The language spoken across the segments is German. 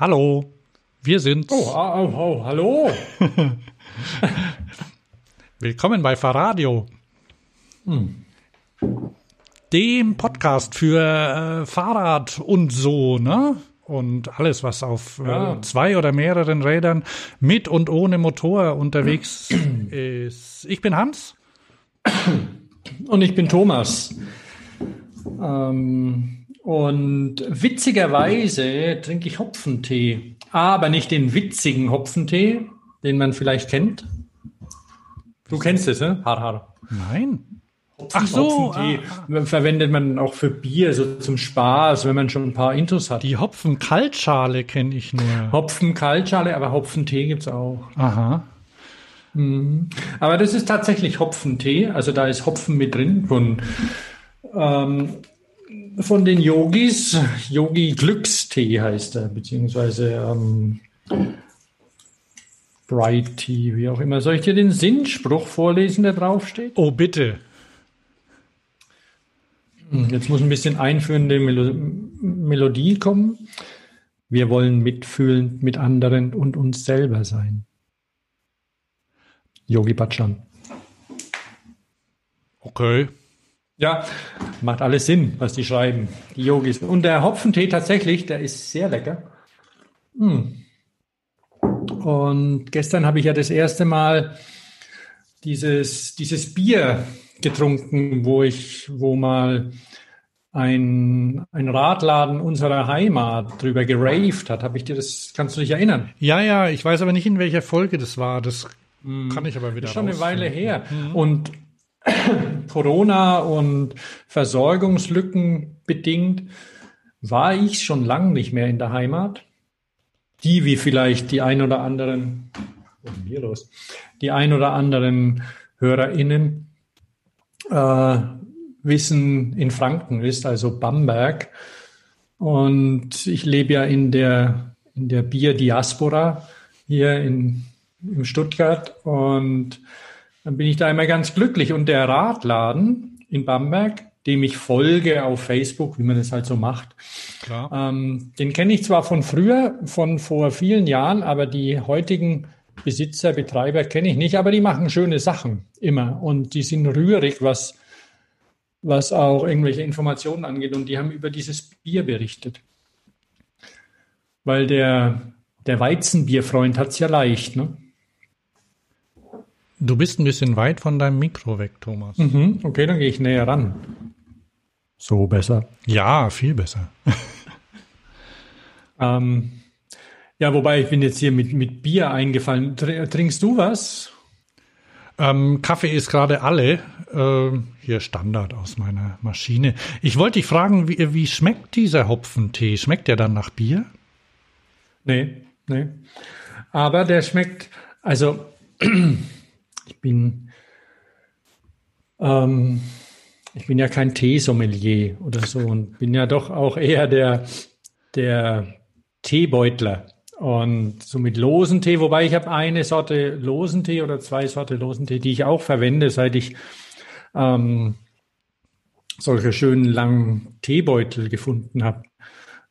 Hallo, wir sind. Oh, oh, oh, hallo. Willkommen bei Fahrradio. Hm. Dem Podcast für äh, Fahrrad und so, ne? Und alles, was auf ja. äh, zwei oder mehreren Rädern mit und ohne Motor unterwegs ist. Ich bin Hans. Und ich bin Thomas. Ähm, und witzigerweise trinke ich Hopfentee, aber nicht den witzigen Hopfentee, den man vielleicht kennt. Du kennst es, ne? Har, har. Nein. Hopfen, Ach so. Hopfentee ah, verwendet man auch für Bier, so zum Spaß, wenn man schon ein paar Intos hat. Die Hopfenkaltschale kenne ich nur. Hopfenkaltschale, aber Hopfentee gibt's auch. Aha. Mhm. Aber das ist tatsächlich Hopfentee, also da ist Hopfen mit drin von ähm, von den Yogis. Yogi Glückstee heißt er, beziehungsweise ähm, Bright Tea, wie auch immer. Soll ich dir den Sinnspruch vorlesen, der draufsteht? Oh, bitte. Hm, jetzt muss ein bisschen einführende Melo Melodie kommen. Wir wollen mitfühlend mit anderen und uns selber sein. Yogi Bhajan. Okay. Ja, macht alles Sinn, was die schreiben, die Yogis. Und der Hopfentee tatsächlich, der ist sehr lecker. Hm. Und gestern habe ich ja das erste Mal dieses, dieses Bier getrunken, wo ich, wo mal ein, ein Radladen unserer Heimat drüber geraved hat. Habe ich dir das, kannst du dich erinnern? Ja, ja, ich weiß aber nicht, in welcher Folge das war. Das hm. kann ich aber wieder. Das ist schon eine Weile her. Mhm. Und Corona und Versorgungslücken bedingt war ich schon lange nicht mehr in der Heimat. Die, wie vielleicht die ein oder anderen, los, die ein oder anderen HörerInnen äh, wissen, in Franken ist, also Bamberg. Und ich lebe ja in der, in der Bier-Diaspora hier in, in Stuttgart und dann bin ich da immer ganz glücklich. Und der Radladen in Bamberg, dem ich folge auf Facebook, wie man das halt so macht, ähm, den kenne ich zwar von früher, von vor vielen Jahren, aber die heutigen Besitzer, Betreiber kenne ich nicht, aber die machen schöne Sachen immer und die sind rührig, was, was auch irgendwelche Informationen angeht und die haben über dieses Bier berichtet. Weil der, der Weizenbierfreund hat es ja leicht, ne? Du bist ein bisschen weit von deinem Mikro weg, Thomas. Mhm, okay, dann gehe ich näher ran. So besser. Ja, viel besser. ähm, ja, wobei ich bin jetzt hier mit, mit Bier eingefallen. Trinkst du was? Ähm, Kaffee ist gerade alle. Ähm, hier Standard aus meiner Maschine. Ich wollte dich fragen, wie, wie schmeckt dieser Hopfentee? Schmeckt der dann nach Bier? Nee, nee. Aber der schmeckt, also ich bin, ähm, ich bin ja kein Teesommelier oder so und bin ja doch auch eher der, der Teebeutler. Und so mit losen Tee, wobei ich habe eine Sorte losen Tee oder zwei Sorte losen Tee, die ich auch verwende, seit ich ähm, solche schönen langen Teebeutel gefunden habe,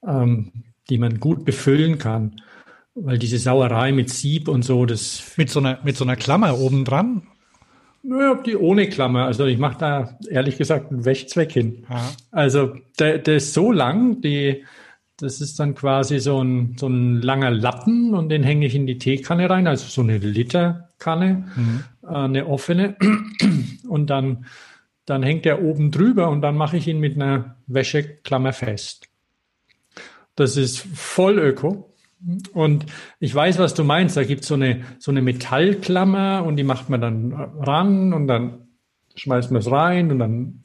ähm, die man gut befüllen kann. Weil diese Sauerei mit Sieb und so, das. Mit so einer, mit so einer Klammer oben dran? Naja, die ohne Klammer. Also ich mache da ehrlich gesagt einen Wäschzweck hin. Aha. Also der, der ist so lang, die, das ist dann quasi so ein, so ein langer Lappen und den hänge ich in die Teekanne rein, also so eine Literkanne, mhm. äh, eine offene. Und dann, dann hängt der oben drüber und dann mache ich ihn mit einer Wäscheklammer fest. Das ist voll öko. Und ich weiß, was du meinst. Da gibt so eine so eine Metallklammer und die macht man dann ran und dann schmeißt man es rein und dann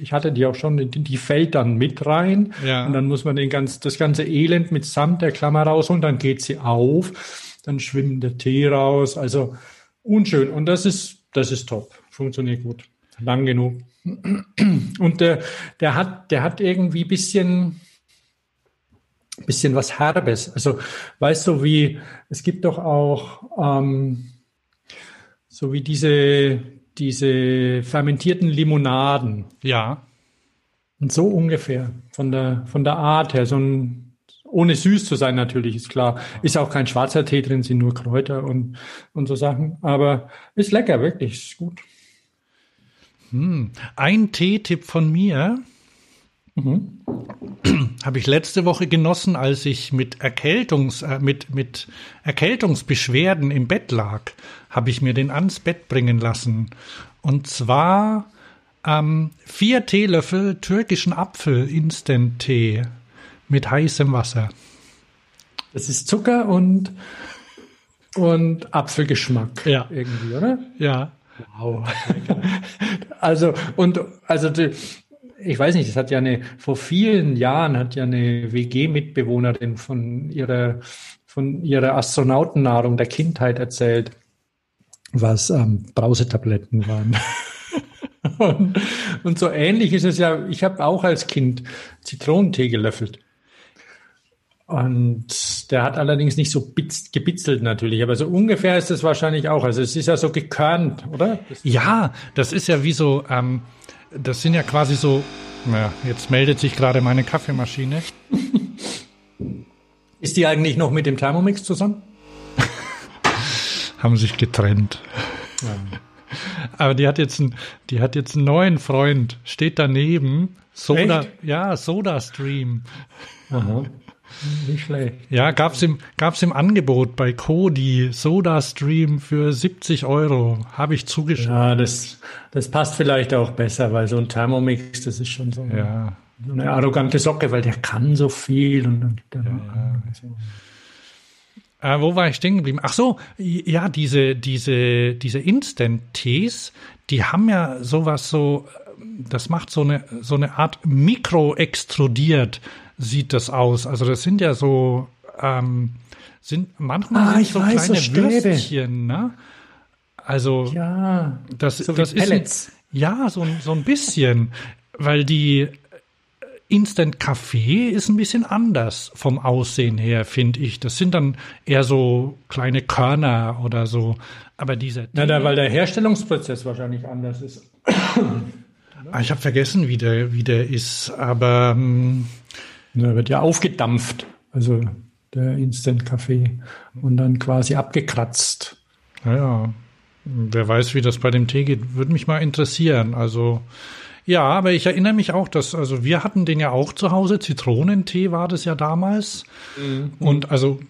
ich hatte die auch schon, die, die fällt dann mit rein. Ja. und dann muss man den ganz, das ganze Elend mit Samt der Klammer rausholen, dann geht sie auf, dann schwimmt der Tee raus, also unschön. Und das ist, das ist top, funktioniert gut, lang genug. Und der, der hat, der hat irgendwie bisschen, bisschen was Herbes. Also weißt du, wie es gibt doch auch ähm, so wie diese diese fermentierten Limonaden. Ja. Und so ungefähr von der von der Art her so ein ohne süß zu sein natürlich, ist klar. Ist auch kein schwarzer Tee drin, sind nur Kräuter und, und so Sachen. Aber ist lecker, wirklich, ist gut. Hm. Ein Teetipp von mir mhm. habe ich letzte Woche genossen, als ich mit Erkältungs äh, mit mit Erkältungsbeschwerden im Bett lag, habe ich mir den ans Bett bringen lassen. Und zwar ähm, vier Teelöffel türkischen Apfel Instant Tee mit heißem Wasser. Das ist Zucker und und Apfelgeschmack ja. irgendwie, oder? Ja. Wow. also, und, also, die, ich weiß nicht, das hat ja eine, vor vielen Jahren hat ja eine WG-Mitbewohnerin von ihrer, von ihrer Astronautennahrung der Kindheit erzählt, was ähm, Brausetabletten waren. und, und so ähnlich ist es ja, ich habe auch als Kind Zitronentee gelöffelt. Und der hat allerdings nicht so gebitzelt natürlich, aber so ungefähr ist es wahrscheinlich auch. Also es ist ja so gekörnt, oder? Ja, das ist ja wie so, ähm, das sind ja quasi so, naja, jetzt meldet sich gerade meine Kaffeemaschine. ist die eigentlich noch mit dem Thermomix zusammen? Haben sich getrennt. Ja. Aber die hat jetzt einen, die hat jetzt einen neuen Freund, steht daneben. Soda, Echt? ja, Soda Stream. Aha. Nicht schlecht. Ja, gab's im, gab's im Angebot bei Kodi Soda Stream für 70 Euro. Habe ich zugeschaut. Ja, das, das passt vielleicht auch besser, weil so ein Thermomix, das ist schon so eine, ja. eine arrogante Socke, weil der kann so viel und dann ja, ja. So. Äh, wo war ich stehen geblieben? Ach so, ja, diese, diese, diese Instant-Tees, die haben ja sowas so, das macht so eine, so eine Art Mikro-extrudiert sieht das aus. Also das sind ja so, ähm, sind manchmal ah, sind so weiß, kleine so Würstchen, ne? Also ja, das, so das ist ja so, so ein bisschen, weil die Instant Kaffee ist ein bisschen anders vom Aussehen her, finde ich. Das sind dann eher so kleine Körner oder so. Aber dieser. Na, da, weil der Herstellungsprozess wahrscheinlich anders ist. ah, ich habe vergessen, wie der, wie der ist, aber ähm, der wird ja aufgedampft, also der Instant-Kaffee, und dann quasi abgekratzt. Naja, wer weiß, wie das bei dem Tee geht, würde mich mal interessieren. Also, ja, aber ich erinnere mich auch, dass, also wir hatten den ja auch zu Hause, Zitronentee war das ja damals. Mhm. Und also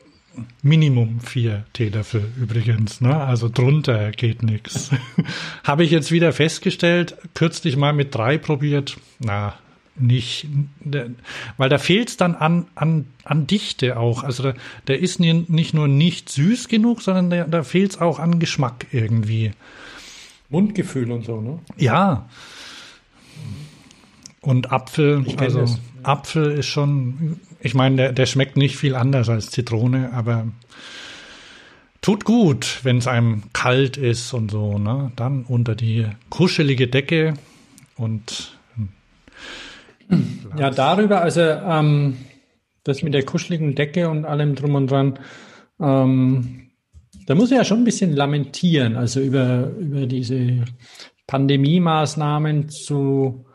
Minimum vier Teelöffel übrigens, ne? Also drunter geht nichts. Habe ich jetzt wieder festgestellt, kürzlich mal mit drei probiert. Na, nicht, weil da fehlt es dann an, an, an Dichte auch. Also da, der ist nicht nur nicht süß genug, sondern der, da fehlt es auch an Geschmack irgendwie. Mundgefühl und so, ne? Ja. Und Apfel, also das. Apfel ist schon, ich meine, der, der schmeckt nicht viel anders als Zitrone, aber tut gut, wenn es einem kalt ist und so, ne? Dann unter die kuschelige Decke und ja, darüber, also ähm, das mit der kuscheligen Decke und allem drum und dran, ähm, da muss er ja schon ein bisschen lamentieren, also über, über diese Pandemie-Maßnahmen zu,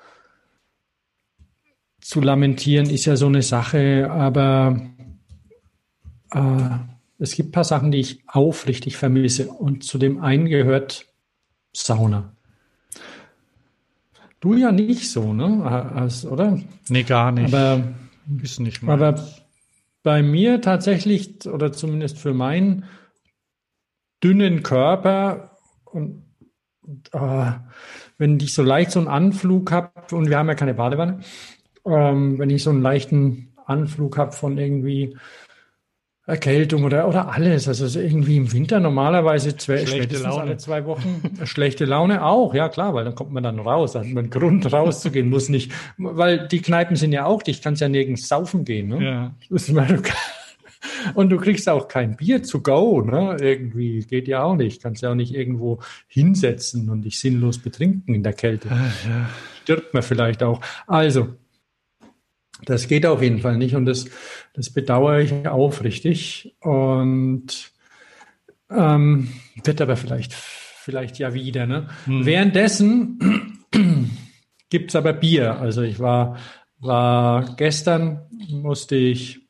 zu lamentieren, ist ja so eine Sache, aber äh, es gibt ein paar Sachen, die ich aufrichtig vermisse. Und zu dem einen gehört Sauna. Du ja nicht so, ne? Als, oder? Nee, gar nicht. Aber, ist nicht mal. Aber bei mir tatsächlich, oder zumindest für meinen dünnen Körper und, und äh, wenn ich so leicht so einen Anflug habe, und wir haben ja keine Badewanne, ähm, wenn ich so einen leichten Anflug habe von irgendwie Erkältung oder, oder alles. Also irgendwie im Winter normalerweise zwei, schlechte Laune. alle zwei Wochen. schlechte Laune auch, ja klar, weil dann kommt man dann raus. Hat man einen Grund rauszugehen, muss nicht, weil die Kneipen sind ja auch dicht, kannst ja nirgends saufen gehen. Ne? Ja. Und du kriegst auch kein Bier zu go, ne? Irgendwie geht ja auch nicht. Kannst ja auch nicht irgendwo hinsetzen und dich sinnlos betrinken in der Kälte. Ach, ja. Stirbt man vielleicht auch. Also, das geht auf jeden Fall nicht und das, das bedauere ich aufrichtig und ähm, wird aber vielleicht, vielleicht ja wieder. Ne? Hm. Währenddessen gibt's aber Bier. Also ich war, war gestern musste ich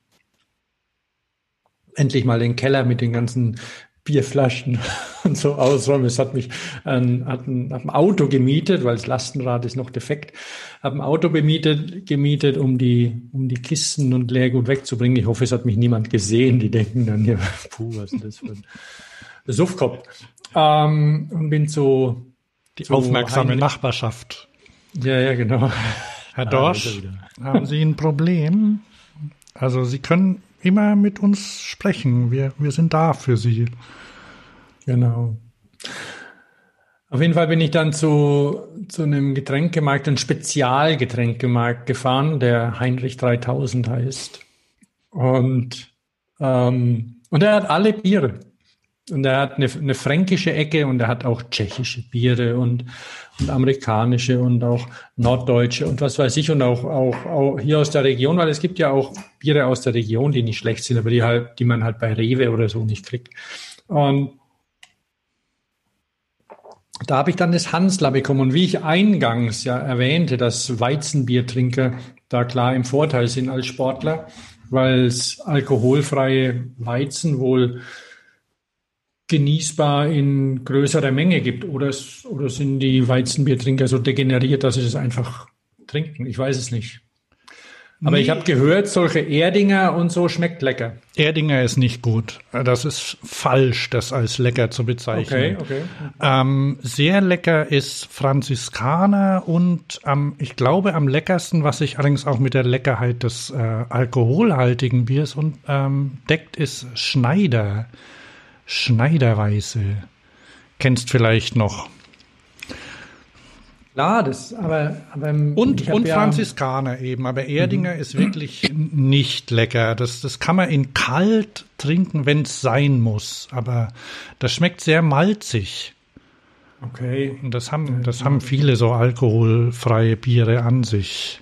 endlich mal den Keller mit den ganzen Bierflaschen und so ausräumen. Es hat mich ähm, hat ein, hat ein Auto gemietet, weil das Lastenrad ist noch defekt. Habe ein Auto gemietet, gemietet, um die um die Kisten und Leergut wegzubringen. Ich hoffe, es hat mich niemand gesehen. Die denken dann hier, puh, was ist das für ein Suffkopf? Ähm, und bin so die so aufmerksame. Nachbarschaft. Ja, ja, genau. Herr Dorsch, ah, haben Sie ein Problem? Also Sie können immer mit uns sprechen. Wir, wir sind da für Sie. Genau. Auf jeden Fall bin ich dann zu, zu einem Getränkemarkt, einem Spezialgetränkemarkt gefahren, der Heinrich 3000 heißt. Und, ähm, und er hat alle Biere. Und er hat eine, eine fränkische Ecke und er hat auch tschechische Biere und, und amerikanische und auch norddeutsche und was weiß ich und auch, auch, auch hier aus der Region, weil es gibt ja auch Biere aus der Region, die nicht schlecht sind, aber die halt, die man halt bei Rewe oder so nicht kriegt. Und da habe ich dann das Hansler bekommen. Und wie ich eingangs ja erwähnte, dass Weizenbiertrinker da klar im Vorteil sind als Sportler, weil es alkoholfreie Weizen wohl genießbar in größerer Menge gibt? Oder, oder sind die Weizenbiertrinker so degeneriert, dass sie das einfach trinken? Ich weiß es nicht. Aber nee. ich habe gehört, solche Erdinger und so schmeckt lecker. Erdinger ist nicht gut. Das ist falsch, das als lecker zu bezeichnen. Okay, okay. Ähm, sehr lecker ist Franziskaner und ähm, ich glaube am leckersten, was sich allerdings auch mit der Leckerheit des äh, alkoholhaltigen Biers und, ähm, deckt, ist Schneider. Schneiderweise. Kennst vielleicht noch. Klar, das, aber, aber und, und ja Franziskaner eben, aber Erdinger mhm. ist wirklich nicht lecker. Das, das kann man in kalt trinken, wenn es sein muss, aber das schmeckt sehr malzig. Okay. Und das haben, das haben viele so alkoholfreie Biere an sich.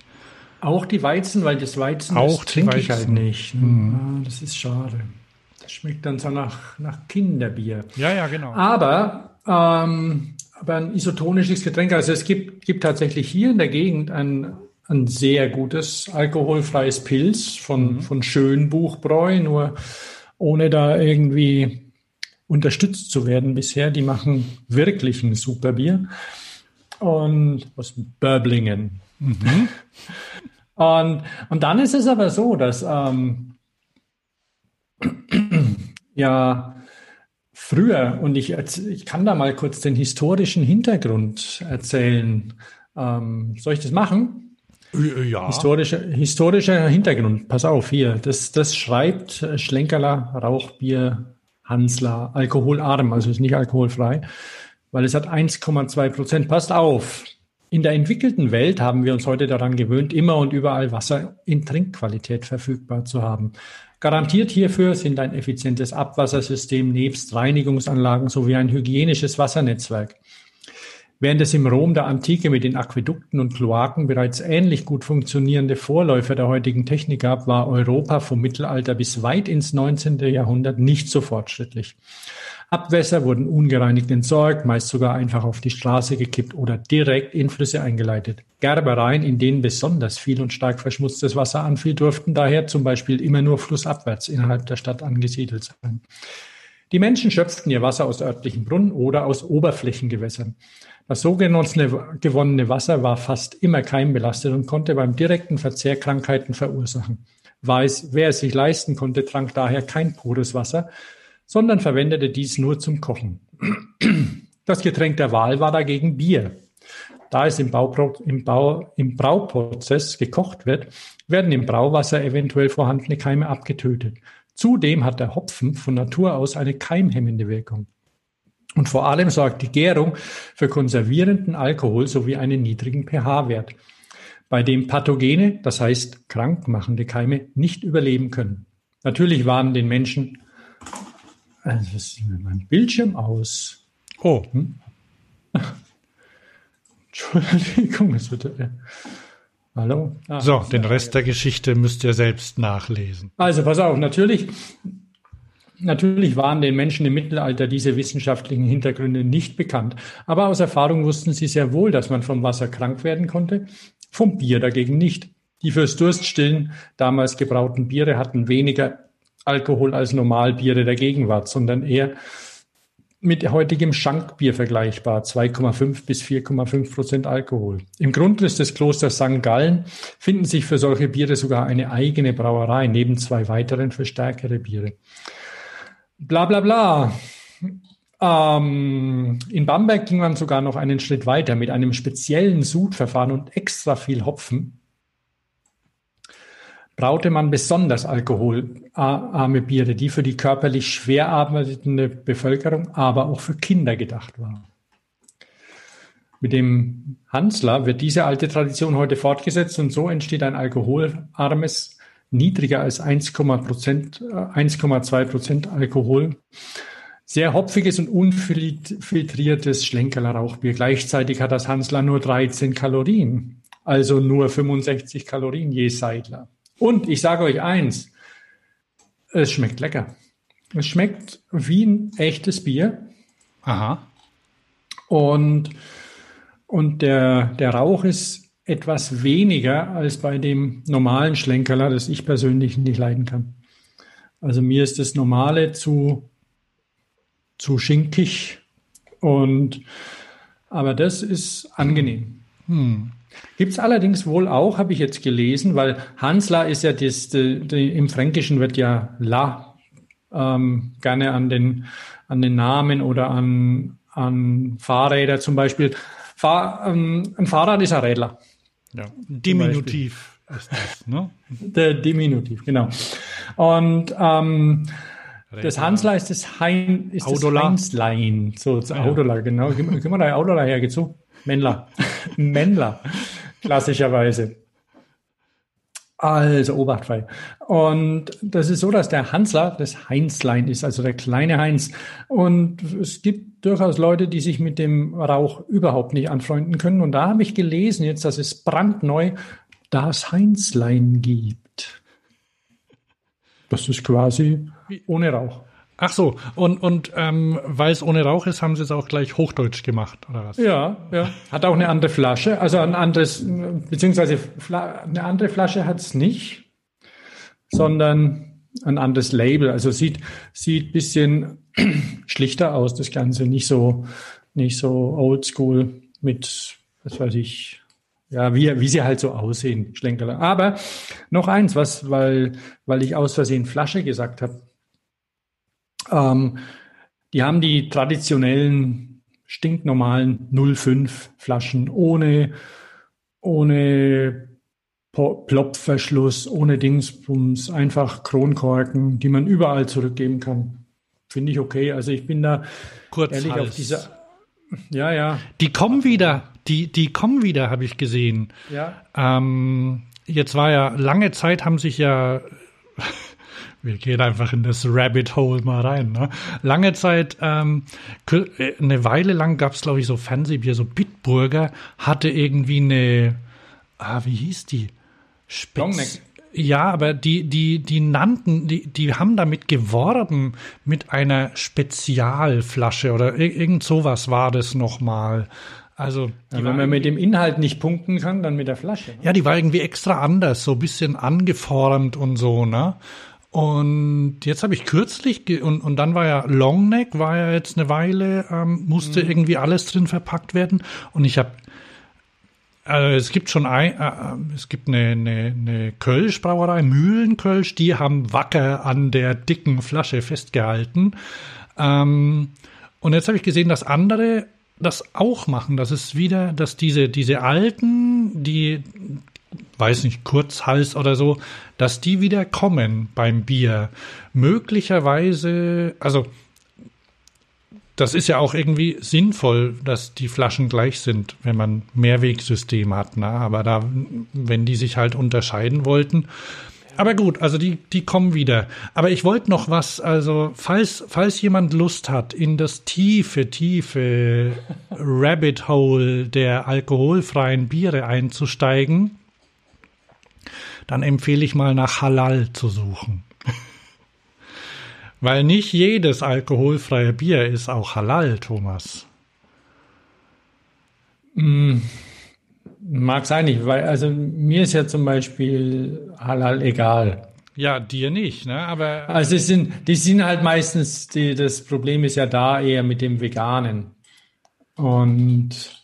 Auch die Weizen, weil das Weizen auch das trinke ich halt nicht. Mhm. das ist schade. Schmeckt dann so nach, nach Kinderbier. Ja, ja, genau. Aber, ähm, aber ein isotonisches Getränk, also es gibt, gibt tatsächlich hier in der Gegend ein, ein sehr gutes alkoholfreies Pilz von, mhm. von Schönbuchbräu, nur ohne da irgendwie unterstützt zu werden bisher. Die machen wirklich ein super Bier. Und aus Börblingen. Mhm. Und, und dann ist es aber so, dass ähm, ja früher, und ich, ich kann da mal kurz den historischen Hintergrund erzählen. Ähm, soll ich das machen? Ja. Historischer, historischer Hintergrund. Pass auf, hier. Das, das schreibt Schlenkerler Rauchbier Hansler alkoholarm, also ist nicht alkoholfrei, weil es hat 1,2 Prozent. Passt auf. In der entwickelten Welt haben wir uns heute daran gewöhnt, immer und überall Wasser in Trinkqualität verfügbar zu haben. Garantiert hierfür sind ein effizientes Abwassersystem nebst Reinigungsanlagen sowie ein hygienisches Wassernetzwerk. Während es im Rom der Antike mit den Aquädukten und Kloaken bereits ähnlich gut funktionierende Vorläufer der heutigen Technik gab, war Europa vom Mittelalter bis weit ins 19. Jahrhundert nicht so fortschrittlich. Abwässer wurden ungereinigt entsorgt, meist sogar einfach auf die Straße gekippt oder direkt in Flüsse eingeleitet. Gerbereien, in denen besonders viel und stark verschmutztes Wasser anfiel, durften daher zum Beispiel immer nur flussabwärts innerhalb der Stadt angesiedelt sein. Die Menschen schöpften ihr Wasser aus örtlichen Brunnen oder aus Oberflächengewässern. Das so gewonnene Wasser war fast immer keimbelastet und konnte beim direkten Verzehr Krankheiten verursachen. Weiß, wer es sich leisten konnte, trank daher kein pures Wasser, sondern verwendete dies nur zum Kochen. Das Getränk der Wahl war dagegen Bier. Da es im, Baupro im, Bau im Brauprozess gekocht wird, werden im Brauwasser eventuell vorhandene Keime abgetötet. Zudem hat der Hopfen von Natur aus eine keimhemmende Wirkung. Und vor allem sorgt die Gärung für konservierenden Alkohol sowie einen niedrigen pH-Wert, bei dem Pathogene, das heißt krankmachende Keime, nicht überleben können. Natürlich waren den Menschen also, was ist mit meinem Bildschirm aus? Oh. Hm? Entschuldigung, es wird. Äh, hallo? Ah, so, den Rest der Geschichte müsst ihr selbst nachlesen. Also, pass auf, natürlich. Natürlich waren den Menschen im Mittelalter diese wissenschaftlichen Hintergründe nicht bekannt. Aber aus Erfahrung wussten sie sehr wohl, dass man vom Wasser krank werden konnte, vom Bier dagegen nicht. Die fürs Durststillen damals gebrauten Biere hatten weniger Alkohol als Normalbiere der Gegenwart, sondern eher mit heutigem Schankbier vergleichbar, 2,5 bis 4,5 Prozent Alkohol. Im Grundriss des Klosters St. Gallen finden sich für solche Biere sogar eine eigene Brauerei, neben zwei weiteren für stärkere Biere. Bla bla bla. Ähm, in Bamberg ging man sogar noch einen Schritt weiter mit einem speziellen Sudverfahren und extra viel Hopfen braute man besonders alkoholarme Biere, die für die körperlich schwer arbeitende Bevölkerung, aber auch für Kinder gedacht waren. Mit dem Hansler wird diese alte Tradition heute fortgesetzt und so entsteht ein alkoholarmes, niedriger als 1,2 Prozent Alkohol, sehr hopfiges und unfiltriertes Schlenkerler Rauchbier. Gleichzeitig hat das Hansler nur 13 Kalorien, also nur 65 Kalorien je Seidler. Und ich sage euch eins, es schmeckt lecker. Es schmeckt wie ein echtes Bier. Aha. Und, und der, der Rauch ist etwas weniger als bei dem normalen Schlenkerler, das ich persönlich nicht leiden kann. Also mir ist das normale zu, zu schinkig und aber das ist angenehm. Hm. Gibt es allerdings wohl auch, habe ich jetzt gelesen, weil Hansla ist ja das, die, die, im Fränkischen wird ja La ähm, gerne an den, an den Namen oder an, an Fahrräder zum Beispiel. Fahr, ähm, ein Fahrrad ist ein Rädler. Ja, Diminutiv ist das, ne? Der Diminutiv, genau. Und ähm, das Hansla ist das Hein, ist das Heinzlein. So, das ah, Autola, genau. Gib, gib mal dein Autola her, geht zu. Männler. Männler. Klassischerweise. Also obachtfrei. Und das ist so, dass der Hansler das Heinzlein ist, also der kleine Heinz. Und es gibt durchaus Leute, die sich mit dem Rauch überhaupt nicht anfreunden können. Und da habe ich gelesen jetzt, dass es brandneu das Heinzlein gibt. Das ist quasi ohne Rauch. Ach so, und, und ähm, weil es ohne Rauch ist, haben sie es auch gleich Hochdeutsch gemacht, oder was? Ja, ja. Hat auch eine andere Flasche, also ein anderes, beziehungsweise eine andere Flasche hat es nicht, sondern ein anderes Label. Also sieht, sieht bisschen schlichter aus, das Ganze. Nicht so, nicht so oldschool mit, was weiß ich, ja, wie, wie sie halt so aussehen, Schlenkerler. Aber noch eins, was, weil, weil ich aus Versehen Flasche gesagt habe ähm, die haben die traditionellen, stinknormalen 05 Flaschen ohne, ohne Plopverschluss, ohne Dingsbums, einfach Kronkorken, die man überall zurückgeben kann. Finde ich okay. Also ich bin da Kurz ehrlich Hals. auf dieser. Ja, ja. Die kommen wieder. Die, die kommen wieder, habe ich gesehen. Ja. Ähm, jetzt war ja lange Zeit haben sich ja wir gehen einfach in das Rabbit Hole mal rein. Ne? Lange Zeit, ähm, eine Weile lang gab es, glaube ich, so Fernsehbier, so Bitburger hatte irgendwie eine, ah, wie hieß die? Spitz ja, aber die, die, die nannten, die, die haben damit geworben mit einer Spezialflasche oder irgend sowas war das nochmal. Also, ja, wenn man mit dem Inhalt nicht punkten kann, dann mit der Flasche. Ne? Ja, die war irgendwie extra anders, so ein bisschen angeformt und so, ne? Und jetzt habe ich kürzlich, und, und dann war ja Longneck, war ja jetzt eine Weile, ähm, musste mhm. irgendwie alles drin verpackt werden. Und ich habe, also es gibt schon ein, äh, äh, es gibt eine, eine, eine Kölsch-Brauerei, Mühlenkölsch, die haben wacker an der dicken Flasche festgehalten. Ähm, und jetzt habe ich gesehen, dass andere das auch machen. Das ist wieder, dass diese, diese alten, die weiß nicht, Kurzhals oder so, dass die wieder kommen beim Bier. Möglicherweise, also das ist ja auch irgendwie sinnvoll, dass die Flaschen gleich sind, wenn man Mehrwegsystem hat. Ne? Aber da, wenn die sich halt unterscheiden wollten. Aber gut, also die, die kommen wieder. Aber ich wollte noch was, also falls, falls jemand Lust hat, in das tiefe, tiefe Rabbit Hole der alkoholfreien Biere einzusteigen, dann empfehle ich mal nach Halal zu suchen. Weil nicht jedes alkoholfreie Bier ist auch Halal, Thomas. Mm, mag sein, nicht, weil also mir ist ja zum Beispiel Halal egal. Ja, dir nicht, ne? Aber also die sind, die sind halt meistens, die, das Problem ist ja da eher mit dem Veganen. Und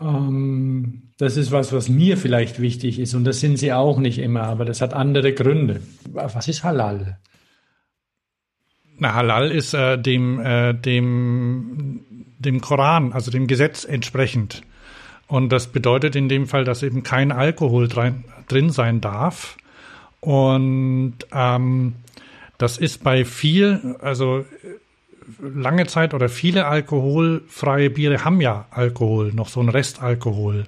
das ist was, was mir vielleicht wichtig ist. Und das sind sie auch nicht immer, aber das hat andere Gründe. Was ist Halal? Na, Halal ist äh, dem, äh, dem, dem Koran, also dem Gesetz entsprechend. Und das bedeutet in dem Fall, dass eben kein Alkohol drin, drin sein darf. Und ähm, das ist bei viel, also lange Zeit oder viele alkoholfreie Biere haben ja Alkohol, noch so ein Restalkohol.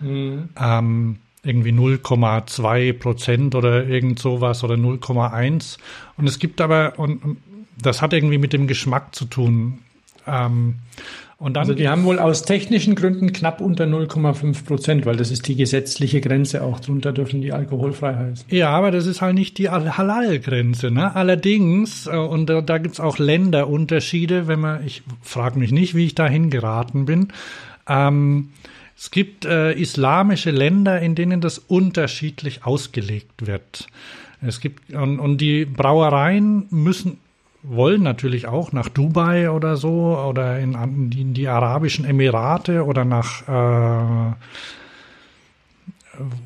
Mhm. Ähm, irgendwie 0,2 Prozent oder irgend sowas oder 0,1. Und es gibt aber, und das hat irgendwie mit dem Geschmack zu tun. Ähm, und dann also die haben wohl aus technischen Gründen knapp unter 0,5 Prozent, weil das ist die gesetzliche Grenze. Auch drunter dürfen die alkoholfrei heißen. Ja, aber das ist halt nicht die Halal-Grenze. Ne? Allerdings, äh, und da, da gibt's auch Länderunterschiede, wenn man, ich frage mich nicht, wie ich dahin geraten bin. Ähm, es gibt äh, islamische Länder, in denen das unterschiedlich ausgelegt wird. Es gibt und, und die Brauereien müssen wollen natürlich auch nach Dubai oder so oder in, in die Arabischen Emirate oder nach äh,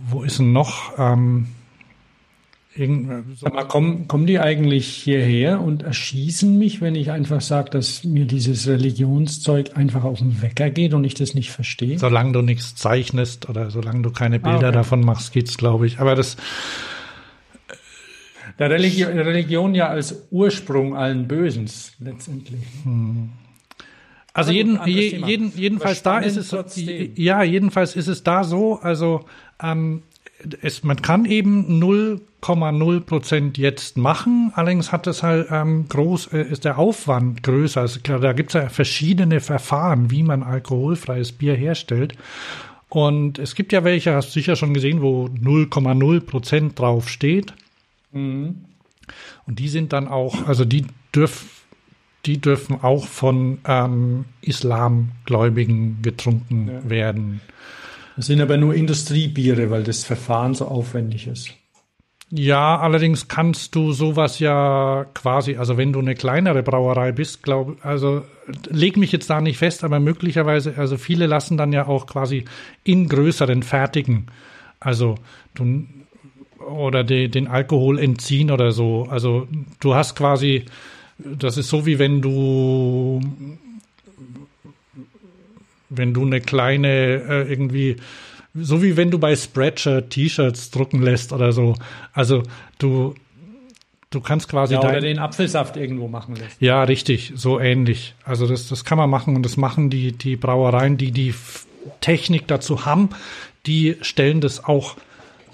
wo ist denn noch? Ähm, so. Aber kommen, kommen die eigentlich hierher und erschießen mich, wenn ich einfach sage, dass mir dieses Religionszeug einfach auf den Wecker geht und ich das nicht verstehe? Solange du nichts zeichnest oder solange du keine Bilder ah, okay. davon machst, geht's, glaube ich. Aber das der Religion, Religion ja als Ursprung allen Bösens letztendlich. Hm. Also jeden, jeden, jedenfalls da ist es trotzdem. ja jedenfalls ist es da so. Also ähm, es, man kann eben 0,0 Prozent jetzt machen. Allerdings hat es halt ähm, groß äh, ist der Aufwand größer. Also klar, da gibt es ja verschiedene Verfahren, wie man alkoholfreies Bier herstellt. Und es gibt ja welche, hast du sicher schon gesehen, wo 0,0 Prozent drauf steht. Mhm. Und die sind dann auch, also die dürfen die dürfen auch von ähm, Islamgläubigen getrunken ja. werden. Das sind aber nur Industriebiere, weil das Verfahren so aufwendig ist. Ja, allerdings kannst du sowas ja quasi, also wenn du eine kleinere Brauerei bist, glaube also leg mich jetzt da nicht fest, aber möglicherweise, also viele lassen dann ja auch quasi in größeren fertigen. Also du oder de, den Alkohol entziehen oder so. Also du hast quasi, das ist so wie wenn du wenn du eine kleine äh, irgendwie so wie wenn du bei Spreadshirt T-Shirts drucken lässt oder so. Also du du kannst quasi ja, oder den Apfelsaft irgendwo machen lässt. Ja, richtig, so ähnlich. Also das das kann man machen und das machen die die Brauereien, die die Technik dazu haben, die stellen das auch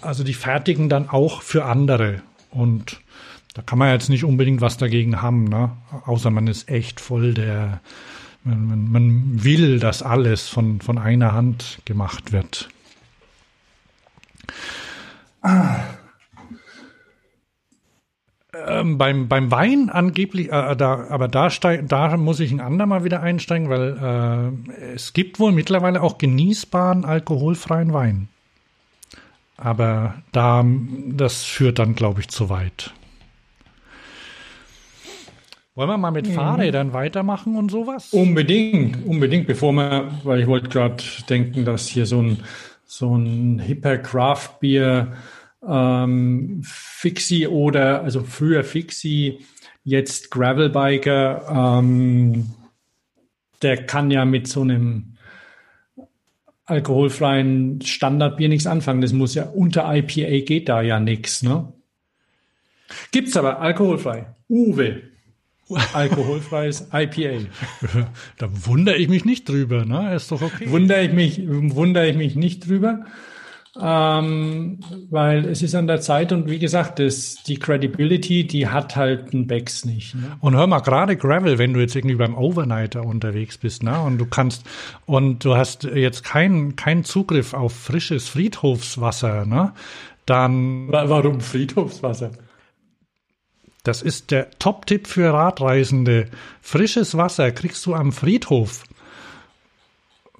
also die fertigen dann auch für andere. Und da kann man jetzt nicht unbedingt was dagegen haben, ne? Außer man ist echt voll der, man, man will, dass alles von, von einer Hand gemacht wird. Ah. Ähm, beim, beim Wein angeblich, äh, da, aber da, steig, da muss ich ein andermal wieder einsteigen, weil äh, es gibt wohl mittlerweile auch genießbaren alkoholfreien Wein. Aber da, das führt dann, glaube ich, zu weit. Wollen wir mal mit mhm. Fahrrädern weitermachen und sowas? Unbedingt, unbedingt, bevor wir, weil ich wollte gerade denken, dass hier so ein, so ein hipper Craft Beer ähm, Fixie oder, also früher Fixie, jetzt Gravelbiker, ähm, der kann ja mit so einem alkoholfreien Standardbier nichts anfangen. Das muss ja unter IPA geht da ja nichts, ne? Gibt's aber alkoholfrei. Uwe. Alkoholfreies IPA. Da wundere ich mich nicht drüber, ne? Ist doch okay. Wundere ich mich, wundere ich mich nicht drüber ähm, weil es ist an der Zeit und wie gesagt, das, die Credibility, die hat halt ein Becks nicht. Ne? Und hör mal, gerade Gravel, wenn du jetzt irgendwie beim Overnighter unterwegs bist, ne, und du kannst, und du hast jetzt keinen keinen Zugriff auf frisches Friedhofswasser, ne, dann. Warum Friedhofswasser? Das ist der Top-Tipp für Radreisende. Frisches Wasser kriegst du am Friedhof.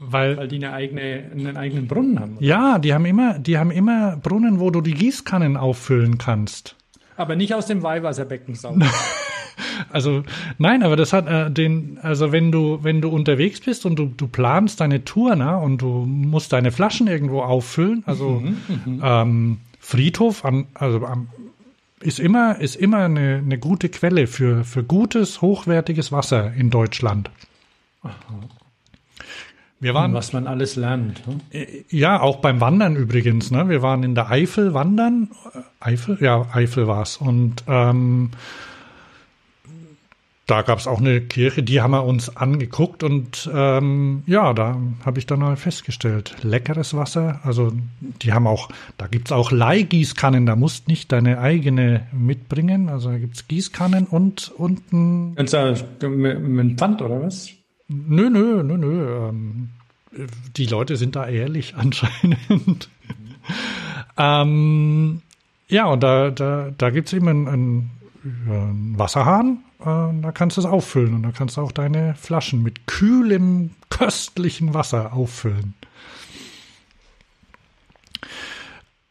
Weil, weil die eine eigene, einen eigenen Brunnen haben. Oder? Ja, die haben immer, die haben immer Brunnen, wo du die Gießkannen auffüllen kannst. Aber nicht aus dem Weihwasserbecken saugen. also nein, aber das hat äh, den, also wenn du wenn du unterwegs bist und du, du planst deine Tour, ne, und du musst deine Flaschen irgendwo auffüllen, also mhm, mhm. ähm, Friedhof, an, also am, ist immer ist immer eine, eine gute Quelle für für gutes hochwertiges Wasser in Deutschland. Aha. Wir waren, was man alles lernt. Hm? Ja, auch beim Wandern übrigens. Ne? Wir waren in der Eifel wandern. Eifel? Ja, Eifel war's. Und ähm, da gab es auch eine Kirche, die haben wir uns angeguckt und ähm, ja, da habe ich dann mal festgestellt, leckeres Wasser. Also die haben auch, da gibt es auch Leihgießkannen, da musst nicht deine eigene mitbringen. Also da gibt es Gießkannen und, und ein. Mit, mit Pfand oder was? Nö, nö, nö, nö. Ähm, die Leute sind da ehrlich anscheinend. ähm, ja, und da, da, da gibt es eben einen, einen, Wasserhahn, äh, da kannst du es auffüllen und da kannst du auch deine Flaschen mit kühlem, köstlichen Wasser auffüllen.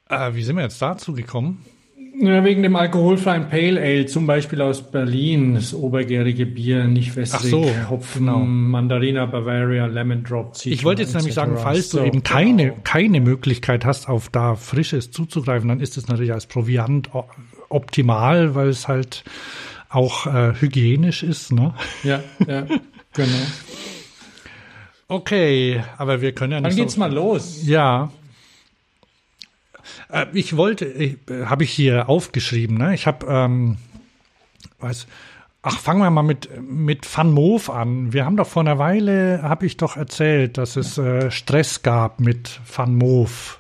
Äh, wie sind wir jetzt dazu gekommen? Ja, wegen dem alkoholfreien Pale Ale, zum Beispiel aus Berlin, das obergärige Bier, nicht wässrig, so, Hopfen, genau. Mandarina, Bavaria, Lemon Drop, Citron, Ich wollte jetzt nämlich sagen, falls so, du eben keine, genau. keine Möglichkeit hast, auf da Frisches zuzugreifen, dann ist es natürlich als Proviant optimal, weil es halt auch äh, hygienisch ist, ne? Ja, ja, genau. Okay, aber wir können ja nicht. Dann geht's so, mal los. Ja. Äh, ich wollte, äh, habe ich hier aufgeschrieben, ne? Ich habe, ähm, weiß, ach, fangen wir mal mit mit Van Moof an. Wir haben doch vor einer Weile, habe ich doch erzählt, dass es äh, Stress gab mit Van Moof.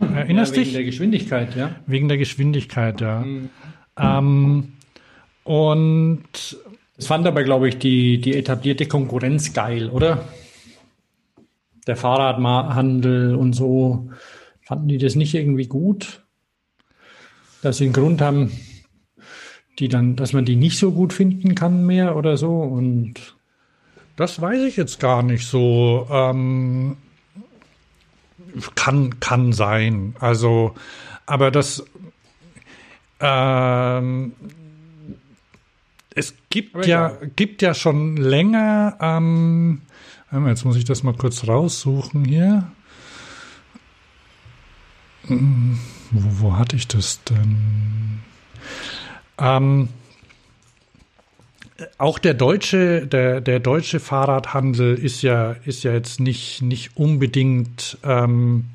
Erinnerst ja, wegen dich? Wegen der Geschwindigkeit, ja. Wegen der Geschwindigkeit, ja. Mhm. Ähm, und das fand aber, glaube ich, die, die etablierte Konkurrenz geil, oder? Der Fahrradhandel und so. Fanden die das nicht irgendwie gut? Dass sie einen Grund haben, die dann, dass man die nicht so gut finden kann mehr oder so und das weiß ich jetzt gar nicht so. Ähm, kann, kann sein. Also, aber das, ähm, es gibt ja, gibt ja schon länger, ähm, jetzt muss ich das mal kurz raussuchen hier. Wo, wo hatte ich das denn? Ähm, auch der deutsche, der, der deutsche Fahrradhandel ist ja, ist ja jetzt nicht, nicht unbedingt ähm,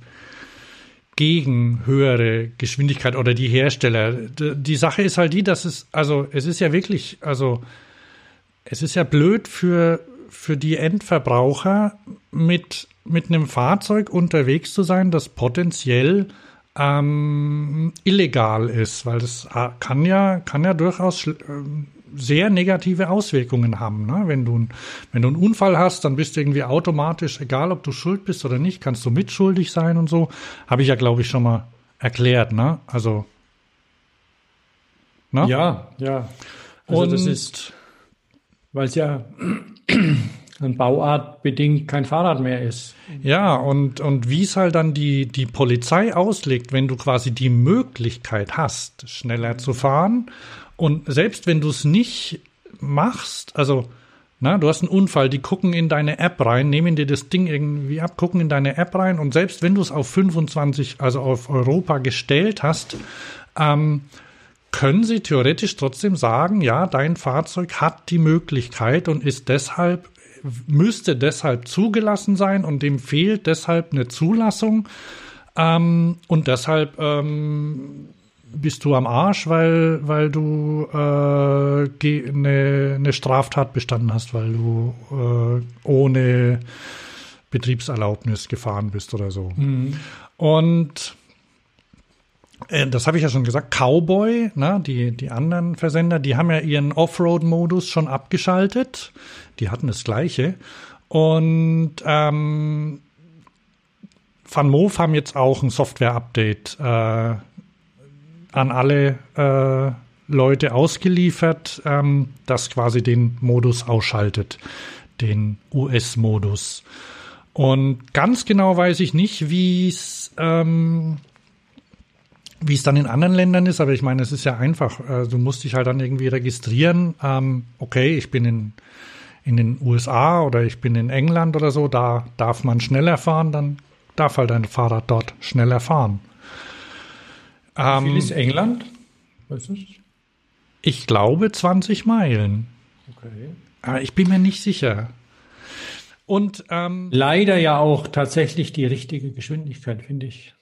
gegen höhere Geschwindigkeit oder die Hersteller. Die Sache ist halt die, dass es, also es ist ja wirklich, also es ist ja blöd für, für die Endverbraucher mit, mit einem Fahrzeug unterwegs zu sein, das potenziell ähm, illegal ist, weil das äh, kann ja, kann ja durchaus ähm, sehr negative Auswirkungen haben. Ne? Wenn, du, wenn du einen Unfall hast, dann bist du irgendwie automatisch, egal ob du schuld bist oder nicht, kannst du mitschuldig sein und so. Habe ich ja, glaube ich, schon mal erklärt. Ne? Also. Ne? Ja, ja. Also und das ist, weil es ja an Bauart bedingt kein Fahrrad mehr ist. Ja, und, und wie es halt dann die, die Polizei auslegt, wenn du quasi die Möglichkeit hast, schneller zu fahren und selbst wenn du es nicht machst, also na, du hast einen Unfall, die gucken in deine App rein, nehmen dir das Ding irgendwie ab, gucken in deine App rein und selbst wenn du es auf 25, also auf Europa gestellt hast, ähm, können sie theoretisch trotzdem sagen, ja, dein Fahrzeug hat die Möglichkeit und ist deshalb, müsste deshalb zugelassen sein und dem fehlt deshalb eine Zulassung. Ähm, und deshalb ähm, bist du am Arsch, weil, weil du eine äh, ne, Straftat bestanden hast, weil du äh, ohne Betriebserlaubnis gefahren bist oder so. Mhm. Und äh, das habe ich ja schon gesagt, Cowboy, ne, die, die anderen Versender, die haben ja ihren Offroad-Modus schon abgeschaltet. Die hatten das gleiche. Und ähm, Van Moof haben jetzt auch ein Software-Update äh, an alle äh, Leute ausgeliefert, ähm, das quasi den Modus ausschaltet, den US-Modus. Und ganz genau weiß ich nicht, wie es ähm, wie es dann in anderen Ländern ist, aber ich meine, es ist ja einfach. Äh, du musst dich halt dann irgendwie registrieren. Ähm, okay, ich bin in, in den USA oder ich bin in England oder so, da darf man schneller fahren, dann darf halt ein Fahrrad dort schneller fahren. Ähm, wie viel ist England? Weißt du? Ich glaube 20 Meilen. Okay. Aber ich bin mir nicht sicher. Und ähm, leider ja auch tatsächlich die richtige Geschwindigkeit, finde ich.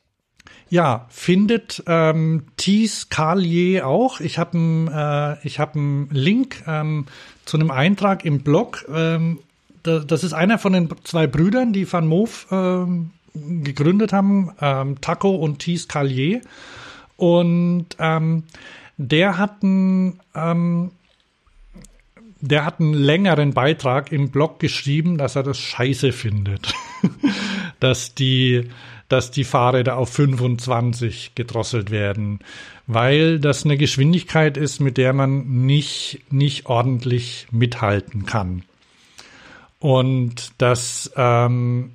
Ja, findet ähm, Thies Carlier auch. Ich habe einen äh, hab Link ähm, zu einem Eintrag im Blog. Ähm, da, das ist einer von den zwei Brüdern, die Van Moof ähm, gegründet haben, ähm, Taco und Thies Carlier. Und ähm, der hat einen, ähm, der hat einen längeren Beitrag im Blog geschrieben, dass er das scheiße findet, dass die dass die Fahrräder auf 25 gedrosselt werden, weil das eine Geschwindigkeit ist, mit der man nicht, nicht ordentlich mithalten kann. Und dass ähm,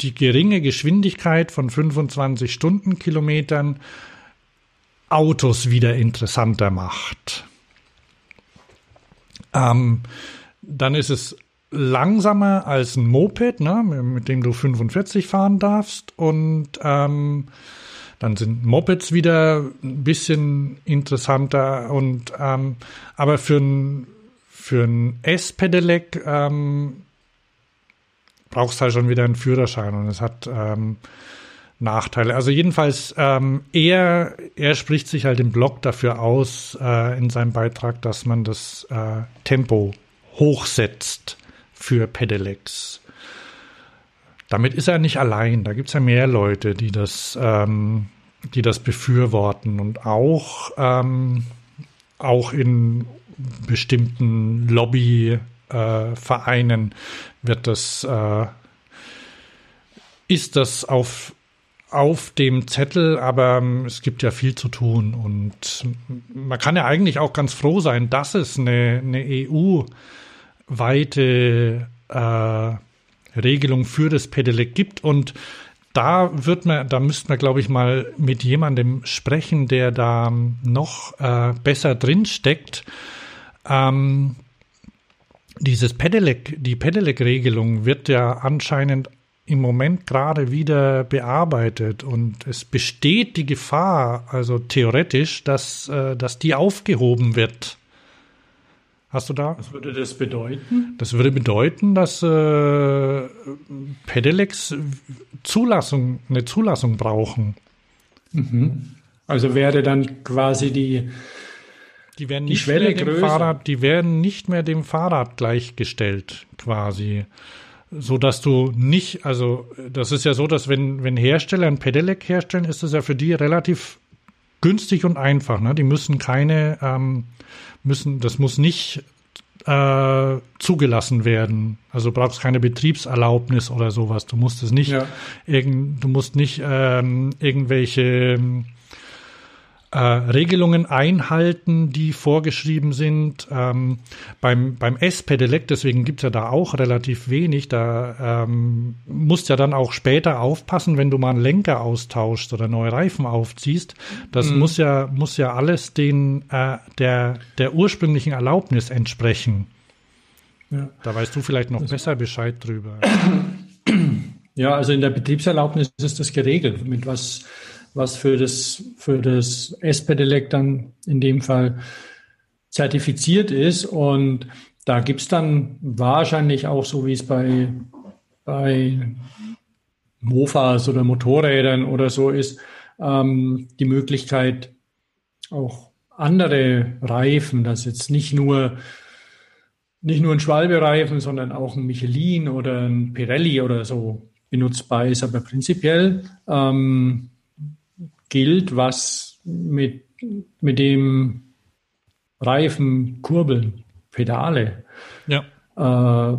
die geringe Geschwindigkeit von 25 Stundenkilometern Autos wieder interessanter macht. Ähm, dann ist es langsamer als ein Moped, ne, mit dem du 45 fahren darfst. Und ähm, dann sind Mopeds wieder ein bisschen interessanter. Und ähm, aber für ein für ein S-Pedelec ähm, brauchst du halt schon wieder einen Führerschein und es hat ähm, Nachteile. Also jedenfalls, ähm, er, er spricht sich halt im Blog dafür aus, äh, in seinem Beitrag, dass man das äh, Tempo hochsetzt für Pedelecs. Damit ist er nicht allein. Da gibt es ja mehr Leute, die das, ähm, die das befürworten und auch, ähm, auch in bestimmten Lobbyvereinen äh, wird das, äh, ist das auf auf dem Zettel, aber ähm, es gibt ja viel zu tun und man kann ja eigentlich auch ganz froh sein, dass es eine, eine EU weite äh, Regelung für das Pedelec gibt und da wird man, da müsste man, glaube ich, mal mit jemandem sprechen, der da noch äh, besser drin steckt. Ähm, dieses Pedelec, die Pedelec-Regelung wird ja anscheinend im Moment gerade wieder bearbeitet und es besteht die Gefahr, also theoretisch, dass, äh, dass die aufgehoben wird. Hast du da? Was würde das bedeuten? Das würde bedeuten, dass äh, Pedelecs Zulassung, eine Zulassung brauchen. Mhm. Also wäre dann quasi die, die, werden die nicht Schwelle mehr dem größer. Fahrrad, die werden nicht mehr dem Fahrrad gleichgestellt, quasi. So dass du nicht, also das ist ja so, dass wenn, wenn Hersteller ein Pedelec herstellen, ist das ja für die relativ günstig und einfach. Ne? Die müssen keine ähm, müssen, das muss nicht äh, zugelassen werden. Also brauchst keine Betriebserlaubnis oder sowas. Du musst es nicht, ja. irgend, du musst nicht ähm, irgendwelche äh, Regelungen einhalten, die vorgeschrieben sind. Ähm, beim beim S-Pedelec, deswegen gibt's ja da auch relativ wenig. Da ähm, musst ja dann auch später aufpassen, wenn du mal einen Lenker austauschst oder neue Reifen aufziehst. Das mhm. muss ja muss ja alles den äh, der der ursprünglichen Erlaubnis entsprechen. Ja. Da weißt du vielleicht noch das besser Bescheid drüber. Ja, also in der Betriebserlaubnis ist das geregelt, mit was was für das, für das S-Pedelec dann in dem Fall zertifiziert ist. Und da gibt es dann wahrscheinlich auch, so wie es bei, bei Mofas oder Motorrädern oder so ist, ähm, die Möglichkeit, auch andere Reifen, dass jetzt nicht nur nicht nur ein Schwalbe-Reifen, sondern auch ein Michelin oder ein Pirelli oder so benutzbar ist. Aber prinzipiell ähm, gilt, was mit, mit dem Reifen, Kurbeln, Pedale, ja. äh,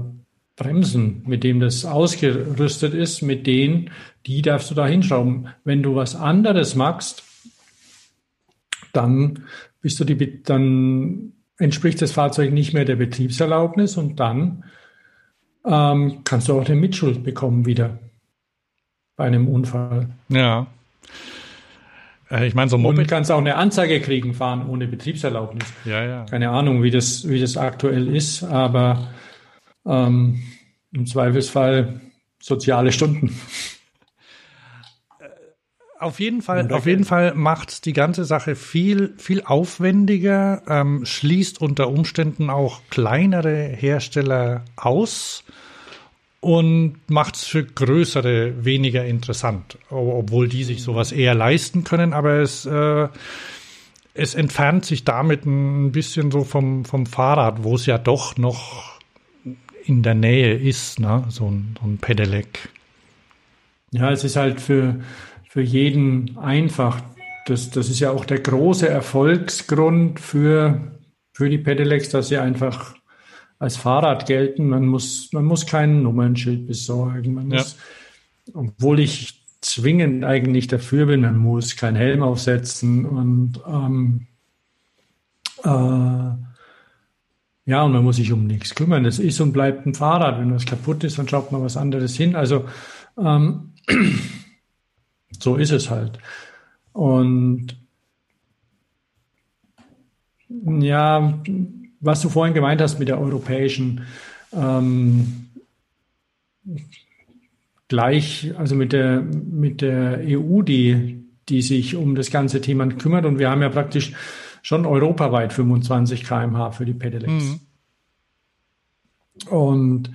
Bremsen, mit dem das ausgerüstet ist, mit denen, die darfst du da hinschrauben. Wenn du was anderes machst, dann bist du die, dann entspricht das Fahrzeug nicht mehr der Betriebserlaubnis und dann ähm, kannst du auch eine Mitschuld bekommen wieder bei einem Unfall. Ja. Äh, ich meine, so Moped. Und kannst auch eine Anzeige kriegen, fahren ohne Betriebserlaubnis. Ja, ja. Keine Ahnung, wie das, wie das aktuell ist, aber ähm, im Zweifelsfall soziale Stunden. Auf jeden Fall, auf jeden Fall macht die ganze Sache viel, viel aufwendiger, ähm, schließt unter Umständen auch kleinere Hersteller aus und macht es für größere weniger interessant, obwohl die sich sowas eher leisten können, aber es, äh, es entfernt sich damit ein bisschen so vom, vom Fahrrad, wo es ja doch noch in der Nähe ist, ne? so, ein, so ein Pedelec. Ja, es ist halt für, für jeden einfach. Das, das ist ja auch der große Erfolgsgrund für, für die Pedelecs, dass sie einfach als Fahrrad gelten. Man muss, man muss kein Nummernschild besorgen. Man muss, ja. obwohl ich zwingend eigentlich dafür bin, man muss keinen Helm aufsetzen und ähm, äh, ja, und man muss sich um nichts kümmern. Es ist und bleibt ein Fahrrad. Wenn was kaputt ist, dann schaut man was anderes hin. Also ähm, so ist es halt. Und ja, was du vorhin gemeint hast mit der europäischen ähm, gleich, also mit der, mit der EU, die, die sich um das ganze Thema kümmert. Und wir haben ja praktisch schon europaweit 25 kmh für die Pedelecs. Mhm. Und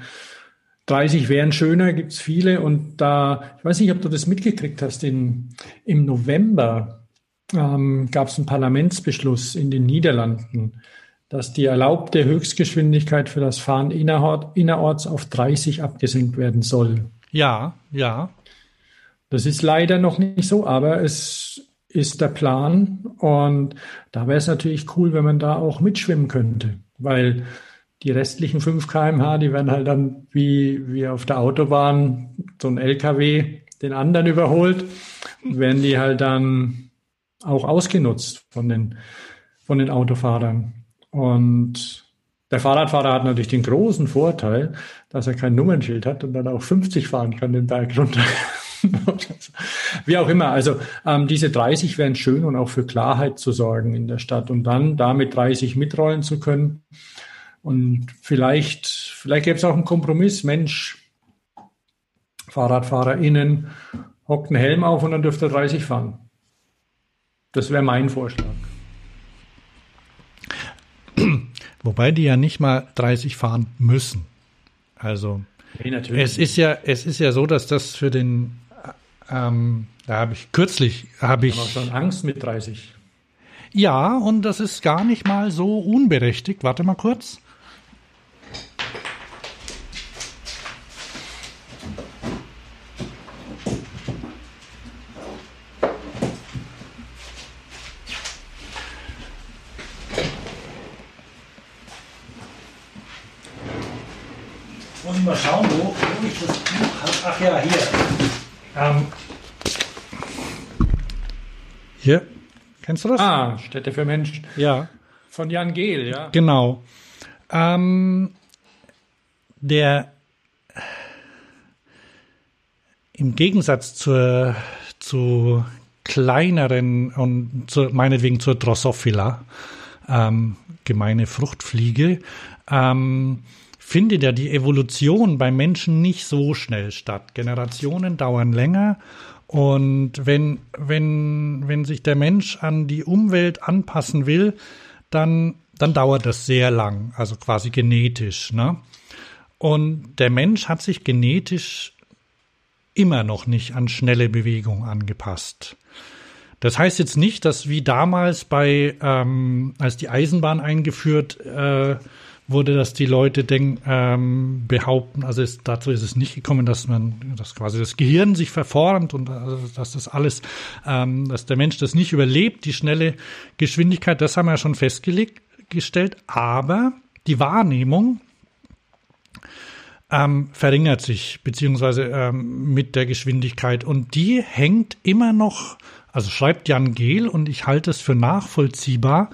30 wären schöner, gibt es viele. Und da, ich weiß nicht, ob du das mitgekriegt hast, in, im November ähm, gab es einen Parlamentsbeschluss in den Niederlanden, dass die erlaubte Höchstgeschwindigkeit für das Fahren innerorts auf 30 abgesenkt werden soll. Ja, ja. Das ist leider noch nicht so, aber es ist der Plan. Und da wäre es natürlich cool, wenn man da auch mitschwimmen könnte, weil die restlichen 5 kmh, die werden halt dann wie, wie auf der Autobahn so ein LKW den anderen überholt, werden die halt dann auch ausgenutzt von den, von den Autofahrern. Und der Fahrradfahrer hat natürlich den großen Vorteil, dass er kein Nummernschild hat und dann auch 50 fahren kann den Berg runter. Wie auch immer. Also ähm, diese 30 wären schön und auch für Klarheit zu sorgen in der Stadt und dann damit 30 mitrollen zu können. Und vielleicht, vielleicht gäbe es auch einen Kompromiss. Mensch, FahrradfahrerInnen, hockt einen Helm auf und dann dürft ihr 30 fahren. Das wäre mein Vorschlag. Wobei die ja nicht mal 30 fahren müssen. Also nee, es ist ja, es ist ja so, dass das für den, ähm, da habe ich kürzlich, habe ich. Schon Angst mit 30. Ja, und das ist gar nicht mal so unberechtigt. Warte mal kurz. Muss mal schauen, wo, wo ich das Buch habe. Ach ja, hier. Ähm, hier. Kennst du das? Ah, Städte für Menschen. Ja. Von Jan Gehl, ja. Genau. Ähm, der im Gegensatz zur, zu kleineren und zu, meinetwegen zur Drosophila, ähm, gemeine Fruchtfliege, ähm, findet ja die Evolution bei Menschen nicht so schnell statt. Generationen dauern länger und wenn, wenn, wenn sich der Mensch an die Umwelt anpassen will, dann, dann dauert das sehr lang, also quasi genetisch. Ne? Und der Mensch hat sich genetisch immer noch nicht an schnelle Bewegung angepasst. Das heißt jetzt nicht, dass wie damals bei, ähm, als die Eisenbahn eingeführt äh, wurde, dass die Leute denk, ähm, behaupten, also es, dazu ist es nicht gekommen, dass man, dass quasi das Gehirn sich verformt und also, dass das alles, ähm, dass der Mensch das nicht überlebt, die schnelle Geschwindigkeit, das haben wir ja schon festgelegt gestellt, aber die Wahrnehmung ähm, verringert sich, beziehungsweise ähm, mit der Geschwindigkeit. Und die hängt immer noch, also schreibt Jan Gehl und ich halte es für nachvollziehbar,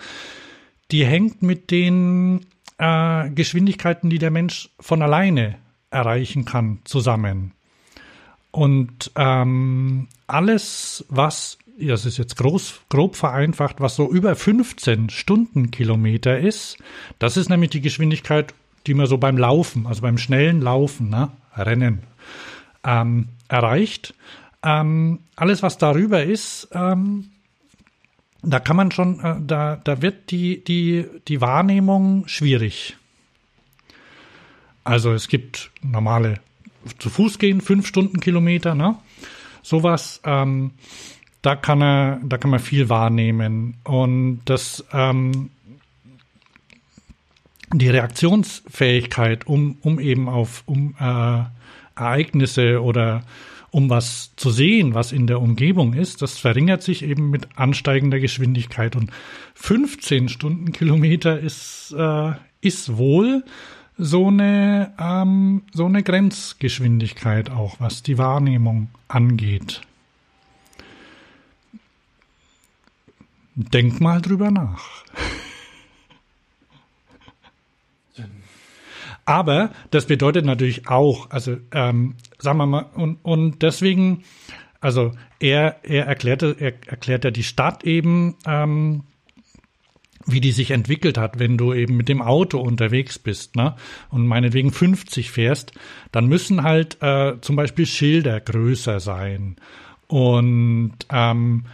die hängt mit den äh, Geschwindigkeiten, die der Mensch von alleine erreichen kann zusammen. Und ähm, alles, was, das ist jetzt groß, grob vereinfacht, was so über 15 Stundenkilometer ist, das ist nämlich die Geschwindigkeit, die man so beim Laufen, also beim schnellen Laufen, ne, Rennen, ähm, erreicht. Ähm, alles, was darüber ist, ähm, da kann man schon, äh, da, da wird die, die, die Wahrnehmung schwierig. Also es gibt normale zu Fuß gehen, fünf Stundenkilometer, ne? Sowas, ähm, da kann er, da kann man viel wahrnehmen. Und das, ähm, die Reaktionsfähigkeit, um, um eben auf um, äh, Ereignisse oder um was zu sehen, was in der Umgebung ist, das verringert sich eben mit ansteigender Geschwindigkeit. Und 15 Stundenkilometer ist, äh, ist wohl so eine, ähm, so eine Grenzgeschwindigkeit auch, was die Wahrnehmung angeht. Denk mal drüber nach. Aber das bedeutet natürlich auch, also ähm, sagen wir mal, und, und deswegen, also er, er erklärte, er erklärt ja die Stadt eben, ähm, wie die sich entwickelt hat, wenn du eben mit dem Auto unterwegs bist, ne? Und meinetwegen 50 fährst, dann müssen halt äh, zum Beispiel Schilder größer sein. Und ähm,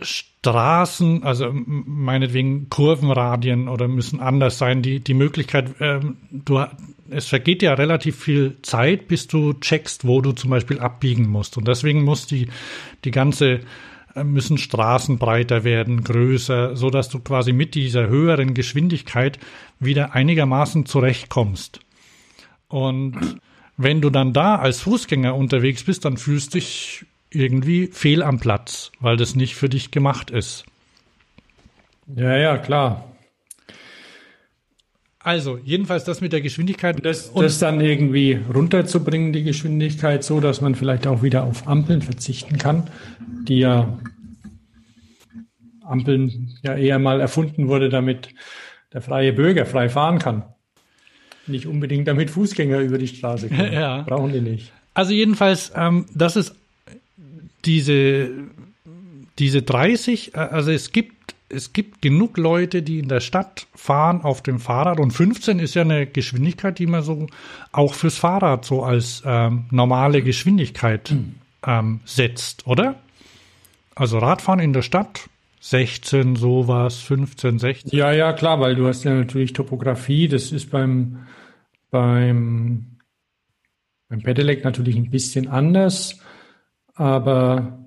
Straßen, also meinetwegen Kurvenradien oder müssen anders sein. Die, die Möglichkeit, ähm, du, es vergeht ja relativ viel Zeit, bis du checkst, wo du zum Beispiel abbiegen musst. Und deswegen muss die, die ganze äh, müssen Straßen breiter werden, größer, so dass du quasi mit dieser höheren Geschwindigkeit wieder einigermaßen zurechtkommst. Und wenn du dann da als Fußgänger unterwegs bist, dann fühlst du dich irgendwie fehl am Platz, weil das nicht für dich gemacht ist. Ja, ja, klar. Also, jedenfalls das mit der Geschwindigkeit. Das, das dann irgendwie runterzubringen, die Geschwindigkeit, so dass man vielleicht auch wieder auf Ampeln verzichten kann, die ja Ampeln ja eher mal erfunden wurde, damit der freie Bürger frei fahren kann. Nicht unbedingt damit Fußgänger über die Straße kommen. Ja. Brauchen die nicht. Also jedenfalls, ähm, das ist diese, diese 30, äh, also es gibt, es gibt genug Leute, die in der Stadt fahren auf dem Fahrrad und 15 ist ja eine Geschwindigkeit, die man so auch fürs Fahrrad so als ähm, normale Geschwindigkeit ähm, setzt, oder? Also Radfahren in der Stadt 16 sowas, 15, 16. Ja, ja, klar, weil du hast ja natürlich Topografie, das ist beim beim beim Pedelec natürlich ein bisschen anders aber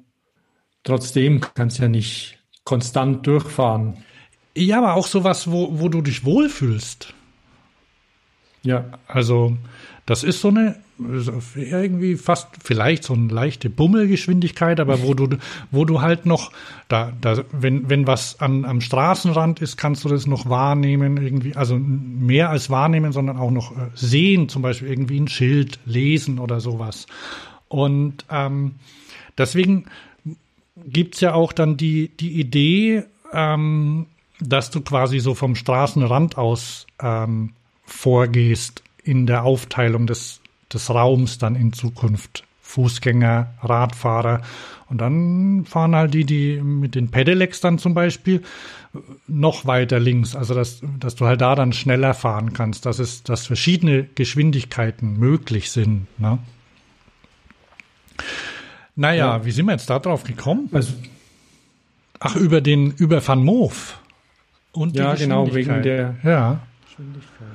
trotzdem kannst du ja nicht konstant durchfahren. Ja, aber auch sowas, wo, wo du dich wohlfühlst. Ja. Also, das ist so eine, irgendwie fast vielleicht so eine leichte Bummelgeschwindigkeit, aber wo du, wo du halt noch, da, da, wenn, wenn was an, am Straßenrand ist, kannst du das noch wahrnehmen, irgendwie, also mehr als wahrnehmen, sondern auch noch äh, sehen, zum Beispiel irgendwie ein Schild lesen oder sowas. Und ähm, deswegen gibt's ja auch dann die, die Idee, ähm, dass du quasi so vom Straßenrand aus ähm, vorgehst in der Aufteilung des, des Raums dann in Zukunft. Fußgänger, Radfahrer. Und dann fahren halt die, die mit den Pedelecs dann zum Beispiel noch weiter links. Also, dass, dass du halt da dann schneller fahren kannst, dass es, dass verschiedene Geschwindigkeiten möglich sind. Ne? Naja, ja. wie sind wir jetzt da drauf gekommen? Also, Ach, über den, über Van Moof. Und ja, genau, wegen der ja. Geschwindigkeit.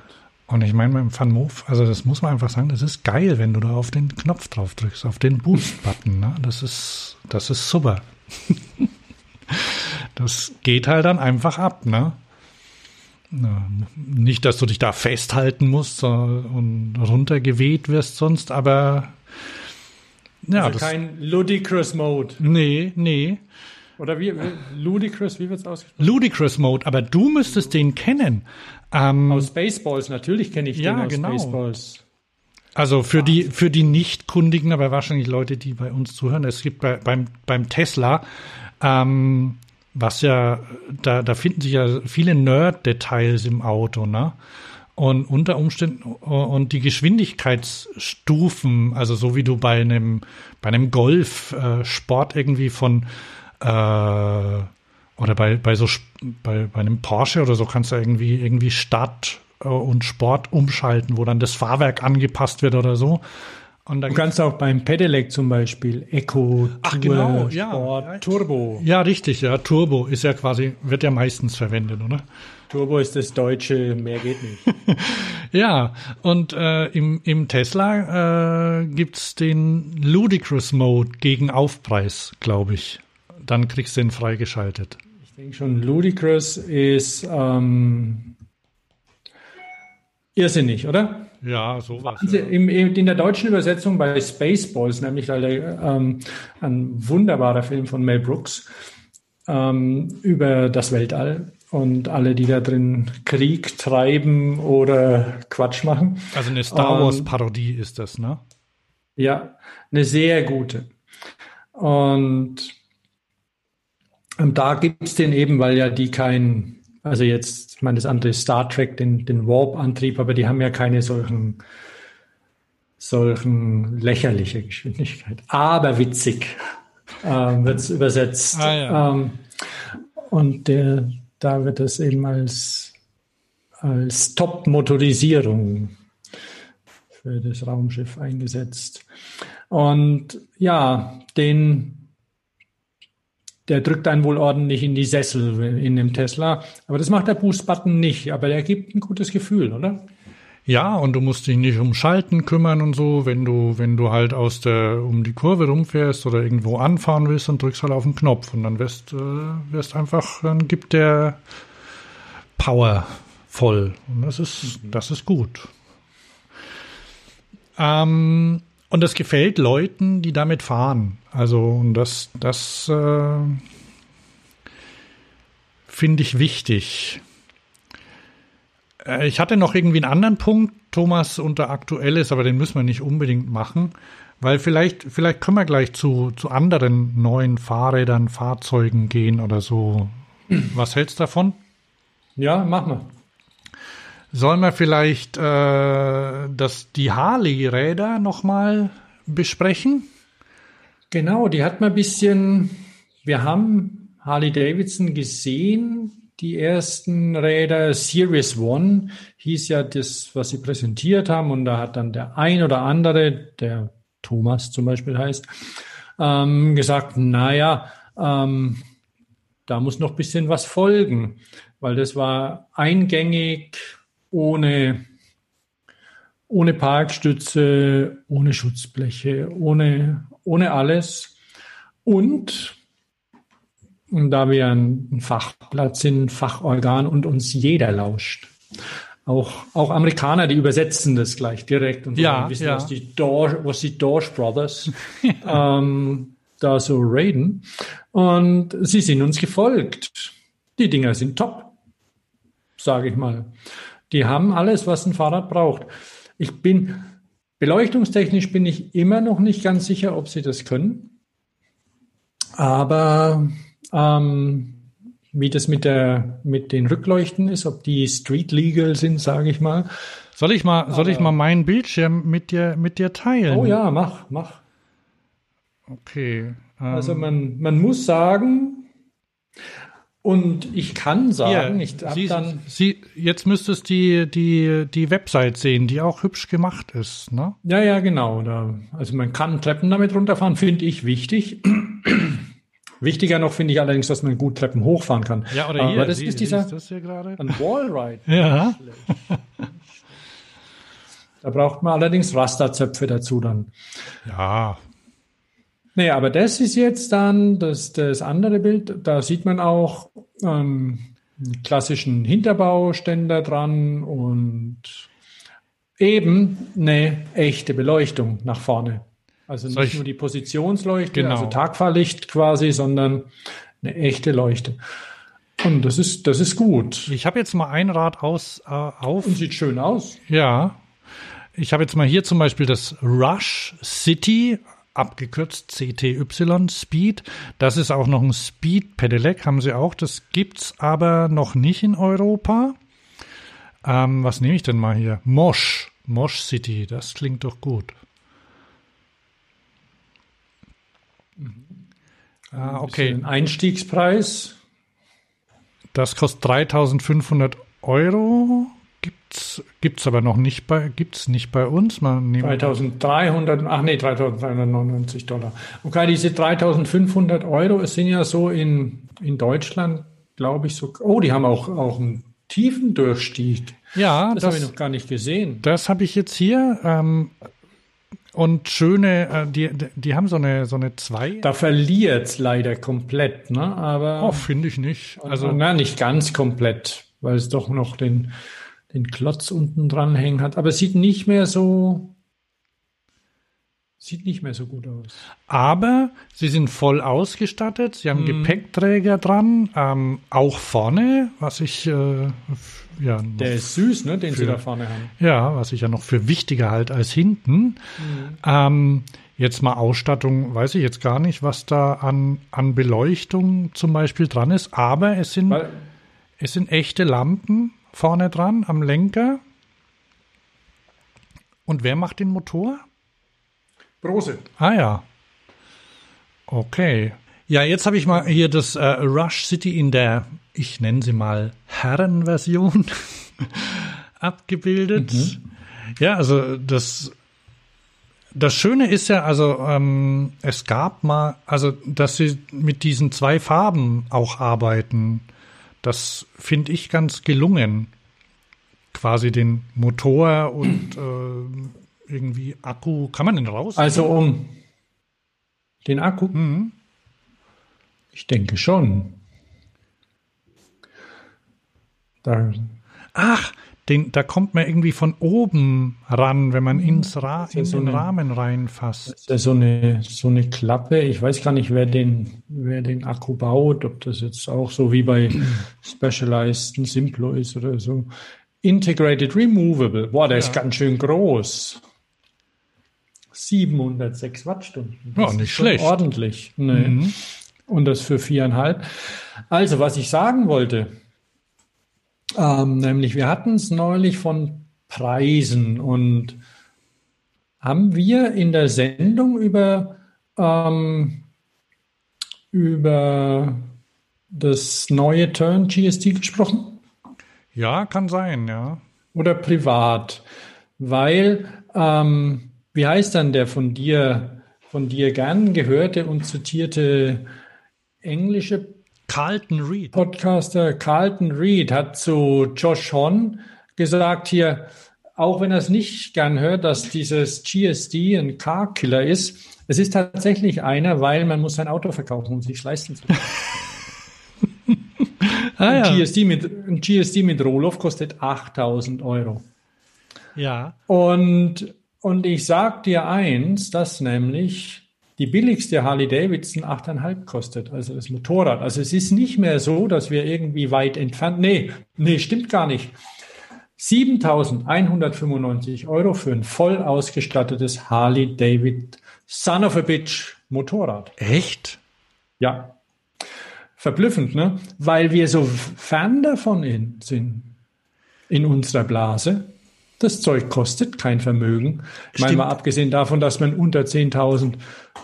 Und ich meine, beim Van Moof, also das muss man einfach sagen, das ist geil, wenn du da auf den Knopf drauf drückst, auf den Boost-Button. Ne? Das ist, das ist super. das geht halt dann einfach ab, ne? Nicht, dass du dich da festhalten musst und runtergeweht wirst sonst, aber ja, also kein Ludicrous Mode. Nee, nee. Oder wie, Ludicrous, wie wird es ausgesprochen? Ludicrous Mode, aber du müsstest den kennen. Ähm, aus Spaceballs, natürlich kenne ich ja, den aus genau. Spaceballs. Also für die, für die Nicht-Kundigen, aber wahrscheinlich Leute, die bei uns zuhören, es gibt bei, beim, beim Tesla, ähm, was ja, da, da finden sich ja viele Nerd-Details im Auto, ne? Und unter Umständen und die Geschwindigkeitsstufen, also so wie du bei einem bei einem Golf-Sport äh, irgendwie von äh, oder bei bei so bei, bei einem Porsche oder so kannst du irgendwie irgendwie Start äh, und Sport umschalten, wo dann das Fahrwerk angepasst wird oder so. Und du kannst auch beim Pedelec zum Beispiel Eco, Ach, Tour, genau, ja. Sport, Turbo. Ja, richtig, ja. Turbo ist ja quasi, wird ja meistens verwendet, oder? Turbo ist das Deutsche, mehr geht nicht. ja, und äh, im, im Tesla äh, gibt's den Ludicrous Mode gegen Aufpreis, glaube ich. Dann kriegst du den freigeschaltet. Ich denke schon, Ludicrous ist ähm, irrsinnig, oder? Ja, sowas. Ja. In, in, der deutschen Übersetzung bei Spaceballs, nämlich ähm, ein wunderbarer Film von Mel Brooks ähm, über das Weltall und alle, die da drin Krieg treiben oder Quatsch machen. Also eine Star Wars-Parodie ist das, ne? Ja, eine sehr gute. Und, und da gibt's den eben, weil ja die kein, also jetzt, ich meine, das andere Star Trek, den, den Warp-Antrieb, aber die haben ja keine solchen, solchen lächerliche Geschwindigkeit. Aber witzig äh, wird's übersetzt. Ah, ja. ähm, und der, da wird es eben als, als Top-Motorisierung für das Raumschiff eingesetzt. Und ja, den, der drückt einen wohl ordentlich in die Sessel in dem Tesla. Aber das macht der Boost-Button nicht. Aber der gibt ein gutes Gefühl, oder? Ja, und du musst dich nicht um Schalten kümmern und so, wenn du, wenn du halt aus der, um die Kurve rumfährst oder irgendwo anfahren willst, dann drückst halt auf den Knopf und dann wirst, äh, wirst einfach, dann gibt der Power voll. Und das ist, das ist gut. Ähm, und das gefällt Leuten, die damit fahren. Also, und das, das äh, finde ich wichtig. Äh, ich hatte noch irgendwie einen anderen Punkt, Thomas, unter aktuell ist, aber den müssen wir nicht unbedingt machen, weil vielleicht, vielleicht können wir gleich zu, zu anderen neuen Fahrrädern, Fahrzeugen gehen oder so. Was hältst du davon? Ja, machen wir. Sollen wir vielleicht äh, das, die Harley-Räder nochmal besprechen? Genau, die hat man ein bisschen, wir haben Harley Davidson gesehen, die ersten Räder. Series One hieß ja das, was sie präsentiert haben. Und da hat dann der ein oder andere, der Thomas zum Beispiel heißt, ähm, gesagt, naja, ähm, da muss noch bisschen was folgen, weil das war eingängig, ohne, ohne Parkstütze, ohne Schutzbleche, ohne, ohne alles. Und und da wir ein Fachplatz sind, Fachorgan und uns jeder lauscht. Auch, auch Amerikaner, die übersetzen das gleich direkt und ja, wissen, ja. was die Dorsch, was die Dorsch Brothers ähm, da so raiden. Und sie sind uns gefolgt. Die Dinger sind top, sage ich mal. Die haben alles, was ein Fahrrad braucht. Ich bin beleuchtungstechnisch bin ich immer noch nicht ganz sicher, ob sie das können. Aber ähm, wie das mit der mit den Rückleuchten ist, ob die street legal sind, sage ich mal. Soll ich mal, soll ich mal meinen Bildschirm mit dir mit dir teilen? Oh ja, mach, mach. Okay. Ähm, also man man muss sagen und ich kann sagen, ja, ich hab Sie, dann Sie jetzt müsstest die die die Website sehen, die auch hübsch gemacht ist, ne? Ja, ja, genau. Da, also man kann Treppen damit runterfahren, finde ich wichtig. Wichtiger noch finde ich allerdings, dass man gut Treppen hochfahren kann. Ja, oder hier. Aber das Sie, ist dieser das hier gerade? ein Wallride. ja. Da braucht man allerdings Rasterzöpfe dazu dann. Ja. Nee, aber das ist jetzt dann das, das andere Bild. Da sieht man auch ähm, einen klassischen Hinterbauständer dran und eben eine echte Beleuchtung nach vorne. Also nicht Solch, nur die Positionsleuchte, genau. also Tagfahrlicht quasi, sondern eine echte Leuchte. Und das ist, das ist gut. Ich habe jetzt mal ein Rad aus, äh, auf. Und sieht schön aus. Ja. Ich habe jetzt mal hier zum Beispiel das Rush City, abgekürzt CTY Speed. Das ist auch noch ein Speed Pedelec, haben sie auch. Das gibt's aber noch nicht in Europa. Ähm, was nehme ich denn mal hier? Mosh. Mosh City, das klingt doch gut. Ah, okay. Einstiegspreis. Das kostet 3500 Euro. Gibt es aber noch nicht bei, gibt's nicht bei uns. Mal 3300, ach nee, 3399 Dollar. Okay, diese 3500 Euro, es sind ja so in, in Deutschland, glaube ich, so, oh, die haben auch, auch einen tiefen Durchstieg. Ja, das, das habe ich noch gar nicht gesehen. Das habe ich jetzt hier. Ähm, und schöne, äh, die, die haben so eine, so eine zwei. Da verliert es leider komplett, ne? Aber. Oh, finde ich nicht. Also. Na, nicht ganz komplett, weil es doch noch den, den Klotz unten dran hängen hat. Aber es sieht nicht mehr so, sieht nicht mehr so gut aus. Aber sie sind voll ausgestattet. Sie haben hm. Gepäckträger dran, ähm, auch vorne, was ich äh, ja, der ist süß, ne, den für, sie da vorne haben. Ja, was ich ja noch für wichtiger halt als hinten. Mhm. Ähm, jetzt mal Ausstattung, weiß ich jetzt gar nicht, was da an, an Beleuchtung zum Beispiel dran ist, aber es sind, Weil, es sind echte Lampen vorne dran am Lenker. Und wer macht den Motor? Brose. Ah ja. Okay. Ja, jetzt habe ich mal hier das äh, Rush City in der ich nenne sie mal Herrenversion abgebildet. Mhm. Ja, also das das Schöne ist ja, also ähm, es gab mal, also dass sie mit diesen zwei Farben auch arbeiten. Das finde ich ganz gelungen. Quasi den Motor und äh, irgendwie Akku. Kann man den raus? Also um den Akku? Mhm. Ich denke schon. Da. Ach, den, da kommt man irgendwie von oben ran, wenn man ins Ra in so den eine, Rahmen reinfasst. Das ist ja so eine, so eine Klappe. Ich weiß gar nicht, wer den, wer den Akku baut, ob das jetzt auch so wie bei Specialized ein Simplo ist oder so. Integrated Removable. Boah, der ja. ist ganz schön groß. 706 Wattstunden. Das ja, nicht schlecht. Ordentlich. Nee. Mhm. Und das für viereinhalb. Also, was ich sagen wollte, ähm, nämlich, wir hatten es neulich von Preisen und haben wir in der Sendung über, ähm, über das neue Turn GST gesprochen? Ja, kann sein, ja. Oder privat, weil, ähm, wie heißt dann der von dir, von dir gern gehörte und zitierte englische Carlton Reed. Podcaster Carlton Reed hat zu Josh Hon gesagt hier, auch wenn er es nicht gern hört, dass dieses GSD ein Car-Killer ist, es ist tatsächlich einer, weil man muss sein Auto verkaufen, um sich leisten zu können. ah, ein, ja. GSD mit, ein GSD mit Rohloff kostet 8000 Euro. Ja. Und, und ich sag dir eins, dass nämlich die billigste Harley Davidson 8,5 kostet, also das Motorrad. Also es ist nicht mehr so, dass wir irgendwie weit entfernt, nee, nee, stimmt gar nicht. 7.195 Euro für ein voll ausgestattetes Harley David Son of a Bitch Motorrad. Echt? Ja. Verblüffend, ne? Weil wir so fern davon sind in unserer Blase. Das Zeug kostet kein Vermögen. Ich meine mal abgesehen davon, dass man unter 10.000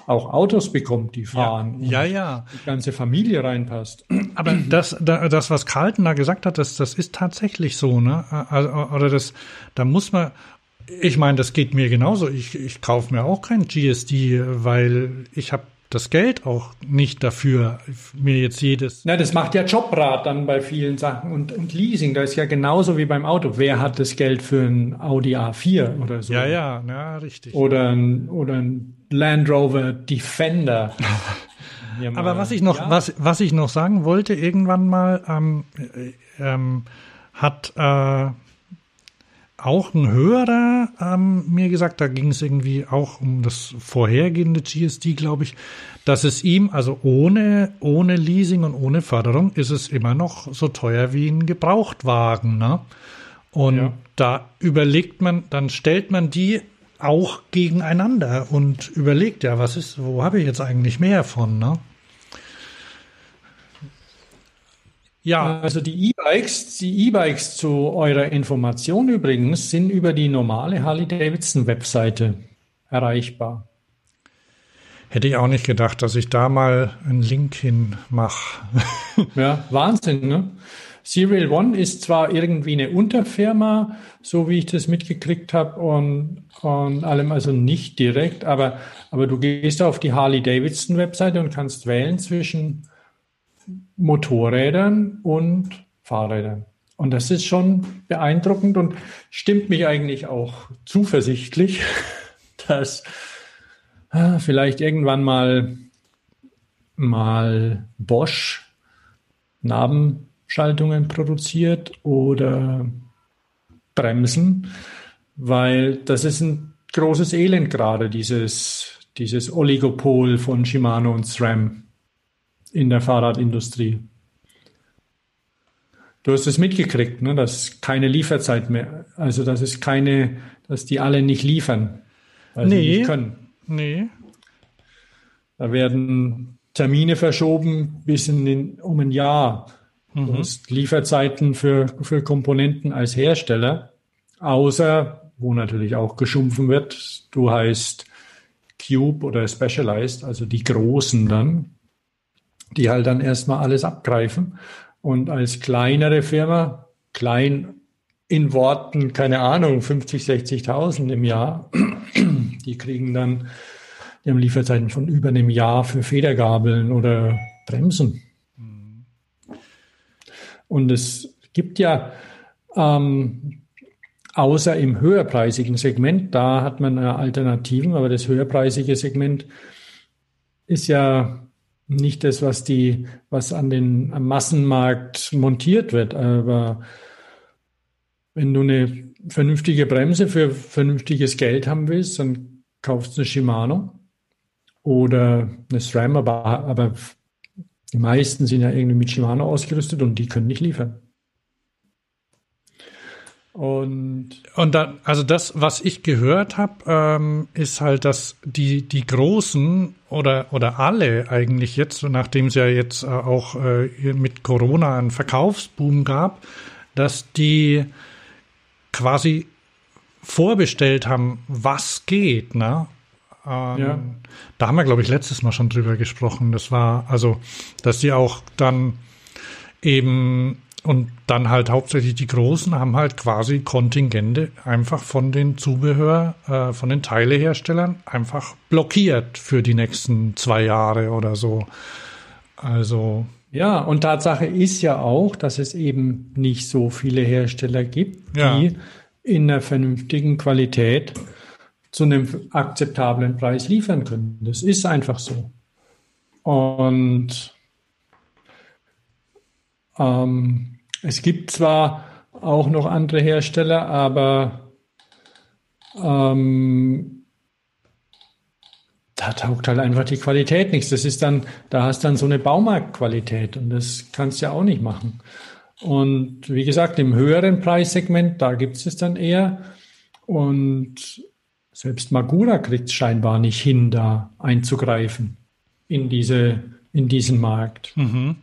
auch Autos bekommt, die fahren. Ja, ja, ja. Die ganze Familie reinpasst. Aber das, das, was Carlton da gesagt hat, das, das ist tatsächlich so, ne? Also, oder das, da muss man, ich meine, das geht mir genauso. Ich, ich kaufe mir auch kein GSD, weil ich habe das Geld auch nicht dafür, mir jetzt jedes. Na, das macht ja Jobrat dann bei vielen Sachen und, und Leasing. Da ist ja genauso wie beim Auto. Wer hat das Geld für ein Audi A4 oder so? Ja, ja, ja, richtig. Oder ein, oder ein Land Rover Defender. Aber was ich noch, ja. was, was ich noch sagen wollte, irgendwann mal ähm, äh, ähm, hat äh, auch ein Hörer ähm, mir gesagt, da ging es irgendwie auch um das vorhergehende GSD, glaube ich, dass es ihm, also ohne, ohne Leasing und ohne Förderung, ist es immer noch so teuer wie ein Gebrauchtwagen. Ne? Und ja. da überlegt man, dann stellt man die auch gegeneinander und überlegt, ja, was ist, wo habe ich jetzt eigentlich mehr von, ne? Ja. Also die E-Bikes, die E-Bikes zu eurer Information übrigens sind über die normale Harley-Davidson-Webseite erreichbar. Hätte ich auch nicht gedacht, dass ich da mal einen Link hin mache. ja, Wahnsinn, ne? Serial One ist zwar irgendwie eine Unterfirma, so wie ich das mitgekriegt habe, und, und allem also nicht direkt, aber, aber du gehst auf die Harley-Davidson-Webseite und kannst wählen zwischen Motorrädern und Fahrrädern. Und das ist schon beeindruckend und stimmt mich eigentlich auch zuversichtlich, dass ah, vielleicht irgendwann mal, mal Bosch Narben Schaltungen produziert oder Bremsen, weil das ist ein großes Elend gerade, dieses, dieses Oligopol von Shimano und SRAM in der Fahrradindustrie. Du hast es mitgekriegt, ne, dass keine Lieferzeit mehr, also dass es keine, dass die alle nicht liefern, weil nee, sie nicht können. Nee. Da werden Termine verschoben bis in den, um ein Jahr. Mhm. Du hast Lieferzeiten für, für Komponenten als Hersteller, außer, wo natürlich auch geschumpfen wird, du heißt Cube oder Specialized, also die Großen dann, die halt dann erstmal alles abgreifen. Und als kleinere Firma, klein in Worten, keine Ahnung, 50, 60.000 im Jahr, die kriegen dann, die haben Lieferzeiten von über einem Jahr für Federgabeln oder Bremsen. Und es gibt ja ähm, außer im höherpreisigen Segment, da hat man Alternativen, aber das höherpreisige Segment ist ja nicht das, was die, was an den am Massenmarkt montiert wird. Aber wenn du eine vernünftige Bremse für vernünftiges Geld haben willst, dann kaufst du eine Shimano oder eine SRAM, aber, aber die meisten sind ja irgendwie mit Shimano ausgerüstet und die können nicht liefern. Und, und dann, also das, was ich gehört habe, ähm, ist halt, dass die, die Großen oder, oder alle eigentlich jetzt, nachdem es ja jetzt äh, auch äh, mit Corona einen Verkaufsboom gab, dass die quasi vorbestellt haben, was geht, ne? Ähm, ja. Da haben wir, glaube ich, letztes Mal schon drüber gesprochen. Das war, also, dass die auch dann eben und dann halt hauptsächlich die Großen haben halt quasi Kontingente einfach von den Zubehör, äh, von den Teileherstellern einfach blockiert für die nächsten zwei Jahre oder so. Also. Ja, und Tatsache ist ja auch, dass es eben nicht so viele Hersteller gibt, die ja. in einer vernünftigen Qualität zu einem akzeptablen Preis liefern können. Das ist einfach so. Und ähm, es gibt zwar auch noch andere Hersteller, aber ähm, da taugt halt einfach die Qualität nichts. Das ist dann, da hast dann so eine Baumarktqualität und das kannst du ja auch nicht machen. Und wie gesagt, im höheren Preissegment, da gibt es es dann eher. Und selbst Magura kriegt es scheinbar nicht hin, da einzugreifen in, diese, in diesen Markt mhm.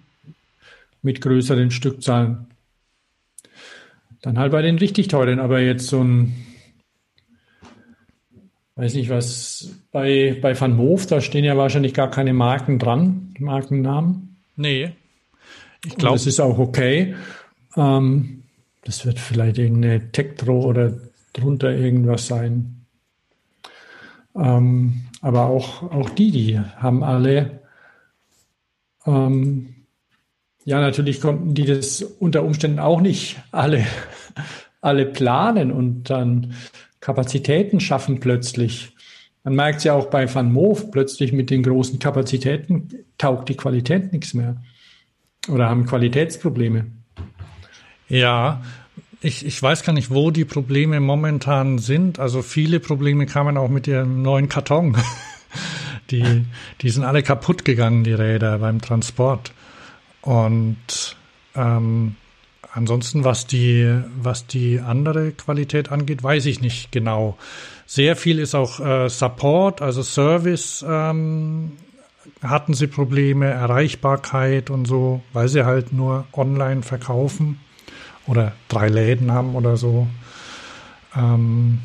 Mit größeren Stückzahlen. Dann halt bei den richtig teuren, aber jetzt so ein, weiß nicht was, bei, bei Van Moof, da stehen ja wahrscheinlich gar keine Marken dran, Markennamen. Nee. Ich glaube. Das ist auch okay. Ähm, das wird vielleicht irgendeine Tektro oder drunter irgendwas sein. Ähm, aber auch, auch die, die haben alle, ähm, ja, natürlich konnten die das unter Umständen auch nicht alle, alle planen und dann Kapazitäten schaffen plötzlich. Man merkt es ja auch bei Van Moof, plötzlich mit den großen Kapazitäten taugt die Qualität nichts mehr. Oder haben Qualitätsprobleme. Ja, ich, ich weiß gar nicht, wo die Probleme momentan sind. Also viele Probleme kamen auch mit dem neuen Karton. Die, die sind alle kaputt gegangen, die Räder beim Transport. Und ähm, ansonsten, was die, was die andere Qualität angeht, weiß ich nicht genau. Sehr viel ist auch äh, Support, also Service ähm, hatten sie Probleme, Erreichbarkeit und so, weil sie halt nur online verkaufen oder drei Läden haben oder so. Ähm,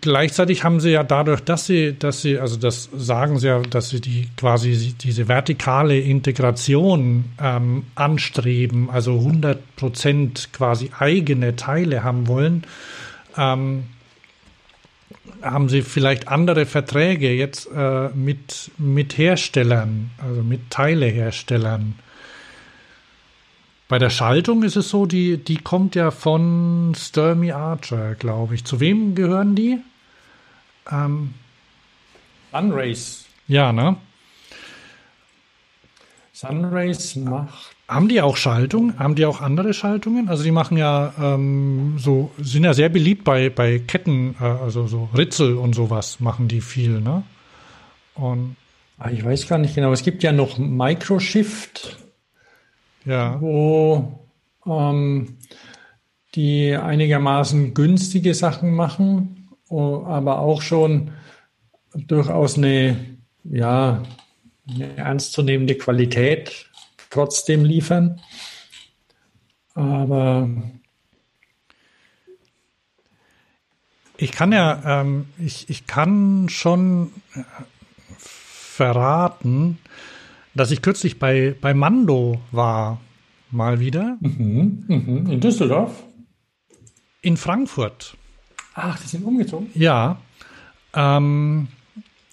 gleichzeitig haben sie ja dadurch, dass sie, dass sie, also das sagen sie ja, dass sie die quasi diese vertikale Integration ähm, anstreben, also 100 Prozent quasi eigene Teile haben wollen, ähm, haben sie vielleicht andere Verträge jetzt äh, mit, mit Herstellern, also mit Teileherstellern. Bei der Schaltung ist es so, die, die kommt ja von Sturmy Archer, glaube ich. Zu wem gehören die? Ähm, Sunrace. Ja, ne? Sunrace macht. Haben die auch Schaltung? Haben die auch andere Schaltungen? Also die machen ja ähm, so, sind ja sehr beliebt bei, bei Ketten, äh, also so Ritzel und sowas machen die viel, ne? Und ah, ich weiß gar nicht genau. Es gibt ja noch Microshift ja. wo ähm, die einigermaßen günstige Sachen machen, aber auch schon durchaus eine, ja, eine ernstzunehmende Qualität trotzdem liefern. Aber ich kann ja, ähm, ich, ich kann schon verraten, dass ich kürzlich bei, bei Mando war, mal wieder. Mhm, mhm. In Düsseldorf? In Frankfurt. Ach, die sind umgezogen? Ja. Ähm,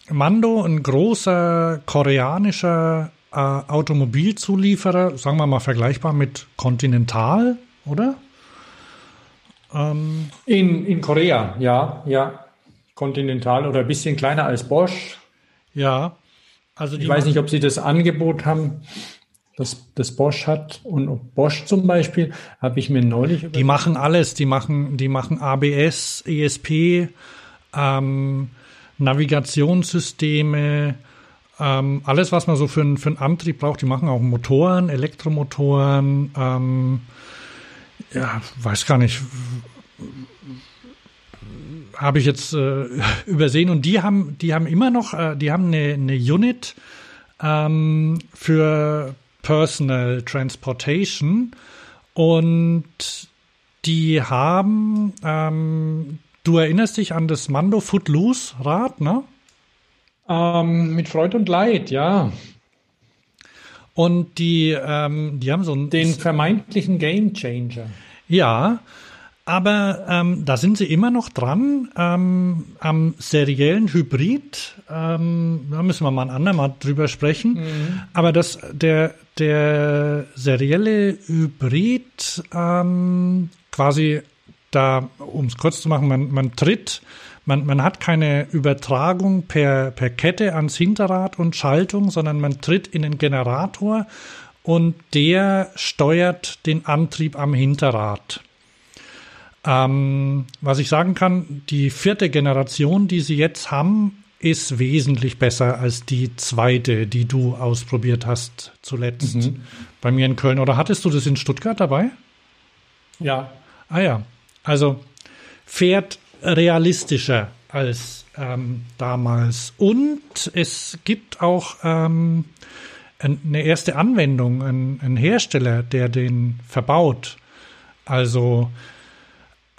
Mando, ein großer koreanischer äh, Automobilzulieferer, sagen wir mal vergleichbar mit Continental, oder? Ähm, in, in Korea, ja, ja. Continental oder ein bisschen kleiner als Bosch. Ja. Also ich weiß nicht, ob Sie das Angebot haben, das, das Bosch hat. Und Bosch zum Beispiel habe ich mir neulich. Die machen alles. Die machen, die machen ABS, ESP, ähm, Navigationssysteme, ähm, alles, was man so für, einen für einen Antrieb braucht. Die machen auch Motoren, Elektromotoren. Ähm, ja, weiß gar nicht habe ich jetzt äh, übersehen und die haben, die haben immer noch, äh, die haben eine, eine Unit ähm, für Personal Transportation und die haben, ähm, du erinnerst dich an das Mando Footloose Rad, ne? Ähm, mit Freud und Leid, ja. Und die, ähm, die haben so einen. Den vermeintlichen Game Changer. Ja, aber ähm, da sind sie immer noch dran ähm, am seriellen Hybrid. Ähm, da müssen wir mal ein andermal drüber sprechen. Mhm. Aber das, der, der serielle Hybrid ähm, quasi da, um es kurz zu machen, man, man tritt, man, man hat keine Übertragung per, per Kette ans Hinterrad und Schaltung, sondern man tritt in den Generator und der steuert den Antrieb am Hinterrad. Ähm, was ich sagen kann, die vierte Generation, die sie jetzt haben, ist wesentlich besser als die zweite, die du ausprobiert hast zuletzt mhm. bei mir in Köln. Oder hattest du das in Stuttgart dabei? Ja. Ah ja. Also fährt realistischer als ähm, damals. Und es gibt auch ähm, eine erste Anwendung, ein Hersteller, der den verbaut. Also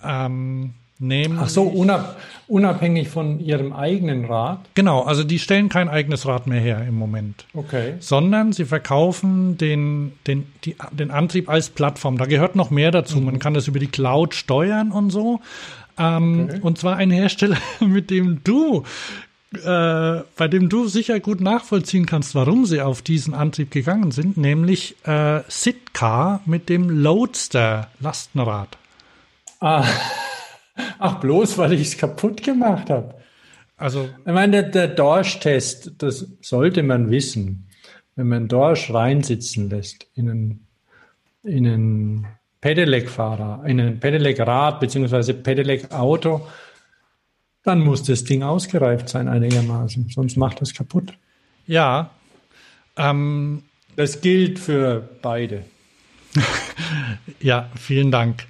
ähm, nehmen. Ach so, unab unabhängig von ihrem eigenen Rad? Genau, also die stellen kein eigenes Rad mehr her im Moment. Okay. Sondern sie verkaufen den, den, die, den Antrieb als Plattform. Da gehört noch mehr dazu. Mhm. Man kann das über die Cloud steuern und so. Ähm, okay. Und zwar ein Hersteller, mit dem du äh, bei dem du sicher gut nachvollziehen kannst, warum sie auf diesen Antrieb gegangen sind, nämlich äh, Sitka mit dem Loadster Lastenrad. Ah, ach, bloß weil ich es kaputt gemacht habe. Also, ich meine, der, der Dorsch-Test, das sollte man wissen. Wenn man Dorsch reinsitzen lässt in einen, in einen Pedelec-Fahrer, in ein Pedelec-Rad bzw. Pedelec-Auto, dann muss das Ding ausgereift sein einigermaßen, sonst macht das kaputt. Ja. Ähm, das gilt für beide. ja, vielen Dank.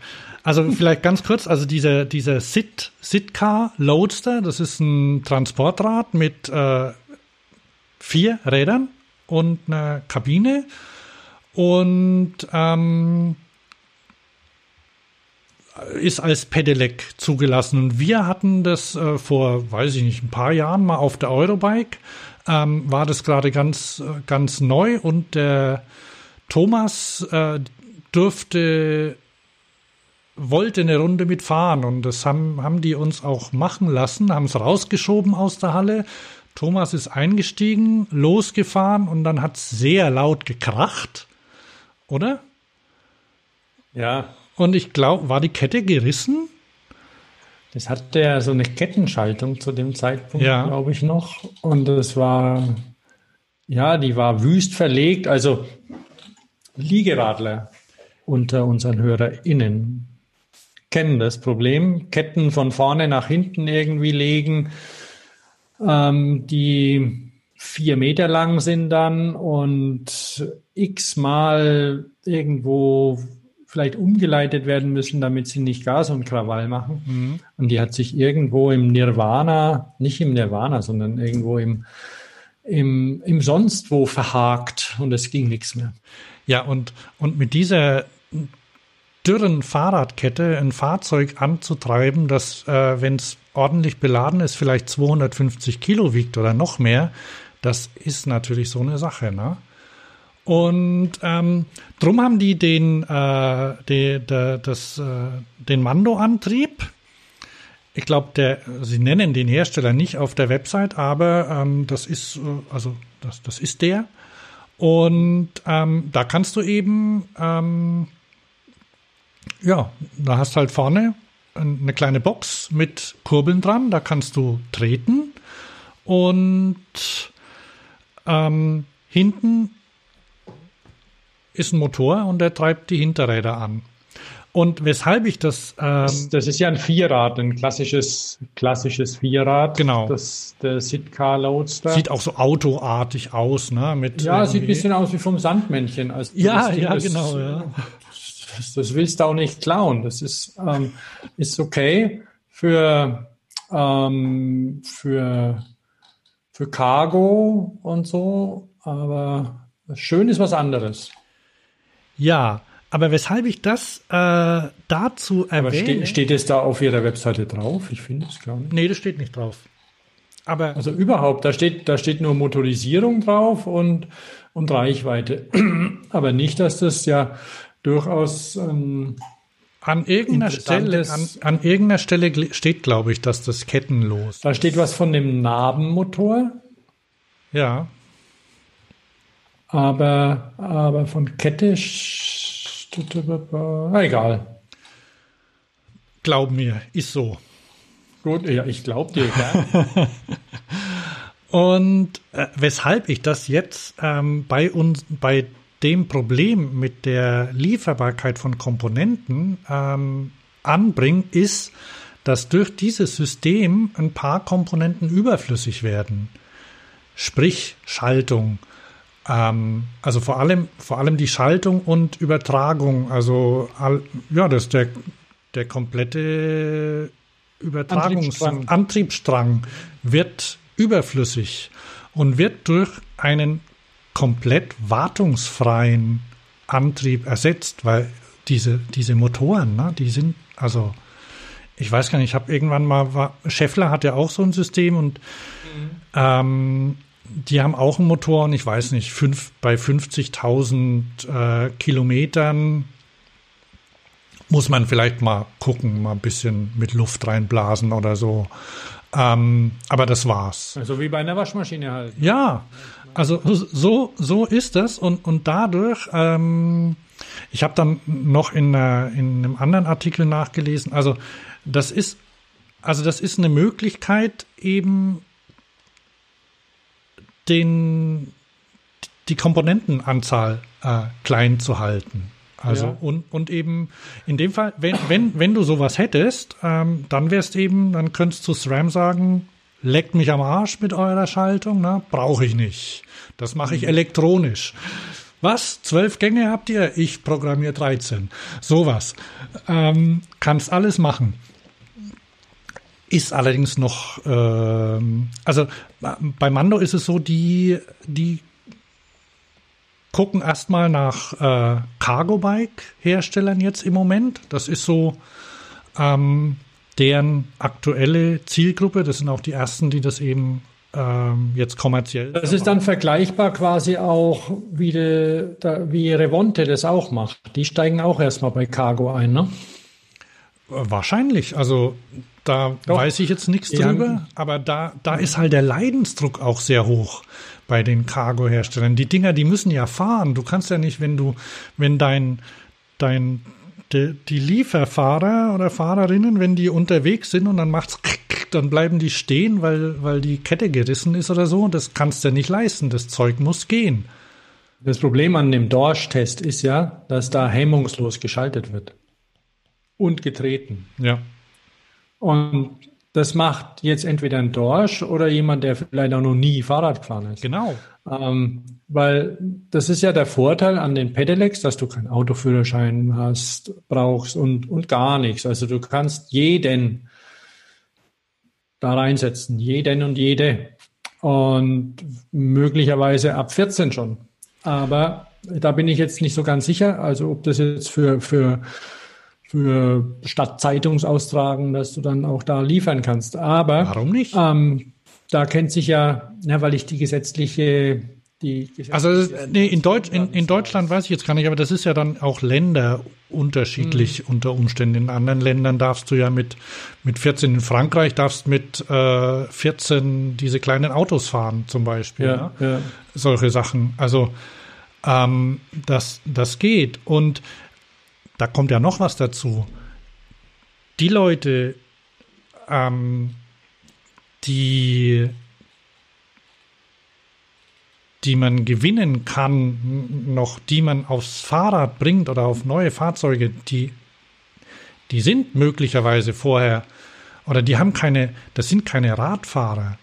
Also vielleicht ganz kurz, also dieser dieser Sit Sitka Loadster, das ist ein Transportrad mit äh, vier Rädern und einer Kabine und ähm, ist als Pedelec zugelassen. Und wir hatten das äh, vor, weiß ich nicht, ein paar Jahren mal auf der Eurobike. Ähm, war das gerade ganz, ganz neu und der Thomas äh, dürfte, wollte eine Runde mitfahren und das haben, haben die uns auch machen lassen, haben es rausgeschoben aus der Halle. Thomas ist eingestiegen, losgefahren und dann hat es sehr laut gekracht, oder? Ja, und ich glaube, war die Kette gerissen? Das hatte ja so eine Kettenschaltung zu dem Zeitpunkt, ja. glaube ich, noch. Und es war, ja, die war wüst verlegt. Also Liegeradler unter unseren HörerInnen kennen das Problem. Ketten von vorne nach hinten irgendwie legen, ähm, die vier Meter lang sind dann und x-mal irgendwo vielleicht umgeleitet werden müssen, damit sie nicht Gas und Krawall machen. Mhm. Und die hat sich irgendwo im Nirvana, nicht im Nirvana, sondern irgendwo im, im, im Sonstwo verhakt und es ging nichts mehr. Ja, und, und mit dieser dürren Fahrradkette ein Fahrzeug anzutreiben, das, äh, wenn es ordentlich beladen ist, vielleicht 250 Kilo wiegt oder noch mehr, das ist natürlich so eine Sache, ne? Und ähm, drum haben die den, äh, die, de, das, äh, den Mando-Antrieb. Ich glaube, sie nennen den Hersteller nicht auf der Website, aber ähm, das ist, äh, also das, das ist der. Und ähm, da kannst du eben, ähm, ja, da hast halt vorne eine kleine Box mit Kurbeln dran, da kannst du treten und ähm, hinten ist ein Motor und der treibt die Hinterräder an. Und weshalb ich das, ähm, das, ist ja ein Vierrad, ein klassisches, klassisches Vierrad. Genau. Das, der Sitka Loadster. Sieht auch so autoartig aus, ne? Mit ja, sieht ein bisschen aus wie vom Sandmännchen. Also ja, ja, das, genau, ja. Das, das, willst du auch nicht klauen. Das ist, ähm, ist okay für, ähm, für, für Cargo und so, aber schön ist was anderes. Ja, aber weshalb ich das äh, dazu erwähne. Aber steht, steht es da auf Ihrer Webseite drauf? Ich finde es gar nicht. Nee, das steht nicht drauf. Aber also überhaupt, da steht, da steht nur Motorisierung drauf und, und Reichweite. Aber nicht, dass das ja durchaus ähm, an irgendeiner Stelle, an, an, irgendeiner Stelle steht, glaube ich, dass das kettenlos. Da steht was von dem Narbenmotor. Ja. Aber, aber von Kette, na, egal. Glaub mir, ist so. Gut, ja, ich glaube dir. Und äh, weshalb ich das jetzt ähm, bei uns, bei dem Problem mit der Lieferbarkeit von Komponenten ähm, anbringe, ist, dass durch dieses System ein paar Komponenten überflüssig werden. Sprich Schaltung, ähm, also vor allem, vor allem die Schaltung und Übertragung. Also all, ja, das der, der komplette Übertragungs Antriebsstrang wird überflüssig und wird durch einen komplett wartungsfreien Antrieb ersetzt, weil diese, diese Motoren, ne, die sind, also ich weiß gar nicht, ich habe irgendwann mal, war, Scheffler hat ja auch so ein System und mhm. ähm, die haben auch einen Motor und ich weiß nicht, fünf, bei 50.000 äh, Kilometern muss man vielleicht mal gucken, mal ein bisschen mit Luft reinblasen oder so. Ähm, aber das war's. Also wie bei einer Waschmaschine halt. Ja, also so, so ist das und, und dadurch, ähm, ich habe dann noch in, äh, in einem anderen Artikel nachgelesen, also das ist, also das ist eine Möglichkeit eben den, die Komponentenanzahl äh, klein zu halten. Also ja. und, und eben in dem Fall, wenn, wenn, wenn du sowas hättest, ähm, dann wärst eben, dann könntest du SRAM sagen, leckt mich am Arsch mit eurer Schaltung, ne? Brauche ich nicht. Das mache ich mhm. elektronisch. Was? Zwölf Gänge habt ihr? Ich programmiere 13. Sowas. Ähm, kannst alles machen. ist allerdings noch, äh, also bei Mando ist es so, die, die gucken erstmal nach äh, Cargo-Bike-Herstellern jetzt im Moment. Das ist so ähm, deren aktuelle Zielgruppe. Das sind auch die ersten, die das eben ähm, jetzt kommerziell. Das ist dann vergleichbar quasi auch, wie, de, da, wie Revonte das auch macht. Die steigen auch erstmal bei Cargo ein, ne? Wahrscheinlich. Also da Doch. weiß ich jetzt nichts drüber, aber da, da ist halt der Leidensdruck auch sehr hoch bei den Cargo-Herstellern. Die Dinger, die müssen ja fahren. Du kannst ja nicht, wenn du, wenn dein, dein, die, die Lieferfahrer oder Fahrerinnen, wenn die unterwegs sind und dann macht's dann bleiben die stehen, weil, weil die Kette gerissen ist oder so. Das kannst du ja nicht leisten. Das Zeug muss gehen. Das Problem an dem Dorsch-Test ist ja, dass da hemmungslos geschaltet wird. Und getreten. Ja. Und das macht jetzt entweder ein Dorsch oder jemand, der vielleicht auch noch nie Fahrrad gefahren ist. Genau. Ähm, weil das ist ja der Vorteil an den Pedelecs, dass du keinen Autoführerschein hast, brauchst und, und gar nichts. Also du kannst jeden da reinsetzen, jeden und jede. Und möglicherweise ab 14 schon. Aber da bin ich jetzt nicht so ganz sicher. Also ob das jetzt für, für für Stadtzeitungsaustragen, dass du dann auch da liefern kannst. Aber warum nicht? Ähm, da kennt sich ja, ja, weil ich die gesetzliche die also nee, in, Deutsch, in, in Deutschland weiß ich jetzt gar nicht, aber das ist ja dann auch Länder unterschiedlich hm. unter Umständen. In anderen Ländern darfst du ja mit, mit 14, in Frankreich darfst mit äh, 14 diese kleinen Autos fahren zum Beispiel. Ja, ne? ja. Solche Sachen. Also ähm, das, das geht. Und da kommt ja noch was dazu. Die Leute, ähm, die, die man gewinnen kann, noch die man aufs Fahrrad bringt oder auf neue Fahrzeuge, die, die sind möglicherweise vorher oder die haben keine, das sind keine Radfahrer.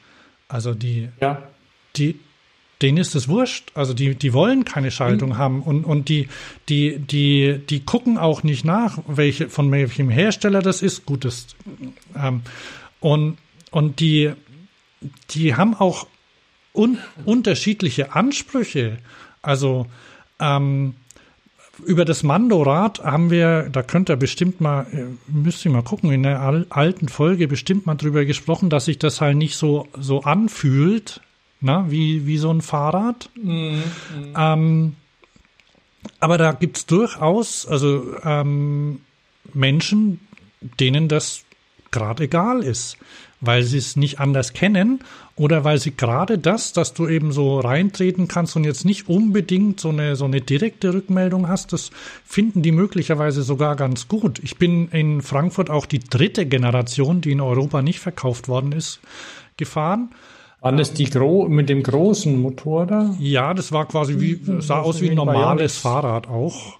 Also die, ja. die, denen ist es wurscht. Also die, die wollen keine Schaltung mhm. haben und, und die, die, die, die gucken auch nicht nach, welche, von welchem Hersteller das ist. Gut, das, ähm, und, und die, die haben auch un, unterschiedliche Ansprüche. Also, ähm, über das Mandorad haben wir, da könnt ihr bestimmt mal, müsst ihr mal gucken, in der alten Folge bestimmt mal drüber gesprochen, dass sich das halt nicht so, so anfühlt, na, wie, wie so ein Fahrrad. Mhm. Ähm, aber da gibt es durchaus also ähm, Menschen, denen das gerade egal ist, weil sie es nicht anders kennen oder weil sie gerade das, dass du eben so reintreten kannst und jetzt nicht unbedingt so eine, so eine direkte Rückmeldung hast, das finden die möglicherweise sogar ganz gut. Ich bin in Frankfurt auch die dritte Generation, die in Europa nicht verkauft worden ist, gefahren. Waren das die Gro mit dem großen Motor da? Ja, das war quasi wie, hm, sah aus wie ein normales Fahrrad auch.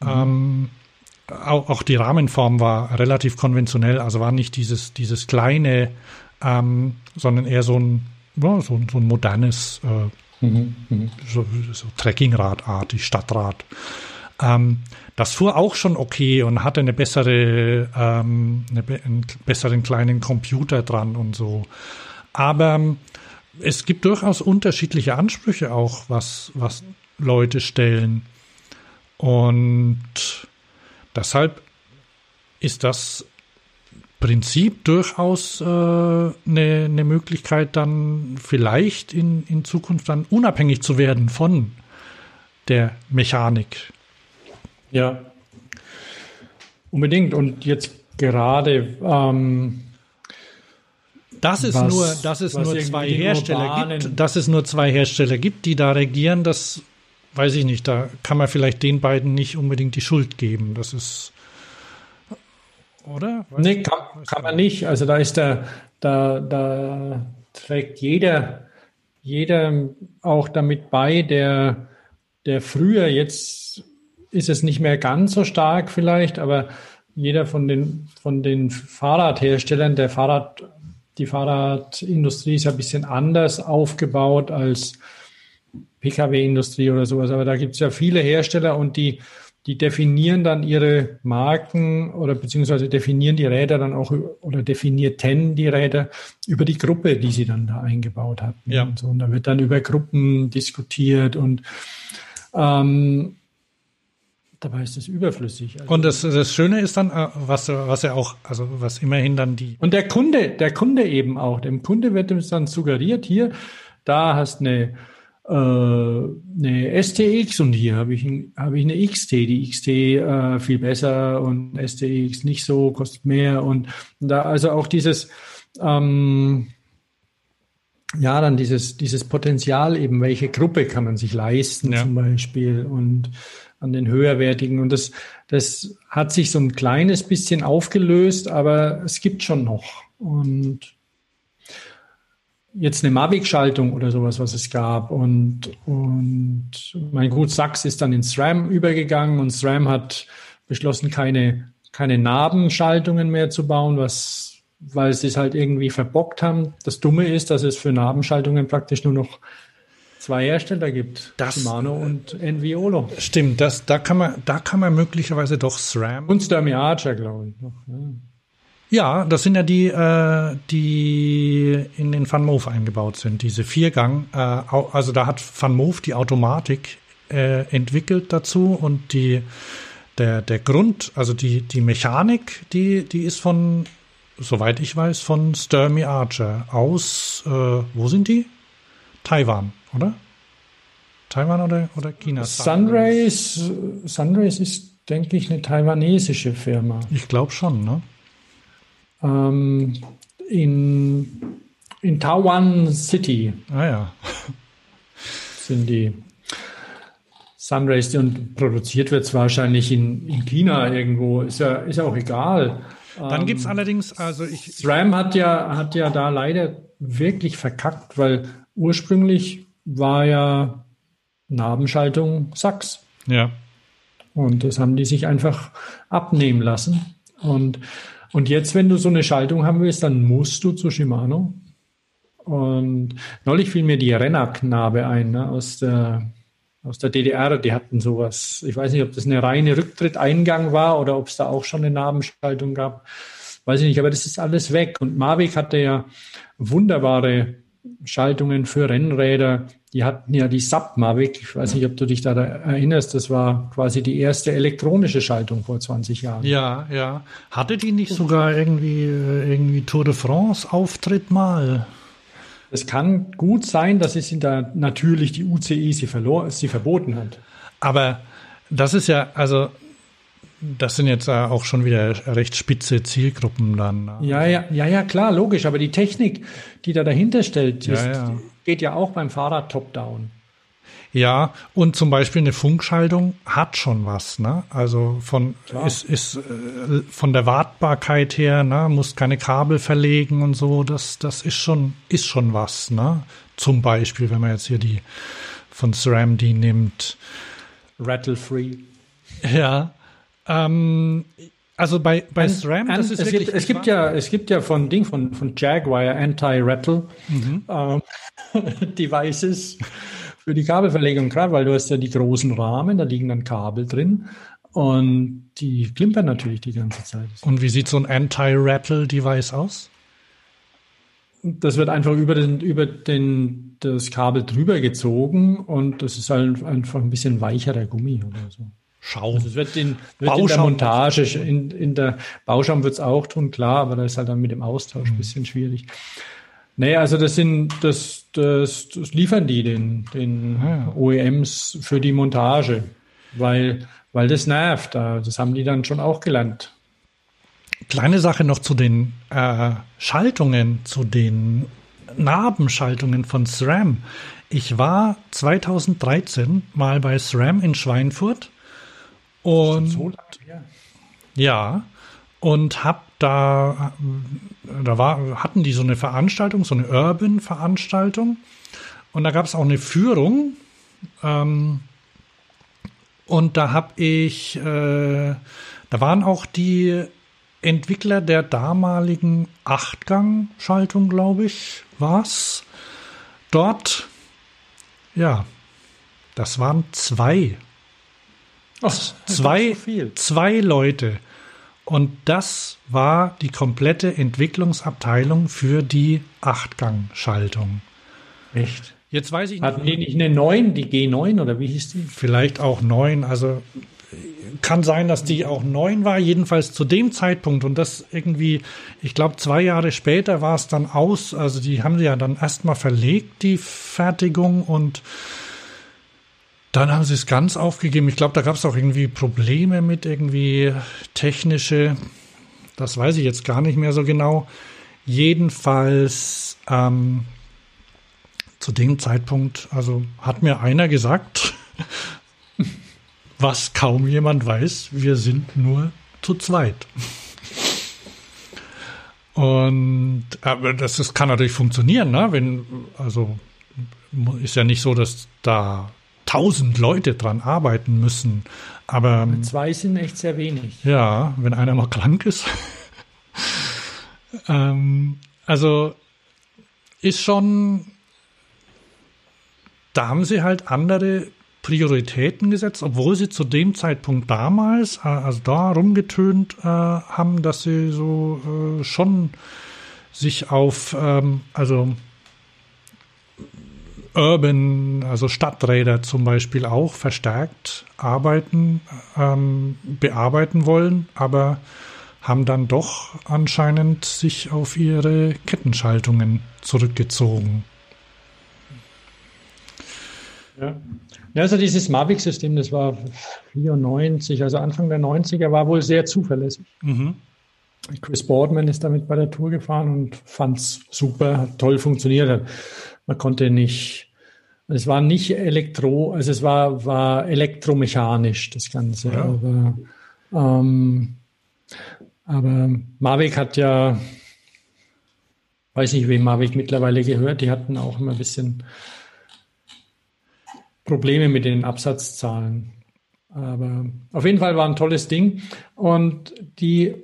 Mhm. Ähm, auch, auch, die Rahmenform war relativ konventionell, also war nicht dieses, dieses kleine, ähm, sondern eher so ein, ja, so, so, ein modernes, äh, mhm. Mhm. so, so Trekkingradartig, Stadtrad. Ähm, das fuhr auch schon okay und hatte eine bessere, ähm, eine, einen besseren kleinen Computer dran und so. Aber ähm, es gibt durchaus unterschiedliche Ansprüche auch, was, was Leute stellen. Und deshalb ist das Prinzip durchaus äh, eine, eine Möglichkeit, dann vielleicht in, in Zukunft dann unabhängig zu werden von der Mechanik. Ja, unbedingt. Und jetzt gerade ähm, dass es was, nur, dass es nur zwei Hersteller gibt, dass es nur zwei Hersteller gibt, die da regieren, das weiß ich nicht. Da kann man vielleicht den beiden nicht unbedingt die Schuld geben. Das ist oder? Weiß nee, kann, kann man nicht. Also da ist der, da, da trägt jeder, jeder auch damit bei, der, der früher jetzt ist es nicht mehr ganz so stark vielleicht, aber jeder von den, von den Fahrradherstellern, der Fahrrad die Fahrradindustrie ist ja ein bisschen anders aufgebaut als Pkw-Industrie oder sowas. Aber da gibt es ja viele Hersteller und die, die definieren dann ihre Marken oder beziehungsweise definieren die Räder dann auch oder definierten die Räder über die Gruppe, die sie dann da eingebaut hatten. Ja. Und, so. und da wird dann über Gruppen diskutiert und ähm, dabei ist es überflüssig. Also und das, das Schöne ist dann, äh, was, was er auch, also was immerhin dann die. Und der Kunde, der Kunde eben auch, dem Kunde wird dann suggeriert, hier, da hast eine äh, eine STX und hier habe ich, hab ich eine XT. Die XT äh, viel besser und STX nicht so, kostet mehr. Und da also auch dieses, ähm, ja, dann dieses, dieses Potenzial eben, welche Gruppe kann man sich leisten ja. zum Beispiel und an den höherwertigen. Und das, das hat sich so ein kleines bisschen aufgelöst, aber es gibt schon noch. Und jetzt eine Mavic-Schaltung oder sowas, was es gab. Und, und mein gut, Sachs ist dann in SRAM übergegangen und SRAM hat beschlossen, keine, keine Nabenschaltungen mehr zu bauen, was, weil sie es halt irgendwie verbockt haben. Das Dumme ist, dass es für Nabenschaltungen praktisch nur noch zwei Hersteller gibt, das, Shimano und Enviolo. Stimmt, das, da kann man, da kann man möglicherweise doch SRAM. Und Sturmy Archer, glaube ich. Noch, ja. Ja, das sind ja die, äh, die in den Van Moof eingebaut sind, diese Viergang. Äh, also da hat Van Moof die Automatik äh, entwickelt dazu und die der der Grund, also die die Mechanik, die die ist von soweit ich weiß von Sturmy Archer aus. Äh, wo sind die? Taiwan, oder? Taiwan oder oder China? Sunrays Sunrays ist denke ich eine taiwanesische Firma. Ich glaube schon, ne? Ähm, in, in Taiwan City. Ah ja. Sind die Sunrays und produziert wird es wahrscheinlich in, in China irgendwo. Ist ja, ist ja auch egal. Dann gibt es ähm, allerdings, also ich. SRAM hat ja, hat ja da leider wirklich verkackt, weil ursprünglich war ja Nabenschaltung Sachs. Ja. Und das haben die sich einfach abnehmen lassen. Und und jetzt, wenn du so eine Schaltung haben willst, dann musst du zu Shimano. Und neulich fiel mir die Renner-Knabe ein ne, aus, der, aus der DDR. Die hatten sowas. Ich weiß nicht, ob das eine reine Rücktritteingang war oder ob es da auch schon eine Nabenschaltung gab. Weiß ich nicht, aber das ist alles weg. Und Mavic hatte ja wunderbare Schaltungen für Rennräder. Die hatten ja die Sub-Mavic. Ich weiß nicht, ob du dich da erinnerst. Das war quasi die erste elektronische Schaltung vor 20 Jahren. Ja, ja. Hatte die nicht sogar irgendwie, äh, irgendwie Tour de France Auftritt mal? Es kann gut sein, dass es in der natürlich die UCI sie verlor, sie verboten hat. Aber das ist ja, also das sind jetzt auch schon wieder recht spitze Zielgruppen dann. Ne? Ja, ja, ja, ja, klar, logisch. Aber die Technik, die da dahinter stellt, ja, ist, ja. Geht ja auch beim Fahrrad top-down. Ja, und zum Beispiel eine Funkschaltung hat schon was, ne? Also von ist, ist äh, von der Wartbarkeit her, ne, muss keine Kabel verlegen und so, das, das ist schon, ist schon was, ne? Zum Beispiel, wenn man jetzt hier die von SRAM die nimmt. Rattle free. Ja, ähm, also bei, bei and, SRAM, ist es. Gibt, es gibt ja, es gibt ja von Ding von, von Jaguar Anti-Rattle mhm. ähm, Devices für die Kabelverlegung, gerade weil du hast ja die großen Rahmen, da liegen dann Kabel drin und die klimpern natürlich die ganze Zeit. Und wie sieht so ein Anti-Rattle-Device aus? Das wird einfach über den, über den, das Kabel drüber gezogen und das ist halt einfach ein bisschen weicherer Gummi oder so. Schaum. Also es wird, in, wird in der Montage, in, in der Bauschaum wird es auch tun, klar, aber da ist halt dann mit dem Austausch ein mhm. bisschen schwierig. Nee, also das sind, das, das, das liefern die den, den ah, ja. OEMs für die Montage, weil, weil das nervt. Das haben die dann schon auch gelernt. Kleine Sache noch zu den äh, Schaltungen, zu den Nabenschaltungen von SRAM. Ich war 2013 mal bei SRAM in Schweinfurt und so ja, und hab da, da war, hatten die so eine Veranstaltung, so eine Urban-Veranstaltung. Und da gab es auch eine Führung. Ähm, und da habe ich, äh, da waren auch die Entwickler der damaligen Achtgang-Schaltung, glaube ich, war's. Dort, ja, das waren zwei Ach, zwei, so zwei Leute. Und das war die komplette Entwicklungsabteilung für die Achtgang-Schaltung. Echt? Jetzt weiß ich nicht. Hatten die nicht eine 9, die G9 oder wie hieß die? Vielleicht auch 9. Also kann sein, dass die auch 9 war. Jedenfalls zu dem Zeitpunkt und das irgendwie, ich glaube, zwei Jahre später war es dann aus. Also die haben sie ja dann erstmal verlegt, die Fertigung und dann haben sie es ganz aufgegeben. Ich glaube, da gab es auch irgendwie Probleme mit irgendwie technische. Das weiß ich jetzt gar nicht mehr so genau. Jedenfalls ähm, zu dem Zeitpunkt, also hat mir einer gesagt, was kaum jemand weiß, wir sind nur zu zweit. Und aber das, das kann natürlich funktionieren, ne? Wenn, also ist ja nicht so, dass da tausend Leute dran arbeiten müssen. Aber zwei sind echt sehr wenig. Ja, wenn einer noch krank ist. ähm, also ist schon, da haben sie halt andere Prioritäten gesetzt, obwohl sie zu dem Zeitpunkt damals, äh, also da rumgetönt äh, haben, dass sie so äh, schon sich auf, ähm, also Urban, also Stadträder zum Beispiel auch verstärkt arbeiten, ähm, bearbeiten wollen, aber haben dann doch anscheinend sich auf ihre Kettenschaltungen zurückgezogen. Ja. Also dieses Mavic-System, das war 94, also Anfang der 90er, war wohl sehr zuverlässig. Mhm. Chris Boardman ist damit bei der Tour gefahren und fand es super, toll funktioniert. Man konnte nicht es war nicht elektro, also es war, war elektromechanisch, das Ganze. Ja. Aber, ähm, aber Mavic hat ja, weiß nicht, wem Mavic mittlerweile gehört, die hatten auch immer ein bisschen Probleme mit den Absatzzahlen. Aber auf jeden Fall war ein tolles Ding. Und die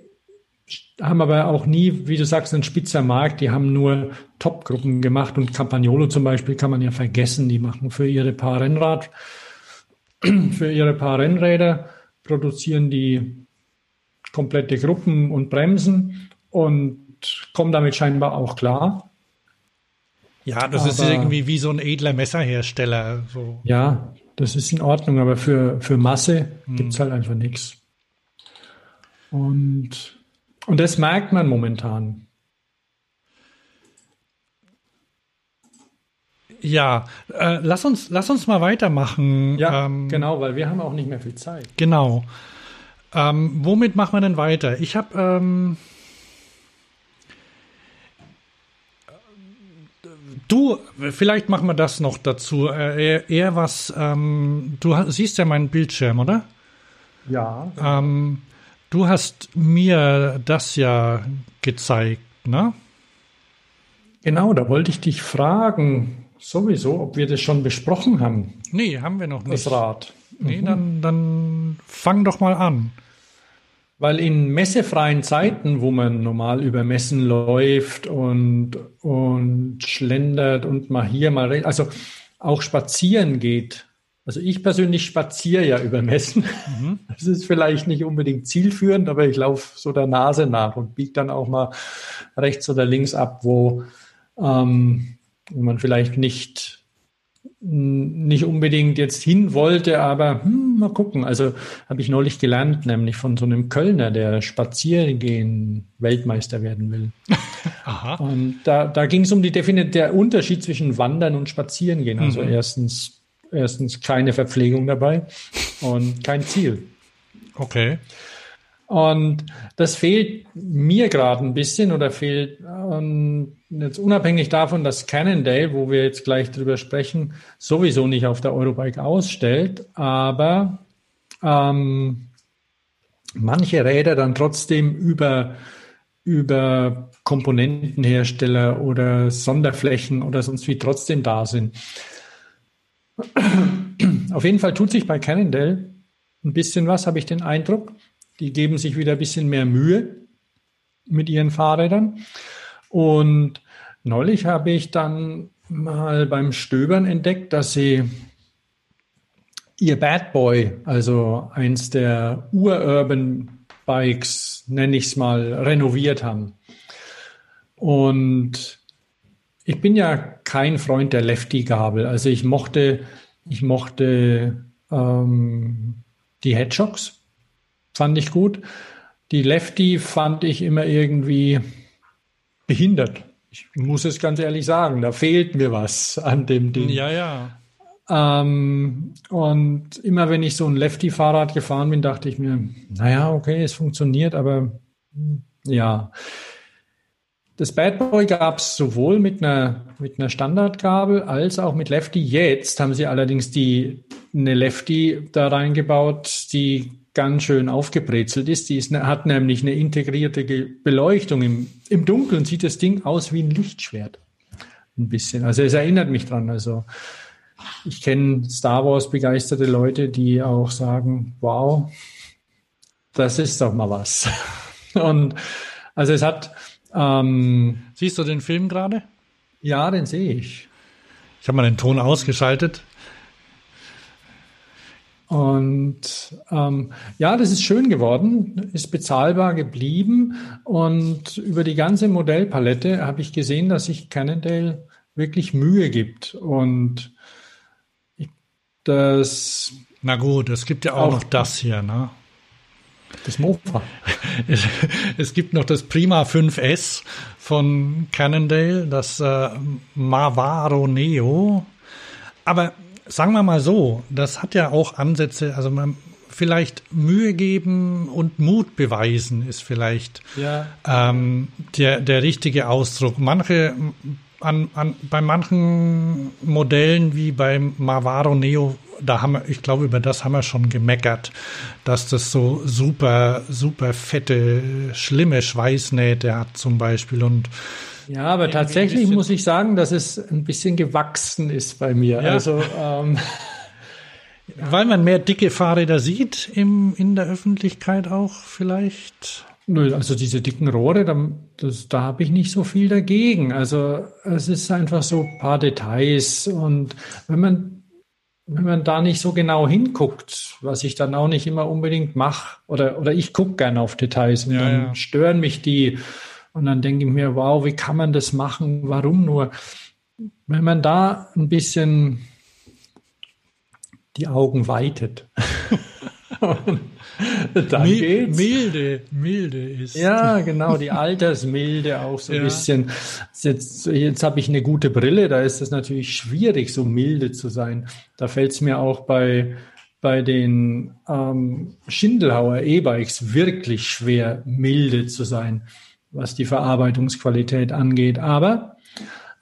haben aber auch nie, wie du sagst, einen spitzer Markt. Die haben nur Top-Gruppen gemacht und Campagnolo zum Beispiel kann man ja vergessen. Die machen für ihre paar Rennrad, für ihre paar Rennräder produzieren die komplette Gruppen und Bremsen und kommen damit scheinbar auch klar. Ja, das aber, ist irgendwie wie so ein edler Messerhersteller. So. Ja, das ist in Ordnung, aber für, für Masse hm. gibt es halt einfach nichts. Und und das merkt man momentan. Ja, äh, lass uns lass uns mal weitermachen. Ja, ähm, genau, weil wir haben auch nicht mehr viel Zeit. Genau. Ähm, womit machen wir denn weiter? Ich habe ähm, Du, vielleicht machen wir das noch dazu. Äh, eher, eher was. Ähm, du siehst ja meinen Bildschirm, oder? Ja. Ähm, Du hast mir das ja gezeigt, ne? Genau, da wollte ich dich fragen, sowieso, ob wir das schon besprochen haben. Nee, haben wir noch nicht. Das Rad. Nee, mhm. dann, dann fang doch mal an. Weil in messefreien Zeiten, wo man normal über Messen läuft und, und schlendert und mal hier, mal, also auch spazieren geht, also ich persönlich spaziere ja über Messen. Mhm. Das ist vielleicht nicht unbedingt zielführend, aber ich laufe so der Nase nach und biege dann auch mal rechts oder links ab, wo, ähm, wo man vielleicht nicht nicht unbedingt jetzt hin wollte, aber hm, mal gucken. Also habe ich neulich gelernt, nämlich von so einem Kölner, der Spaziergehen Weltmeister werden will. Aha. Und da, da ging es um die Definition, der Unterschied zwischen Wandern und Spazierengehen. Also mhm. erstens erstens keine Verpflegung dabei und kein Ziel. Okay. Und das fehlt mir gerade ein bisschen oder fehlt ähm, jetzt unabhängig davon, dass Cannondale, wo wir jetzt gleich drüber sprechen, sowieso nicht auf der Eurobike ausstellt, aber ähm, manche Räder dann trotzdem über über Komponentenhersteller oder Sonderflächen oder sonst wie trotzdem da sind. Auf jeden Fall tut sich bei Cannondale ein bisschen was, habe ich den Eindruck. Die geben sich wieder ein bisschen mehr Mühe mit ihren Fahrrädern. Und neulich habe ich dann mal beim Stöbern entdeckt, dass sie ihr Bad Boy, also eins der Ururban Bikes, nenne ich es mal, renoviert haben. Und ich bin ja kein Freund der Lefty-Gabel. Also ich mochte, ich mochte ähm, die Hedgehogs, fand ich gut. Die Lefty fand ich immer irgendwie behindert. Ich muss es ganz ehrlich sagen, da fehlt mir was an dem Ding. Ja, ja. Ähm, und immer wenn ich so ein Lefty-Fahrrad gefahren bin, dachte ich mir, naja, okay, es funktioniert, aber ja. Das Bad Boy gab es sowohl mit einer, mit einer Standardgabel als auch mit Lefty. Jetzt haben sie allerdings die, eine Lefty da reingebaut, die ganz schön aufgebrezelt ist. Die ist, hat nämlich eine integrierte Beleuchtung. Im, Im Dunkeln sieht das Ding aus wie ein Lichtschwert. Ein bisschen. Also es erinnert mich dran. Also ich kenne Star Wars begeisterte Leute, die auch sagen, wow, das ist doch mal was. Und also es hat. Ähm, Siehst du den Film gerade? Ja, den sehe ich. Ich habe mal den Ton ausgeschaltet. Und ähm, ja, das ist schön geworden, ist bezahlbar geblieben. Und über die ganze Modellpalette habe ich gesehen, dass sich Cannondale wirklich Mühe gibt. Und das. Na gut, es gibt ja auch, auch noch das hier, ne? Das Mofa. Es, gibt noch das Prima 5S von Cannondale, das äh, Mavaro Neo. Aber sagen wir mal so, das hat ja auch Ansätze, also man vielleicht Mühe geben und Mut beweisen ist vielleicht ja. ähm, der, der richtige Ausdruck. Manche an, an, bei manchen Modellen wie beim Mavaro Neo, da haben wir, ich glaube, über das haben wir schon gemeckert, dass das so super, super fette, schlimme Schweißnähte hat zum Beispiel und ja, aber tatsächlich muss ich sagen, dass es ein bisschen gewachsen ist bei mir. Ja. Also ähm, weil man mehr dicke Fahrräder sieht im, in der Öffentlichkeit auch vielleicht. Also diese dicken Rohre, da, das, da habe ich nicht so viel dagegen. Also es ist einfach so ein paar Details und wenn man wenn man da nicht so genau hinguckt, was ich dann auch nicht immer unbedingt mache, oder, oder ich gucke gerne auf Details und ja, dann ja. stören mich die und dann denke ich mir, wow, wie kann man das machen? Warum nur? Wenn man da ein bisschen die Augen weitet. dann Mi geht's. Milde, milde ist. Ja, genau, die Altersmilde auch so ein ja. bisschen. Jetzt, jetzt habe ich eine gute Brille, da ist es natürlich schwierig, so milde zu sein. Da fällt es mir auch bei, bei den ähm, Schindelhauer E-Bikes wirklich schwer, milde zu sein, was die Verarbeitungsqualität angeht. Aber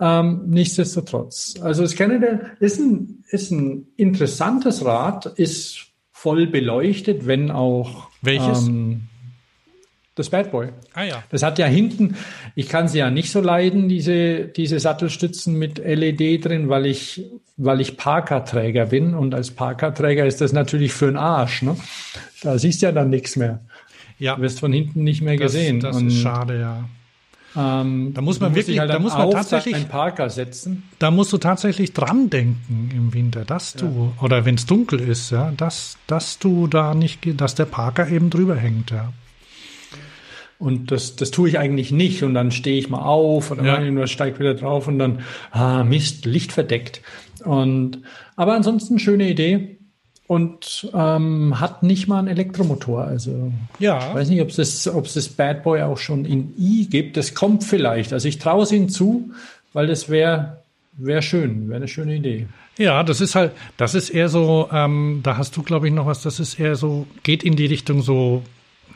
ähm, nichtsdestotrotz. Also das Canada ist ein, ist ein interessantes Rad, ist voll beleuchtet, wenn auch. Welches? Ähm, das Bad Boy. Ah ja. Das hat ja hinten, ich kann sie ja nicht so leiden, diese, diese Sattelstützen mit LED drin, weil ich, weil ich Parker-Träger bin. Und als Parker-Träger ist das natürlich für den Arsch. Ne? Da siehst du ja dann nichts mehr. Ja. Du wirst von hinten nicht mehr das, gesehen. Das Und, ist schade, ja. Ähm, da muss man wirklich, halt da muss man tatsächlich einen Parker setzen. Da musst du tatsächlich dran denken im Winter, dass du ja. oder wenn es dunkel ist, ja, dass dass du da nicht, dass der Parker eben drüber hängt, ja. Und das, das tue ich eigentlich nicht. Und dann stehe ich mal auf oder ja. steige wieder drauf und dann, ah, Mist, Licht verdeckt. Und, aber ansonsten schöne Idee und ähm, hat nicht mal einen Elektromotor. Also ja. ich weiß nicht, ob es das, das Bad Boy auch schon in i gibt. Das kommt vielleicht. Also ich traue es ihnen zu, weil das wäre wär schön, wäre eine schöne Idee. Ja, das ist halt, das ist eher so, ähm, da hast du, glaube ich, noch was, das ist eher so, geht in die Richtung so,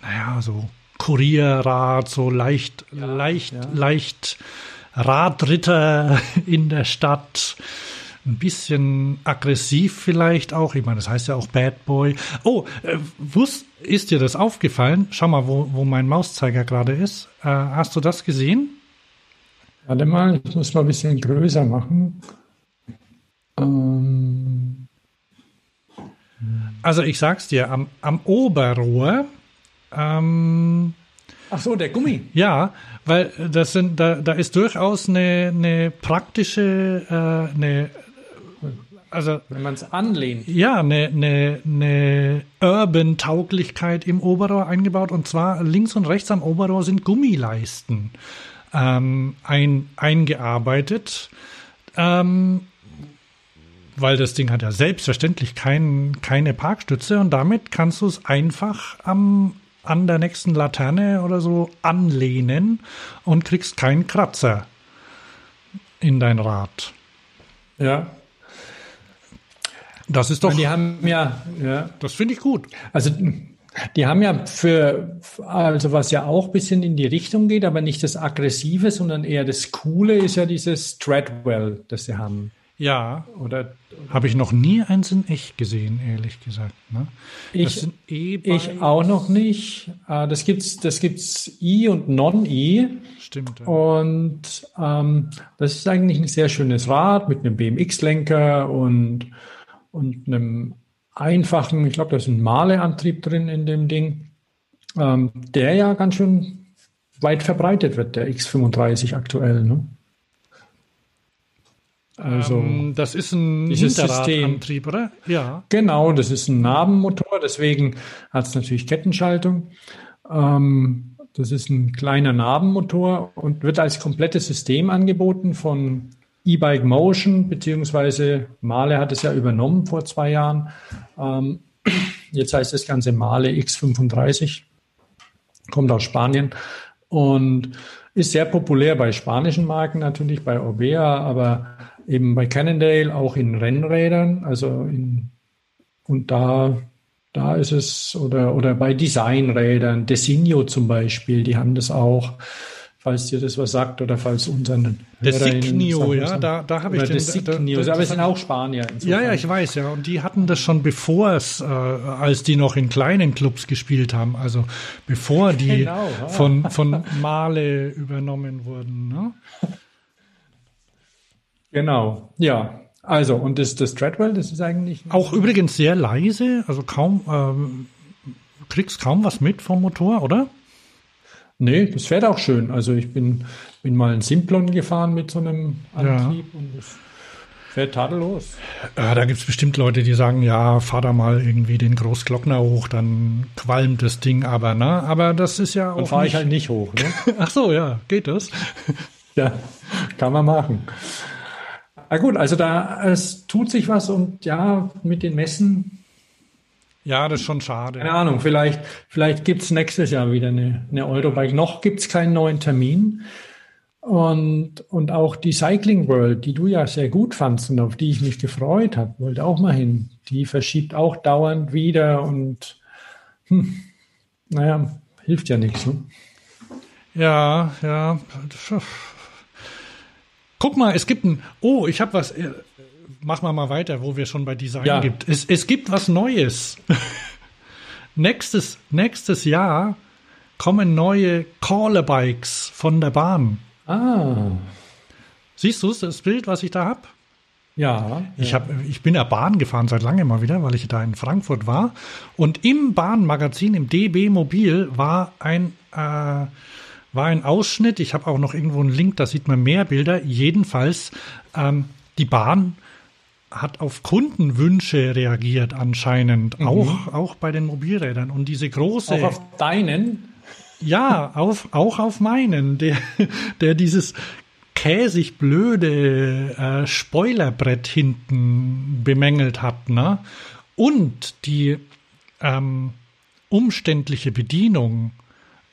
naja, so Kurierrad, so leicht, ja, leicht, ja. leicht Radritter in der Stadt ein bisschen aggressiv vielleicht auch. Ich meine, das heißt ja auch Bad Boy. Oh, äh, wusst, ist dir das aufgefallen? Schau mal, wo, wo mein Mauszeiger gerade ist. Äh, hast du das gesehen? Warte mal, ich muss mal ein bisschen größer machen. Ähm. Also ich sag's dir, am, am Oberrohr ähm, Ach so, der Gummi. Ja, weil das sind, da, da ist durchaus eine, eine praktische, äh, eine also wenn man es anlehnt. Ja, eine, eine, eine Urban-Tauglichkeit im Oberrohr eingebaut und zwar links und rechts am Oberrohr sind Gummileisten ähm, ein, eingearbeitet. Ähm, weil das Ding hat ja selbstverständlich kein, keine Parkstütze und damit kannst du es einfach am, an der nächsten Laterne oder so anlehnen und kriegst keinen Kratzer in dein Rad. Ja. Das ist doch. Die haben ja, ja. Das finde ich gut. Also die haben ja für, also was ja auch ein bisschen in die Richtung geht, aber nicht das Aggressive, sondern eher das Coole ist ja dieses Treadwell, das sie haben. Ja. Oder, habe ich noch nie eins in echt gesehen, ehrlich gesagt. Ne? Ich, e ich auch noch nicht. Ah, das gibt's, das gibt's E und Non-E. Stimmt. Ja. Und ähm, das ist eigentlich ein sehr schönes Rad mit einem BMX-Lenker und und einem einfachen, ich glaube, da ist ein Maleantrieb drin in dem Ding, ähm, der ja ganz schön weit verbreitet wird, der X35 aktuell. Ne? Also ähm, das ist ein Hinterradantrieb, oder? Ja. Genau, das ist ein Nabenmotor, deswegen hat es natürlich Kettenschaltung. Ähm, das ist ein kleiner Nabenmotor und wird als komplettes System angeboten von E-Bike Motion, beziehungsweise Male hat es ja übernommen vor zwei Jahren. Ähm, jetzt heißt das Ganze Male X35, kommt aus Spanien und ist sehr populär bei spanischen Marken natürlich, bei Orbea, aber eben bei Cannondale auch in Rennrädern, also in, und da, da ist es, oder, oder bei Designrädern, Designo zum Beispiel, die haben das auch falls dir das was sagt oder falls unseren Designio, ja, da, da habe ich den. Designio, aber es sind auch Spanier. Ja, ja, ich weiß, ja. Und die hatten das schon bevor es, äh, als die noch in kleinen Clubs gespielt haben, also bevor die genau, ja. von, von Male übernommen wurden. Ne? Genau, ja. Also, und das, das Treadwell, das ist eigentlich. Auch übrigens sehr leise, also kaum, ähm, kriegst kaum was mit vom Motor, oder? Nee, das fährt auch schön. Also ich bin, bin mal ein Simplon gefahren mit so einem Antrieb ja. und das fährt tadellos. Ja, da gibt es bestimmt Leute, die sagen, ja, fahr da mal irgendwie den Großglockner hoch, dann qualmt das Ding aber, ne? Aber das ist ja auch. Dann fahre ich halt nicht hoch, ne? Ach so, ja, geht das? ja, kann man machen. Na gut, also da es tut sich was und ja, mit den Messen ja, das ist schon schade. Keine Ahnung, vielleicht, vielleicht gibt's nächstes Jahr wieder eine, eine Eurobike. Noch gibt's keinen neuen Termin. Und, und auch die Cycling World, die du ja sehr gut fandst und auf die ich mich gefreut habe, wollte auch mal hin. Die verschiebt auch dauernd wieder und hm, naja, hilft ja nichts. Ne? Ja, ja. Guck mal, es gibt ein. Oh, ich habe was machen wir mal weiter, wo wir schon bei Design ja. gibt. Es, es gibt was Neues. nächstes, nächstes Jahr kommen neue Caller-Bikes von der Bahn. Ah. Siehst du das Bild, was ich da habe? Ja. Ich, hab, ich bin ja Bahn gefahren seit langem mal wieder, weil ich da in Frankfurt war. Und im Bahnmagazin, im DB Mobil, war ein, äh, war ein Ausschnitt. Ich habe auch noch irgendwo einen Link, da sieht man mehr Bilder. Jedenfalls, ähm, die Bahn hat auf Kundenwünsche reagiert anscheinend, mhm. auch, auch bei den Mobilrädern. Und diese große. Auch auf deinen? Ja, auf, auch auf meinen, der, der dieses käsig blöde äh, Spoilerbrett hinten bemängelt hat, ne? Und die ähm, umständliche Bedienung.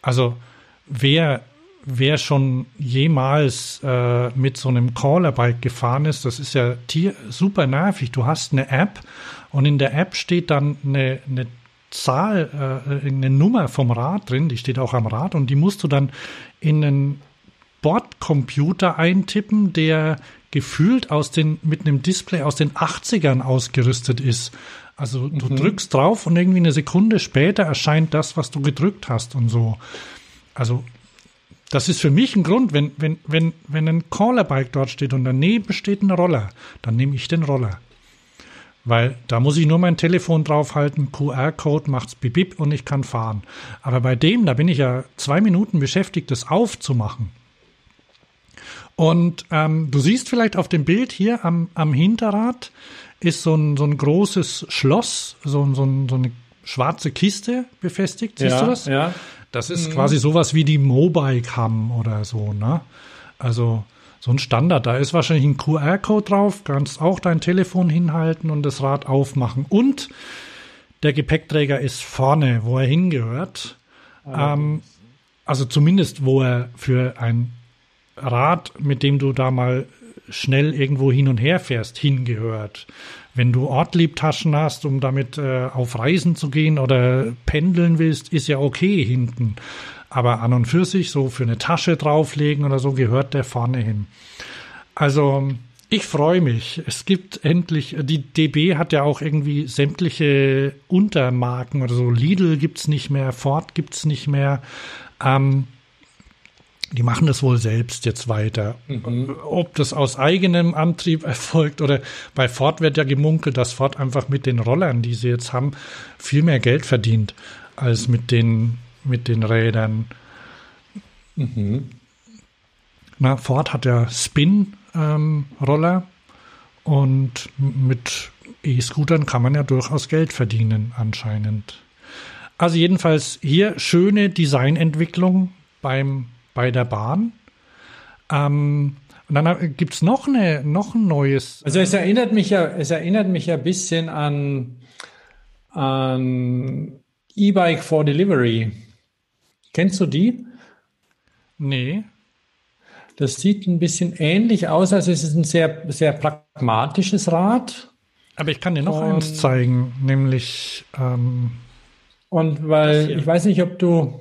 Also wer wer schon jemals äh, mit so einem Callerbike gefahren ist, das ist ja tier super nervig. Du hast eine App und in der App steht dann eine, eine Zahl, äh, eine Nummer vom Rad drin, die steht auch am Rad und die musst du dann in einen Bordcomputer eintippen, der gefühlt aus den, mit einem Display aus den 80ern ausgerüstet ist. Also du mhm. drückst drauf und irgendwie eine Sekunde später erscheint das, was du gedrückt hast und so. Also das ist für mich ein Grund, wenn, wenn, wenn, wenn ein Callerbike dort steht und daneben steht ein Roller, dann nehme ich den Roller. Weil da muss ich nur mein Telefon draufhalten, QR-Code macht's bip und ich kann fahren. Aber bei dem, da bin ich ja zwei Minuten beschäftigt, das aufzumachen. Und ähm, du siehst vielleicht auf dem Bild hier am, am Hinterrad ist so ein, so ein großes Schloss, so, so, so eine schwarze Kiste befestigt. Siehst ja, du das? Ja. Das ist mhm. quasi sowas wie die Mobile Cam oder so, ne? Also so ein Standard. Da ist wahrscheinlich ein QR-Code drauf, kannst auch dein Telefon hinhalten und das Rad aufmachen. Und der Gepäckträger ist vorne, wo er hingehört. Ah, ähm, also zumindest, wo er für ein Rad, mit dem du da mal schnell irgendwo hin und her fährst, hingehört. Wenn du Ortliebtaschen hast, um damit äh, auf Reisen zu gehen oder pendeln willst, ist ja okay hinten. Aber an und für sich, so für eine Tasche drauflegen oder so, gehört der vorne hin. Also, ich freue mich. Es gibt endlich, die DB hat ja auch irgendwie sämtliche Untermarken oder so. Lidl gibt's nicht mehr, Ford gibt's nicht mehr. Ähm, die machen das wohl selbst jetzt weiter. Mhm. Ob das aus eigenem Antrieb erfolgt oder bei Ford wird ja gemunkelt, dass Ford einfach mit den Rollern, die sie jetzt haben, viel mehr Geld verdient als mit den, mit den Rädern. Mhm. Na, Ford hat ja Spin-Roller ähm, und mit E-Scootern kann man ja durchaus Geld verdienen anscheinend. Also jedenfalls hier schöne Designentwicklung beim bei der Bahn. Ähm, und dann gibt es noch, eine, noch ein neues. Also es erinnert mich ja, es erinnert mich ja ein bisschen an, an E-Bike for Delivery. Kennst du die? Nee. Das sieht ein bisschen ähnlich aus, also es ist ein sehr, sehr pragmatisches Rad. Aber ich kann dir noch und, eins zeigen, nämlich. Ähm, und weil, ich weiß nicht, ob du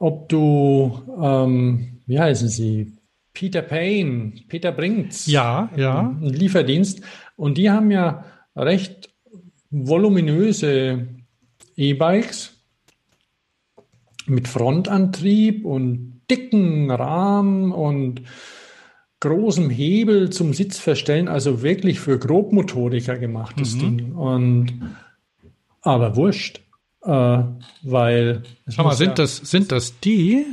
ob du, ähm, wie heißen sie? Peter Payne, Peter Brinks. Ja, ja. Ein Lieferdienst. Und die haben ja recht voluminöse E-Bikes mit Frontantrieb und dicken Rahmen und großem Hebel zum Sitzverstellen, also wirklich für Grobmotoriker gemachtes mhm. Ding. Und aber wurscht. Äh, weil. Schau mal, sind, ja, das, sind das die?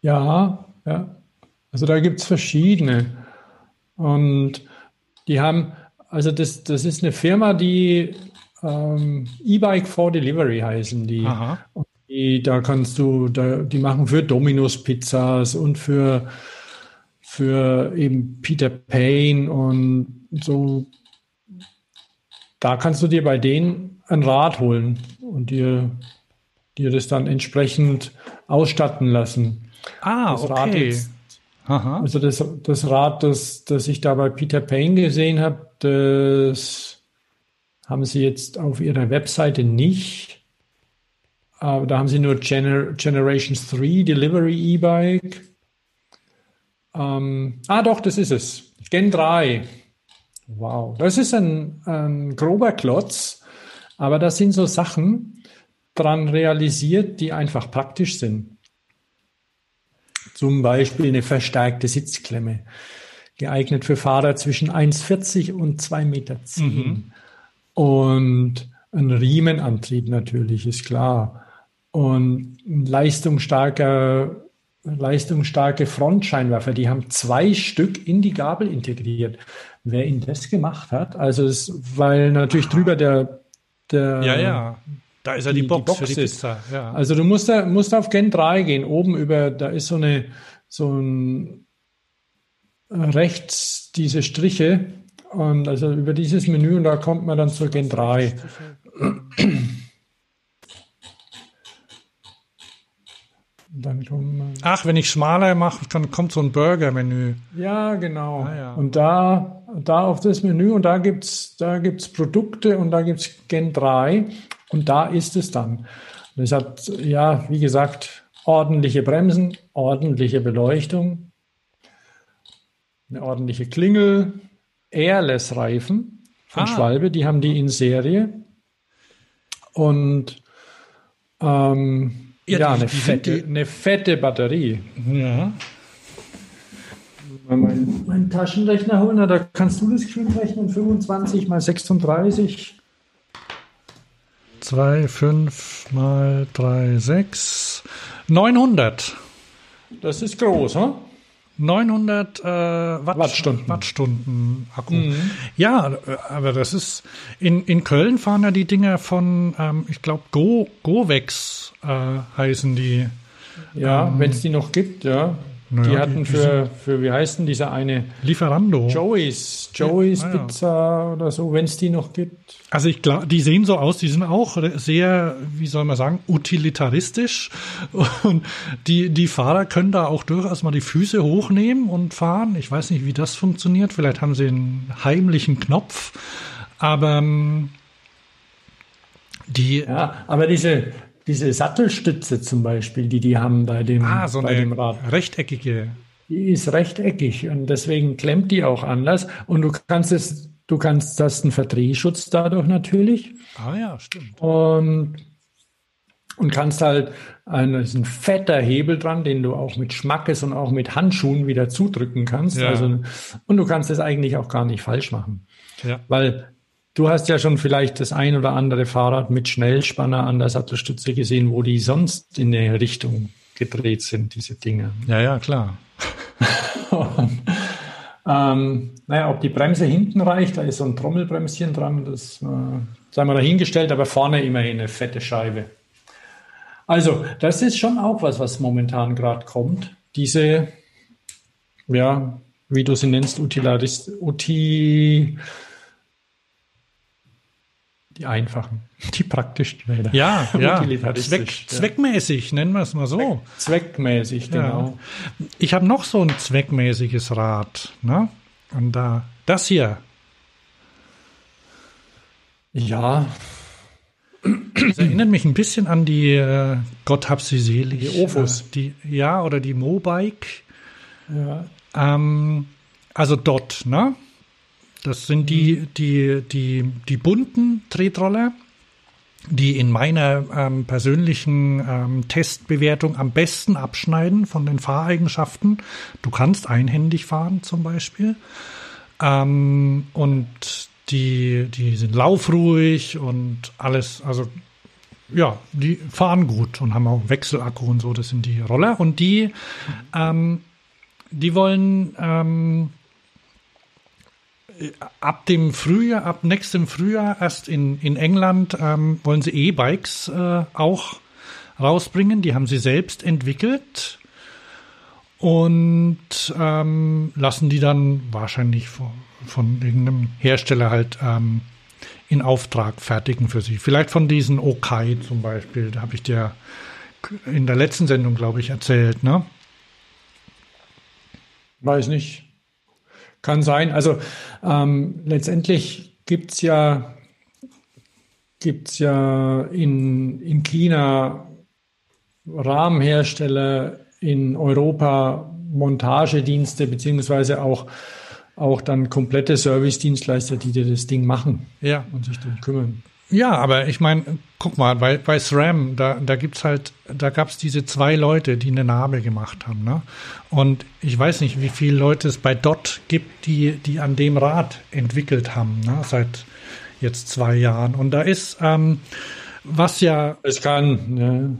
Ja, ja. Also da gibt es verschiedene. Und die haben, also das, das ist eine Firma, die ähm, E-Bike for Delivery heißen die. Die, da kannst du, da, die machen für Domino's Pizzas und für, für eben Peter Payne und so da kannst du dir bei denen ein Rad holen und dir, dir das dann entsprechend ausstatten lassen. Ah, das okay. Jetzt, also das, das Rad, das, das ich da bei Peter Payne gesehen habe, das haben sie jetzt auf ihrer Webseite nicht. Aber da haben sie nur Gener Generations 3 Delivery E-Bike. Ähm, ah, doch, das ist es. Gen 3. Wow, das ist ein, ein grober Klotz, aber da sind so Sachen dran realisiert, die einfach praktisch sind. Zum Beispiel eine verstärkte Sitzklemme, geeignet für Fahrer zwischen 1,40 und 2,10 Meter. Mhm. Und ein Riemenantrieb natürlich, ist klar. Und ein leistungsstarker leistungsstarke Frontscheinwerfer. Die haben zwei Stück in die Gabel integriert. Wer ihn das gemacht hat, also es, weil natürlich drüber der, der ja ja da ist ja die, die, Box, die Box für die Pizza. Ja. Also du musst da, musst auf Gen 3 gehen. Oben über da ist so eine so ein rechts diese Striche und also über dieses Menü und da kommt man dann zur Gen 3. Dann kommen, Ach, wenn ich schmaler mache, dann kommt so ein Burger-Menü. Ja, genau. Ah, ja. Und da, da auf das Menü und da gibt's da gibt's Produkte und da gibt's Gen 3 und da ist es dann. Es hat, ja, wie gesagt, ordentliche Bremsen, ordentliche Beleuchtung, eine ordentliche Klingel, Airless-Reifen von ah. Schwalbe, die haben die in Serie. Und ähm, ja, ja eine, fette, eine fette Batterie. Ja. Mal meinen, meinen Taschenrechner holen, da kannst du das schön rechnen. 25 mal 36. 2, 5 mal 3, 6. 900. Das ist groß, hm? 900 äh, Watt, Wattstunden. Wattstunden Akku. Mhm. Ja, aber das ist in, in Köln fahren ja die Dinger von, ähm, ich glaube, Go, Govex äh, heißen die. Ja, ähm, wenn es die noch gibt, ja. Naja, die hatten für, für, wie heißt denn dieser eine? Lieferando. Joey's, Joey's ja, Pizza oder so, wenn es die noch gibt. Also ich glaube, die sehen so aus, die sind auch sehr, wie soll man sagen, utilitaristisch. Und die, die Fahrer können da auch durchaus mal die Füße hochnehmen und fahren. Ich weiß nicht, wie das funktioniert. Vielleicht haben sie einen heimlichen Knopf. Aber ähm, die. Ja, aber diese, diese Sattelstütze zum Beispiel, die die haben bei dem, ah, so bei dem Rad. Rechteckige. Die ist rechteckig und deswegen klemmt die auch anders. Und du kannst es, du kannst, das einen Verdrehschutz dadurch natürlich. Ah ja, stimmt. Und, und kannst halt, ein, ist ein fetter Hebel dran, den du auch mit Schmackes und auch mit Handschuhen wieder zudrücken kannst. Ja. Also, und du kannst es eigentlich auch gar nicht falsch machen. Ja. Weil Du hast ja schon vielleicht das ein oder andere Fahrrad mit Schnellspanner an der Sattelstütze gesehen, wo die sonst in der Richtung gedreht sind, diese Dinge. Ja, ja, klar. Ähm, naja, ob die Bremse hinten reicht, da ist so ein Trommelbremschen dran, das äh, sei mal dahingestellt, aber vorne immerhin eine fette Scheibe. Also, das ist schon auch was, was momentan gerade kommt. Diese, ja, wie du sie nennst, Utilarist, Uti, die einfachen, die praktischen Räder. Ja, ja. Zweck, zweckmäßig, nennen wir es mal so. Zweckmäßig, genau. Ja. Ich habe noch so ein zweckmäßiges Rad. Ne? Und da, das hier. Ja. Das erinnert mich ein bisschen an die äh, Gott hab sie selig. Die Ofus. Äh, die, ja, oder die Mobike. Ja. Ähm, also dort, ne? Das sind die, mhm. die, die, die bunten Tretroller, die in meiner ähm, persönlichen ähm, Testbewertung am besten abschneiden von den Fahreigenschaften. Du kannst einhändig fahren zum Beispiel. Ähm, und die, die sind laufruhig und alles, also ja, die fahren gut und haben auch Wechselakku und so, das sind die Roller. Und die, ähm, die wollen ähm, ab dem Frühjahr, ab nächstem Frühjahr erst in, in England ähm, wollen sie E-Bikes äh, auch rausbringen. Die haben sie selbst entwickelt und ähm, lassen die dann wahrscheinlich von, von irgendeinem Hersteller halt ähm, in Auftrag fertigen für sie. Vielleicht von diesen Okai zum Beispiel. Da habe ich dir in der letzten Sendung, glaube ich, erzählt, ne? Weiß nicht. Kann sein. Also ähm, letztendlich gibt es ja, gibt's ja in, in China Rahmenhersteller, in Europa Montagedienste, beziehungsweise auch, auch dann komplette Service-Dienstleister, die dir das Ding machen ja. und sich darum kümmern. Ja, aber ich meine, guck mal, bei, bei SRAM, da, da gibt's halt, da gab's diese zwei Leute, die eine Narbe gemacht haben, ne? Und ich weiß nicht, wie viele Leute es bei DOT gibt, die, die an dem Rad entwickelt haben, ne? Seit jetzt zwei Jahren. Und da ist, ähm, was ja. Es kann, ja.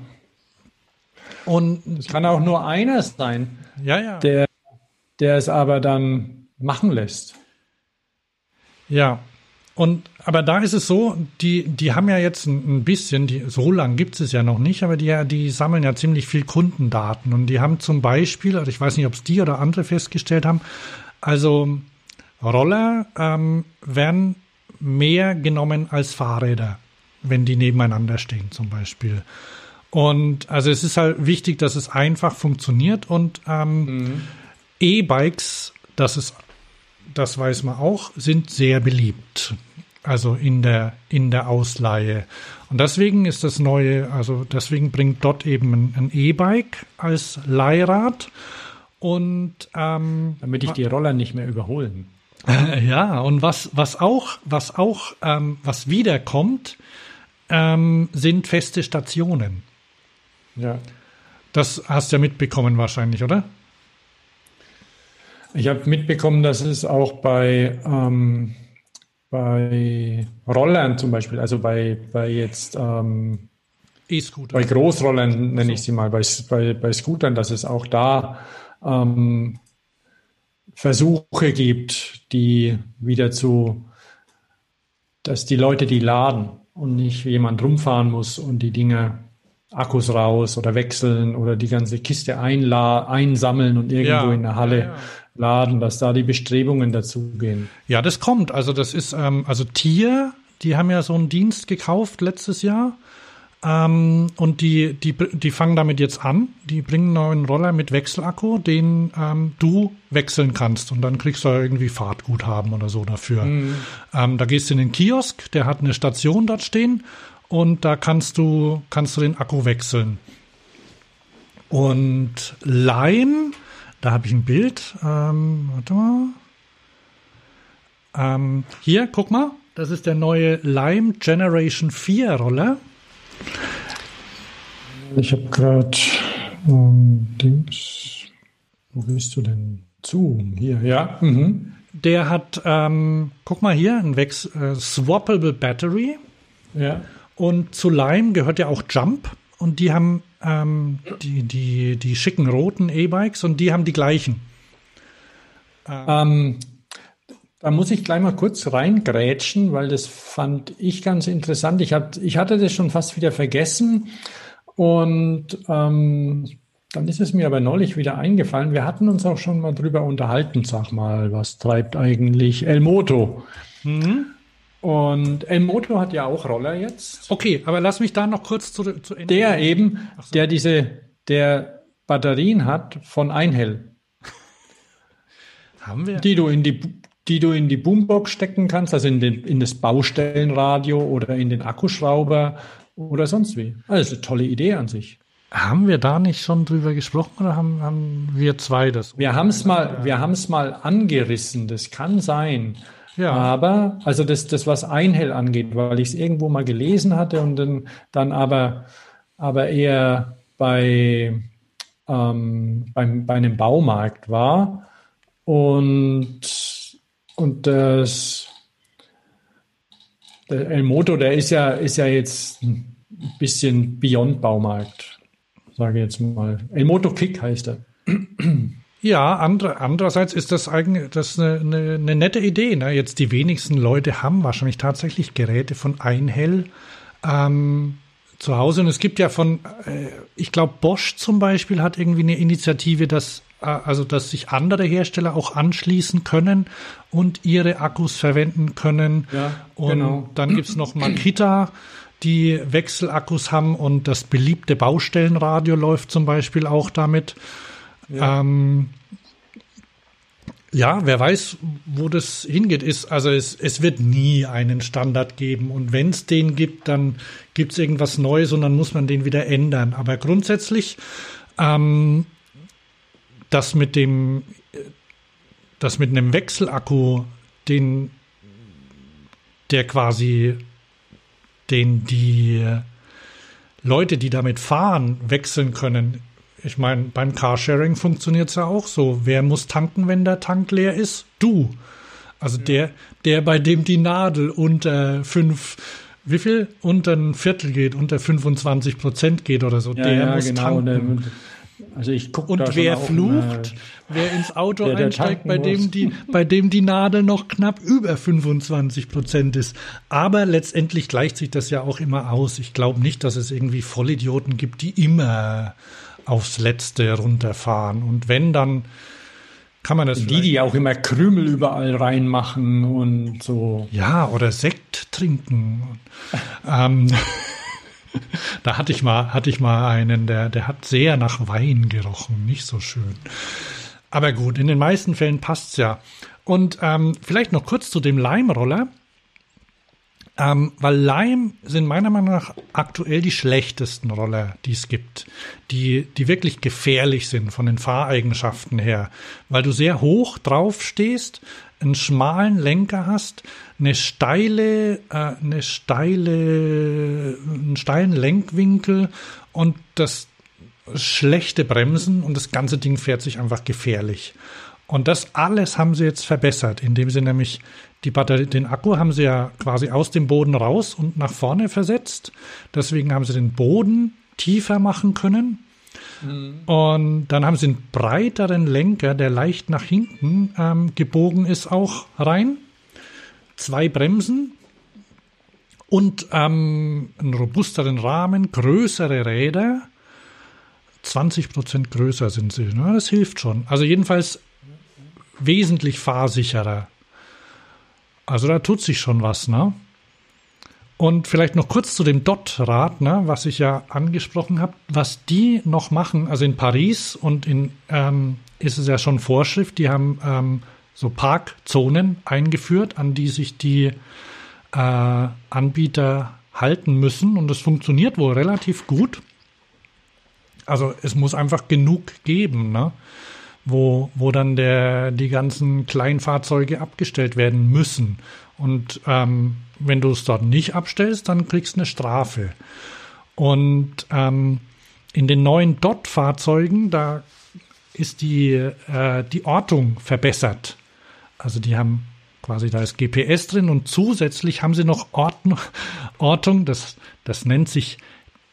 Und es kann auch nur einer sein, ja, ja. der, der es aber dann machen lässt. Ja, und aber da ist es so, die, die haben ja jetzt ein, bisschen, die, so lang gibt es ja noch nicht, aber die, die sammeln ja ziemlich viel Kundendaten. Und die haben zum Beispiel, also ich weiß nicht, ob es die oder andere festgestellt haben, also Roller ähm, werden mehr genommen als Fahrräder, wenn die nebeneinander stehen zum Beispiel. Und also es ist halt wichtig, dass es einfach funktioniert und ähm, mhm. E-Bikes, das ist, das weiß man auch, sind sehr beliebt also in der, in der Ausleihe. Und deswegen ist das neue, also deswegen bringt dort eben ein, E-Bike als Leihrad. Und ähm, damit ich die Roller nicht mehr überholen. ja, und was, was auch, was auch, ähm, was wiederkommt, ähm, sind feste Stationen. Ja. Das hast du ja mitbekommen wahrscheinlich, oder? Ich habe mitbekommen, dass es auch bei ähm, bei Rollern zum Beispiel, also bei, bei jetzt ähm, E-Scooter. Bei Großrollern nenne ich sie mal, bei, bei, bei Scootern, dass es auch da ähm, Versuche gibt, die wieder zu, dass die Leute die laden und nicht jemand rumfahren muss und die Dinge Akkus raus oder wechseln oder die ganze Kiste einla einsammeln und irgendwo ja, in der Halle ja, ja. Laden, dass da die Bestrebungen dazu gehen. Ja, das kommt. Also das ist, ähm, also Tier, die haben ja so einen Dienst gekauft letztes Jahr ähm, und die, die, die fangen damit jetzt an. Die bringen einen neuen Roller mit Wechselakku, den ähm, du wechseln kannst. Und dann kriegst du irgendwie Fahrtguthaben oder so dafür. Mhm. Ähm, da gehst du in den Kiosk, der hat eine Station dort stehen und da kannst du, kannst du den Akku wechseln. Und Lime, da habe ich ein Bild. Ähm, warte mal. Ähm, hier, guck mal. Das ist der neue Lime Generation 4 Roller. Ich habe gerade ähm, Dings. Wo bist du denn? Zoom, hier, ja. Mhm. Der hat, ähm, guck mal hier, ein Wex äh, Swappable Battery. Ja. Und zu Lime gehört ja auch Jump. Und die haben ähm, die, die, die schicken roten E-Bikes und die haben die gleichen. Ähm, da muss ich gleich mal kurz reingrätschen, weil das fand ich ganz interessant. Ich, hab, ich hatte das schon fast wieder vergessen und ähm, dann ist es mir aber neulich wieder eingefallen. Wir hatten uns auch schon mal drüber unterhalten, sag mal, was treibt eigentlich El Moto? Mhm. Und El Moto hat ja auch Roller jetzt. Okay, aber lass mich da noch kurz zu, zu Ende. Der eben, so. der diese, der Batterien hat von Einhell. Haben wir? Die du in die die du in die Boombox stecken kannst, also in, den, in das Baustellenradio oder in den Akkuschrauber oder sonst wie. Also eine tolle Idee an sich. Haben wir da nicht schon drüber gesprochen oder haben, haben wir zwei das? Wir haben es mal, wir haben es mal angerissen. Das kann sein. Ja. Aber, also das, das was Einhell angeht, weil ich es irgendwo mal gelesen hatte und dann, dann aber, aber eher bei, ähm, beim, bei einem Baumarkt war und und das, der El Moto, der ist ja, ist ja jetzt ein bisschen Beyond Baumarkt, sage ich jetzt mal. El Moto Kick heißt er. Ja, andere, andererseits ist das eigentlich das eine, eine, eine nette Idee. Ne? Jetzt die wenigsten Leute haben wahrscheinlich tatsächlich Geräte von Einhell ähm, zu Hause. Und es gibt ja von, äh, ich glaube, Bosch zum Beispiel hat irgendwie eine Initiative, dass äh, also dass sich andere Hersteller auch anschließen können und ihre Akkus verwenden können. Ja, und genau. dann gibt's noch Makita, die Wechselakkus haben und das beliebte Baustellenradio läuft zum Beispiel auch damit. Ja. Ähm, ja, wer weiß, wo das hingeht, ist, also es, es wird nie einen Standard geben. Und wenn es den gibt, dann gibt es irgendwas Neues und dann muss man den wieder ändern. Aber grundsätzlich ähm, das mit dem, das mit einem Wechselakku, den, der quasi, den die Leute, die damit fahren, wechseln können. Ich meine, beim Carsharing funktioniert es ja auch so. Wer muss tanken, wenn der Tank leer ist? Du. Also ja. der, der, bei dem die Nadel unter fünf, wie viel? Unter ein Viertel geht, unter 25 Prozent geht oder so, ja, der ja, muss genau, tanken. Also ich gucke Und wer flucht, wer ins Auto der, der einsteigt, bei dem, die, bei dem die Nadel noch knapp über 25 Prozent ist. Aber letztendlich gleicht sich das ja auch immer aus. Ich glaube nicht, dass es irgendwie Vollidioten gibt, die immer aufs Letzte runterfahren. Und wenn, dann kann man das. Die, die auch immer Krümel überall reinmachen und so. Ja, oder Sekt trinken. ähm, da hatte ich mal, hatte ich mal einen, der, der hat sehr nach Wein gerochen, nicht so schön. Aber gut, in den meisten Fällen passt's ja. Und ähm, vielleicht noch kurz zu dem Leimroller. Ähm, weil Lime sind meiner Meinung nach aktuell die schlechtesten Roller, die es gibt. Die, die wirklich gefährlich sind von den Fahreigenschaften her. Weil du sehr hoch drauf stehst, einen schmalen Lenker hast, eine steile, äh, eine steile, einen steilen Lenkwinkel und das schlechte Bremsen und das ganze Ding fährt sich einfach gefährlich. Und das alles haben sie jetzt verbessert, indem sie nämlich die Batterie, den Akku haben sie ja quasi aus dem Boden raus und nach vorne versetzt. Deswegen haben sie den Boden tiefer machen können. Mhm. Und dann haben sie einen breiteren Lenker, der leicht nach hinten ähm, gebogen ist, auch rein. Zwei Bremsen und ähm, einen robusteren Rahmen, größere Räder. 20 Prozent größer sind sie. Ne? Das hilft schon. Also jedenfalls wesentlich fahrsicherer. Also da tut sich schon was, ne? Und vielleicht noch kurz zu dem Dot-Rad, ne, was ich ja angesprochen habe, was die noch machen, also in Paris und in ähm, ist es ja schon Vorschrift, die haben ähm, so Parkzonen eingeführt, an die sich die äh, Anbieter halten müssen und das funktioniert wohl relativ gut. Also es muss einfach genug geben, ne? Wo, wo dann der, die ganzen Kleinfahrzeuge abgestellt werden müssen. Und ähm, wenn du es dort nicht abstellst, dann kriegst du eine Strafe. Und ähm, in den neuen DOT-Fahrzeugen, da ist die, äh, die Ortung verbessert. Also die haben quasi, da ist GPS drin und zusätzlich haben sie noch Orten, Ortung, das, das nennt sich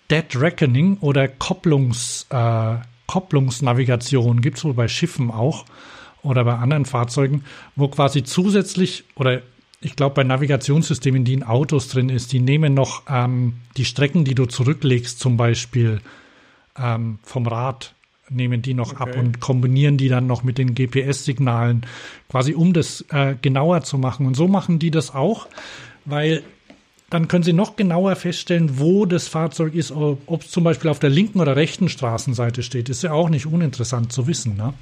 Dead Reckoning oder Kopplungs, äh, Kopplungsnavigation, gibt es wohl bei Schiffen auch oder bei anderen Fahrzeugen, wo quasi zusätzlich oder ich glaube, bei Navigationssystemen, die in Autos drin ist, die nehmen noch ähm, die Strecken, die du zurücklegst, zum Beispiel ähm, vom Rad, nehmen die noch okay. ab und kombinieren die dann noch mit den GPS-Signalen, quasi um das äh, genauer zu machen. Und so machen die das auch, weil dann können Sie noch genauer feststellen, wo das Fahrzeug ist, ob es zum Beispiel auf der linken oder rechten Straßenseite steht. Ist ja auch nicht uninteressant zu wissen. Ne?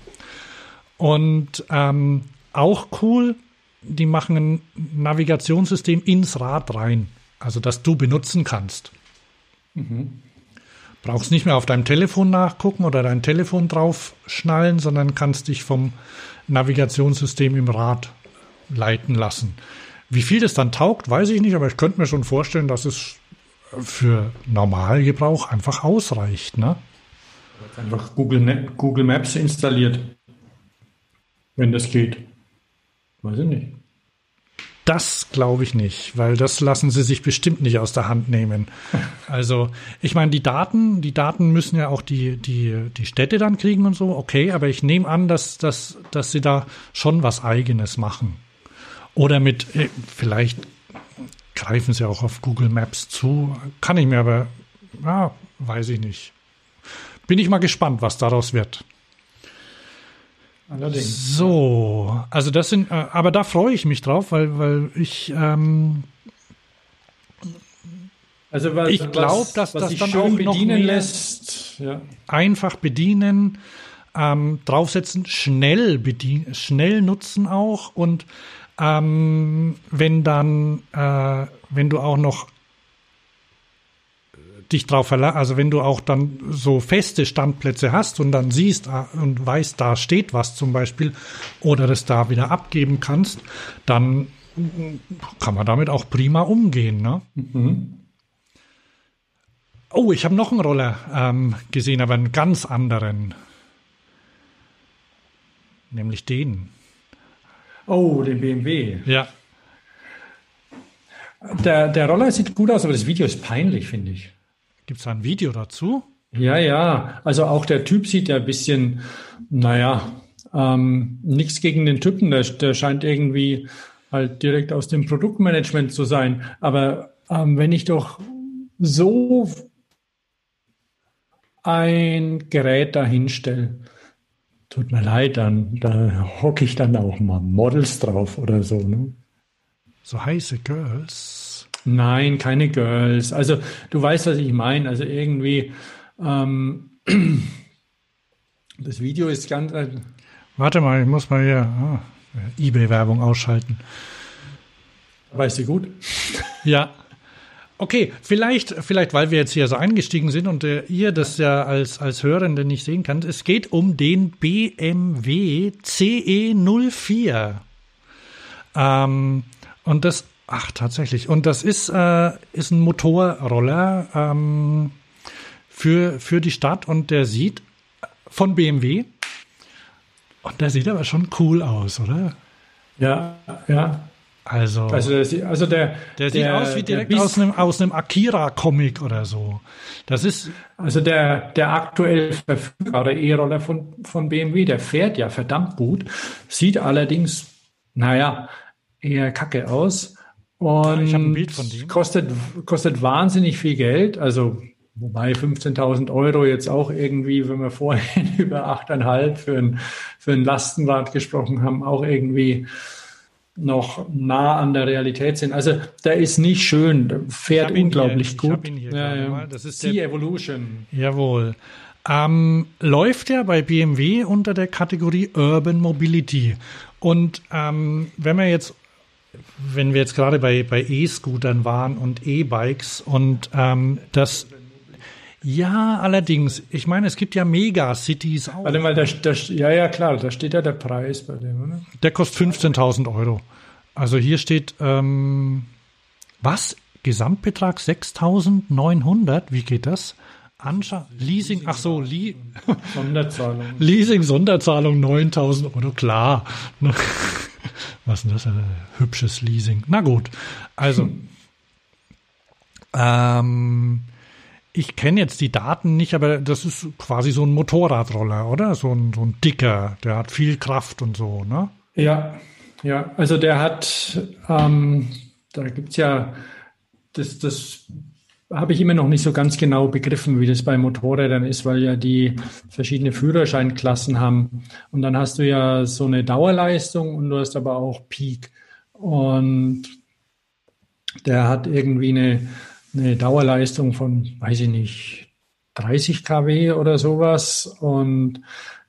Und ähm, auch cool, die machen ein Navigationssystem ins Rad rein, also das du benutzen kannst. Mhm. Brauchst nicht mehr auf deinem Telefon nachgucken oder dein Telefon drauf schnallen, sondern kannst dich vom Navigationssystem im Rad leiten lassen. Wie viel das dann taugt, weiß ich nicht, aber ich könnte mir schon vorstellen, dass es für Normalgebrauch einfach ausreicht. Ne? Einfach Google, Google Maps installiert, wenn das geht. Weiß ich nicht. Das glaube ich nicht, weil das lassen sie sich bestimmt nicht aus der Hand nehmen. Also, ich meine, die Daten, die Daten müssen ja auch die, die, die Städte dann kriegen und so, okay, aber ich nehme an, dass, dass, dass sie da schon was Eigenes machen. Oder mit, äh, vielleicht greifen sie auch auf Google Maps zu, kann ich mir aber, ja, weiß ich nicht. Bin ich mal gespannt, was daraus wird. Allerdings. So, also das sind, äh, aber da freue ich mich drauf, weil, weil ich, ähm, also was, ich glaube, dass das dann auch noch lässt. Ja. einfach bedienen, ähm, draufsetzen, schnell bedienen, schnell nutzen auch und ähm, wenn dann, äh, wenn du auch noch dich drauf verlassen, also wenn du auch dann so feste Standplätze hast und dann siehst ah, und weißt, da steht was zum Beispiel oder es da wieder abgeben kannst, dann kann man damit auch prima umgehen. Ne? Mhm. Oh, ich habe noch einen Roller ähm, gesehen, aber einen ganz anderen. Nämlich den. Oh, den BMW. Ja. Der, der Roller sieht gut aus, aber das Video ist peinlich, finde ich. Gibt es da ein Video dazu? Ja, ja. Also auch der Typ sieht ja ein bisschen, naja, ähm, nichts gegen den Typen. Der, der scheint irgendwie halt direkt aus dem Produktmanagement zu sein. Aber ähm, wenn ich doch so ein Gerät dahinstelle, tut mir leid, dann da hocke ich dann auch mal Models drauf oder so. Ne? So heiße Girls. Nein, keine Girls. Also du weißt, was ich meine. Also irgendwie ähm, das Video ist ganz. Äh, Warte mal, ich muss mal hier ah, eBay-Werbung ausschalten. Weißt du gut? Ja. Okay, vielleicht, vielleicht, weil wir jetzt hier so eingestiegen sind und äh, ihr das ja als, als Hörende nicht sehen könnt. Es geht um den BMW CE04. Ähm, und das Ach, tatsächlich. Und das ist, äh, ist ein Motorroller ähm, für, für die Stadt und der sieht von BMW. Und der sieht aber schon cool aus, oder? Ja, ja. Also, also der, also der, der sieht der, aus wie direkt aus einem, aus einem Akira-Comic oder so. Das ist. Also der, der aktuell verfügbare E-Roller von, von BMW, der fährt ja verdammt gut, sieht allerdings, naja, eher kacke aus. Und ich ein Bild von dem. Kostet, kostet wahnsinnig viel Geld. Also, wobei 15.000 Euro jetzt auch irgendwie, wenn wir vorhin über 8,5 für ein, für ein Lastenrad gesprochen haben, auch irgendwie noch nah an der Realität sind. Also der ist nicht schön, fährt unglaublich hier, gut. Ja, ja. Das ist die Evolution. Jawohl. Ähm, läuft ja bei BMW unter der Kategorie Urban Mobility. Und ähm, wenn wir jetzt, wenn wir jetzt gerade bei, bei E-Scootern waren und E-Bikes und ähm, das ja, allerdings. Ich meine, es gibt ja Megacities auch. Warte mal, da, da, ja, ja, klar, da steht ja der Preis bei dem, oder? Der kostet 15.000 Euro. Also hier steht, ähm, was? Gesamtbetrag 6.900? Wie geht das? Anscha Leasing, ach so, Li Sonderzahlung. Leasing, Sonderzahlung 9.000 Euro, klar. Was ist denn das? Ein hübsches Leasing. Na gut, also. ähm, ich kenne jetzt die Daten nicht, aber das ist quasi so ein Motorradroller, oder? So ein, so ein dicker, der hat viel Kraft und so, ne? Ja, ja, also der hat, ähm, da gibt's ja, das, das habe ich immer noch nicht so ganz genau begriffen, wie das bei Motorrädern ist, weil ja die verschiedene Führerscheinklassen haben. Und dann hast du ja so eine Dauerleistung und du hast aber auch Peak. Und der hat irgendwie eine eine Dauerleistung von, weiß ich nicht, 30 kW oder sowas. Und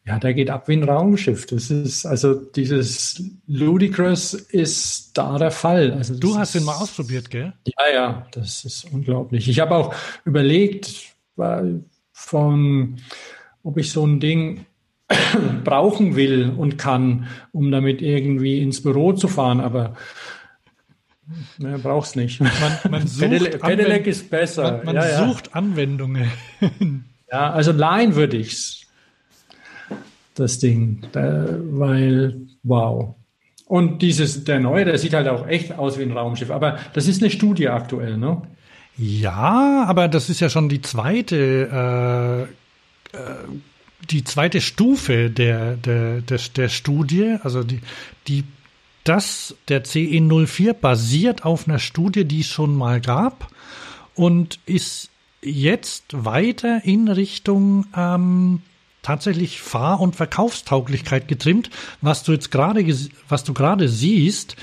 ja, der geht ab wie ein Raumschiff. Das ist, also dieses Ludicrous ist da der Fall. Also du hast ist, den mal ausprobiert, gell? Ja, ja, das ist unglaublich. Ich habe auch überlegt, von, ob ich so ein Ding brauchen will und kann, um damit irgendwie ins Büro zu fahren. Aber Ne, brauch's nicht. Man, man sucht Pedelec, Pedelec ist besser. Man, man ja, sucht ja. Anwendungen. Ja, also leihen würde ich's. Das Ding, da, weil wow. Und dieses der neue, der sieht halt auch echt aus wie ein Raumschiff. Aber das ist eine Studie aktuell, ne? Ja, aber das ist ja schon die zweite. Äh, äh, die zweite Stufe der, der, der, der Studie, also die, die das, der CE04 basiert auf einer Studie, die es schon mal gab und ist jetzt weiter in Richtung ähm, tatsächlich Fahr- und Verkaufstauglichkeit getrimmt, was du jetzt gerade, was du gerade siehst.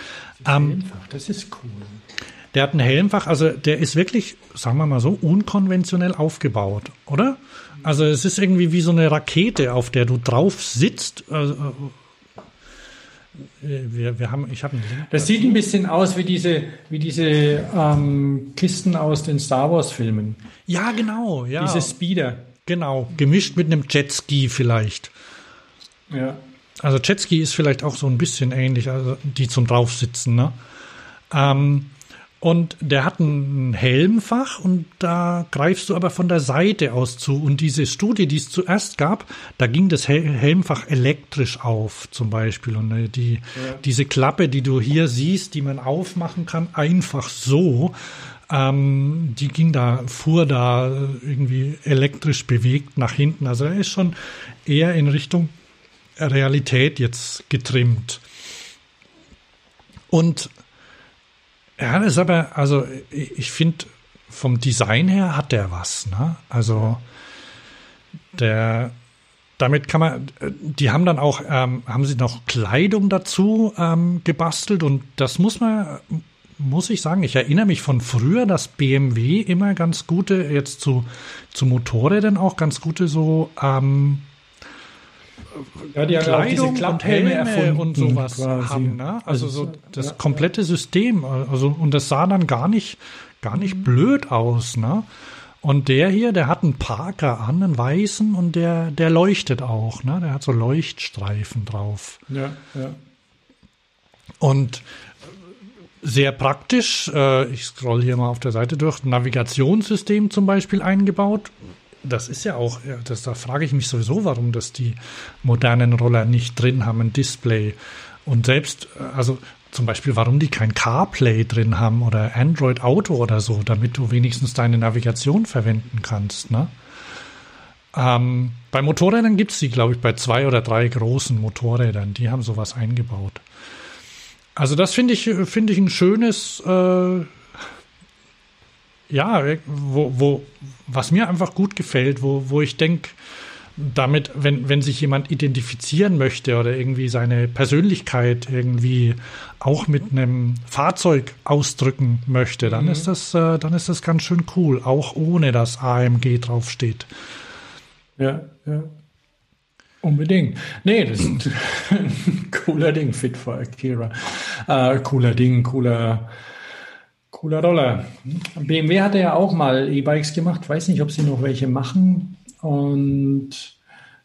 Ähm, das ist cool. Der hat ein Helmfach, also der ist wirklich, sagen wir mal so, unkonventionell aufgebaut, oder? Also es ist irgendwie wie so eine Rakete, auf der du drauf sitzt, äh, wir, wir haben, ich habe Das sieht ein bisschen aus wie diese, wie diese ähm, Kisten aus den Star Wars Filmen. Ja, genau, ja. Diese Speeder. Genau, gemischt mit einem Jetski vielleicht. Ja. Also Jetski ist vielleicht auch so ein bisschen ähnlich, also die zum draufsitzen, ne? Ähm, und der hat ein Helmfach und da greifst du aber von der Seite aus zu. Und diese Studie, die es zuerst gab, da ging das Helmfach elektrisch auf, zum Beispiel. Und äh, die, ja. diese Klappe, die du hier siehst, die man aufmachen kann, einfach so, ähm, die ging da, fuhr da irgendwie elektrisch bewegt nach hinten. Also er ist schon eher in Richtung Realität jetzt getrimmt. Und ja, das ist aber, also ich finde, vom Design her hat der was, ne? Also der, damit kann man, die haben dann auch, ähm, haben sie noch Kleidung dazu ähm, gebastelt und das muss man, muss ich sagen, ich erinnere mich von früher, dass BMW immer ganz gute, jetzt zu, zu Motorrädern auch ganz gute so ähm, ja, die Kleidung diese und Helme erfunden und sowas quasi. haben. Ne? Also, also so das ja, komplette System. Also und das sah dann gar nicht gar nicht mhm. blöd aus. Ne? Und der hier, der hat einen Parker an, einen weißen und der der leuchtet auch. Ne? Der hat so Leuchtstreifen drauf. Ja, ja. Und sehr praktisch. Äh, ich scroll hier mal auf der Seite durch. Navigationssystem zum Beispiel eingebaut das ist ja auch, das, da frage ich mich sowieso, warum das die modernen Roller nicht drin haben, ein Display. Und selbst, also zum Beispiel, warum die kein CarPlay drin haben oder Android Auto oder so, damit du wenigstens deine Navigation verwenden kannst. Ne? Ähm, bei Motorrädern gibt es die, glaube ich, bei zwei oder drei großen Motorrädern. Die haben sowas eingebaut. Also das finde ich, finde ich ein schönes, äh, ja, wo, wo, was mir einfach gut gefällt, wo, wo ich denke, damit, wenn, wenn sich jemand identifizieren möchte oder irgendwie seine Persönlichkeit irgendwie auch mit einem Fahrzeug ausdrücken möchte, dann mhm. ist das, äh, dann ist das ganz schön cool, auch ohne dass AMG draufsteht. Ja, ja. Unbedingt. Nee, das ist ein cooler Ding, Fit for Akira. Äh, cooler Ding, cooler, cooler Roller. BMW hatte ja auch mal E-Bikes gemacht. Weiß nicht, ob sie noch welche machen. Und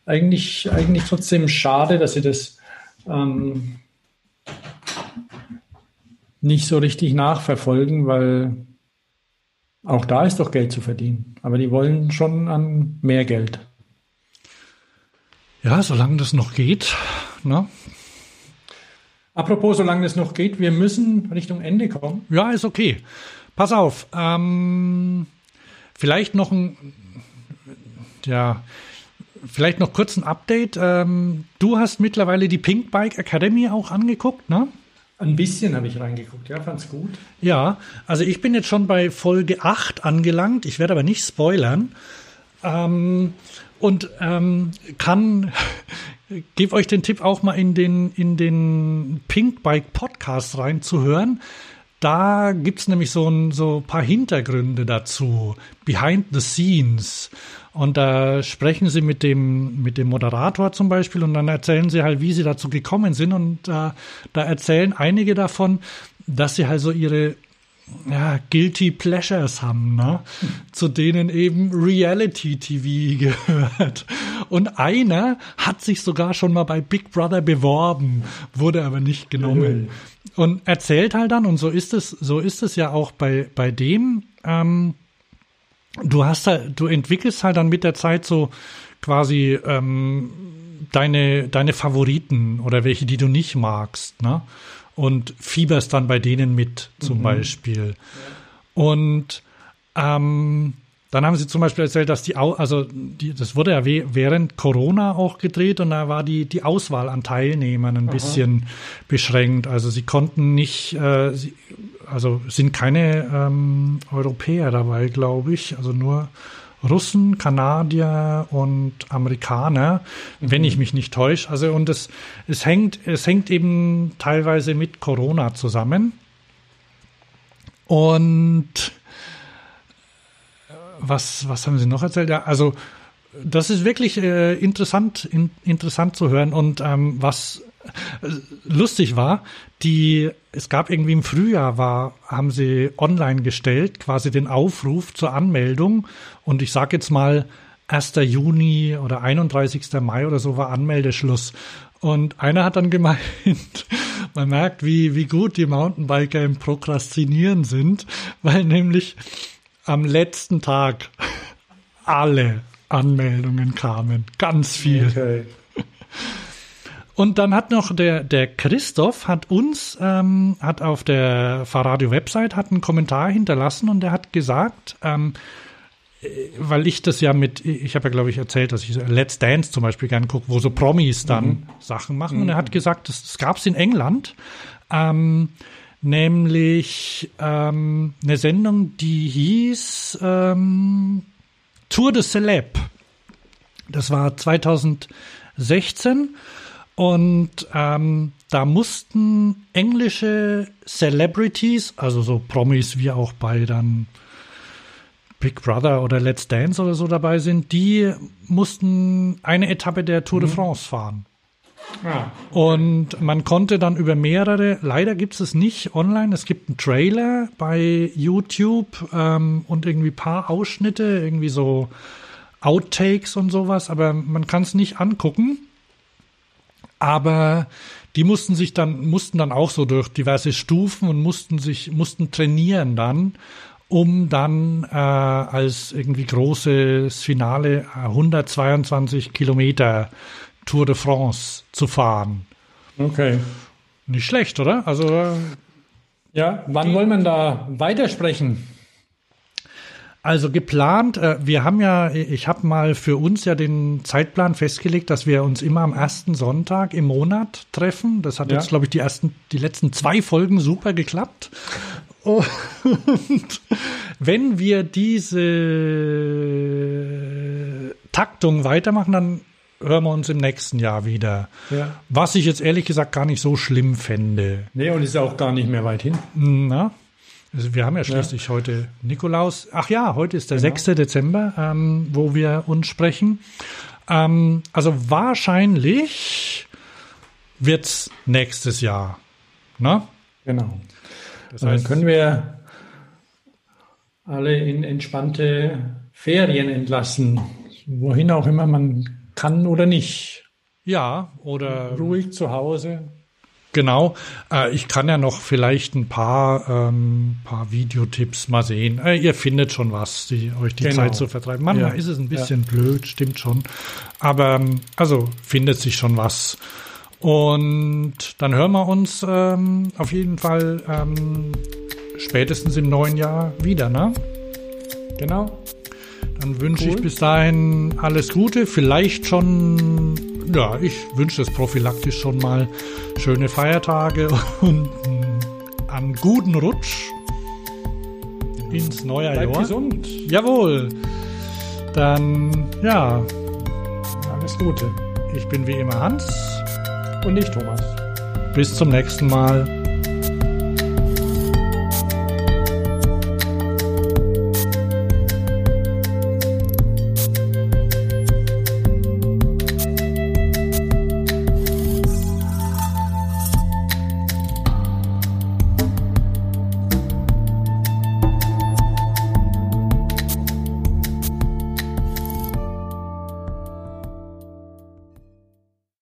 eigentlich, eigentlich trotzdem schade, dass sie das ähm, nicht so richtig nachverfolgen, weil auch da ist doch Geld zu verdienen. Aber die wollen schon an mehr Geld. Ja, solange das noch geht. Ne? Apropos, solange das noch geht, wir müssen Richtung Ende kommen. Ja, ist okay. Pass auf. Ähm, vielleicht noch ein, ja, vielleicht noch kurz ein Update. Ähm, du hast mittlerweile die Pink Bike Academy auch angeguckt, ne? Ein bisschen habe ich reingeguckt, ja, fand's gut. Ja, also ich bin jetzt schon bei Folge 8 angelangt. Ich werde aber nicht spoilern. Ähm, und ähm, kann gebe euch den Tipp auch mal in den in den Pink Bike Podcast reinzuhören. Da gibt's nämlich so ein so paar Hintergründe dazu, behind the scenes. Und da sprechen sie mit dem, mit dem Moderator zum Beispiel und dann erzählen sie halt, wie sie dazu gekommen sind. Und da, da erzählen einige davon, dass sie halt so ihre ja, Guilty Pleasures haben, ne? zu denen eben Reality TV gehört. Und einer hat sich sogar schon mal bei Big Brother beworben, wurde aber nicht genommen. Und erzählt halt dann, und so ist es, so ist es ja auch bei, bei dem, ähm, du hast halt, du entwickelst halt dann mit der Zeit so quasi ähm, deine, deine Favoriten oder welche, die du nicht magst, ne? Und fieberst dann bei denen mit, zum mhm. Beispiel. Und ähm, dann haben sie zum Beispiel erzählt, dass die, also die, das wurde ja während Corona auch gedreht und da war die, die Auswahl an Teilnehmern ein Aha. bisschen beschränkt. Also sie konnten nicht, äh, sie, also sind keine ähm, Europäer dabei, glaube ich, also nur Russen, Kanadier und Amerikaner, mhm. wenn ich mich nicht täusche. Also und es, es hängt, es hängt eben teilweise mit Corona zusammen. Und was, was haben Sie noch erzählt? Ja, also das ist wirklich äh, interessant, in, interessant zu hören. Und ähm, was lustig war, die, es gab irgendwie im Frühjahr war, haben sie online gestellt, quasi den Aufruf zur Anmeldung. Und ich sage jetzt mal, 1. Juni oder 31. Mai oder so war Anmeldeschluss. Und einer hat dann gemeint, man merkt, wie, wie gut die Mountainbiker im Prokrastinieren sind, weil nämlich am letzten Tag alle Anmeldungen kamen. Ganz viel. Okay. Und dann hat noch der, der Christoph hat uns, ähm, hat auf der Fahrradio-Website hat einen Kommentar hinterlassen und der hat gesagt, ähm, äh, weil ich das ja mit, ich habe ja glaube ich erzählt, dass ich Let's Dance zum Beispiel gerne gucke, wo so Promis dann mhm. Sachen machen. Mhm. Und er hat gesagt, das, das gab es in England, ähm, nämlich ähm, eine Sendung, die hieß ähm, Tour de Celeb. Das war 2016 und ähm, da mussten englische Celebrities, also so Promis wie auch bei dann Big Brother oder Let's Dance oder so dabei sind, die mussten eine Etappe der Tour de mhm. France fahren. Ah. Und man konnte dann über mehrere, leider gibt es es nicht online, es gibt einen Trailer bei YouTube ähm, und irgendwie paar Ausschnitte, irgendwie so Outtakes und sowas, aber man kann es nicht angucken. Aber die mussten sich dann, mussten dann auch so durch diverse Stufen und mussten sich, mussten trainieren dann. um dann äh, als irgendwie großes Finale 122 Kilometer Tour de France zu fahren. Okay. Nicht schlecht, oder? Also ja, wann wollen wir da weitersprechen? Also geplant, äh, wir haben ja, ich habe mal für uns ja den Zeitplan festgelegt, dass wir uns immer am ersten Sonntag im Monat treffen. Das hat ja. jetzt, glaube ich, die ersten, die letzten zwei Folgen super geklappt. Und wenn wir diese Taktung weitermachen, dann hören wir uns im nächsten Jahr wieder. Ja. Was ich jetzt ehrlich gesagt gar nicht so schlimm fände. Nee, und ist auch gar nicht mehr weit hin. Na? Also wir haben ja schließlich ja. heute Nikolaus. Ach ja, heute ist der genau. 6. Dezember, ähm, wo wir uns sprechen. Ähm, also wahrscheinlich wird's nächstes Jahr. Na? Genau. Das heißt, Dann können wir alle in entspannte Ferien entlassen. Wohin auch immer man kann oder nicht. Ja, oder ruhig zu Hause. Genau. Äh, ich kann ja noch vielleicht ein paar, ähm, paar Videotipps mal sehen. Äh, ihr findet schon was, die euch die genau. Zeit zu vertreiben. Manchmal ja. ist es ein bisschen ja. blöd, stimmt schon. Aber ähm, also findet sich schon was. Und dann hören wir uns ähm, auf jeden Fall ähm, spätestens im neuen Jahr wieder, ne? Genau. Dann wünsche cool. ich bis dahin alles Gute. Vielleicht schon, ja, ich wünsche es prophylaktisch schon mal schöne Feiertage und einen guten Rutsch ins neue Bleib Jahr. gesund. Jawohl. Dann, ja. Alles Gute. Ich bin wie immer Hans. Und ich Thomas. Bis zum nächsten Mal.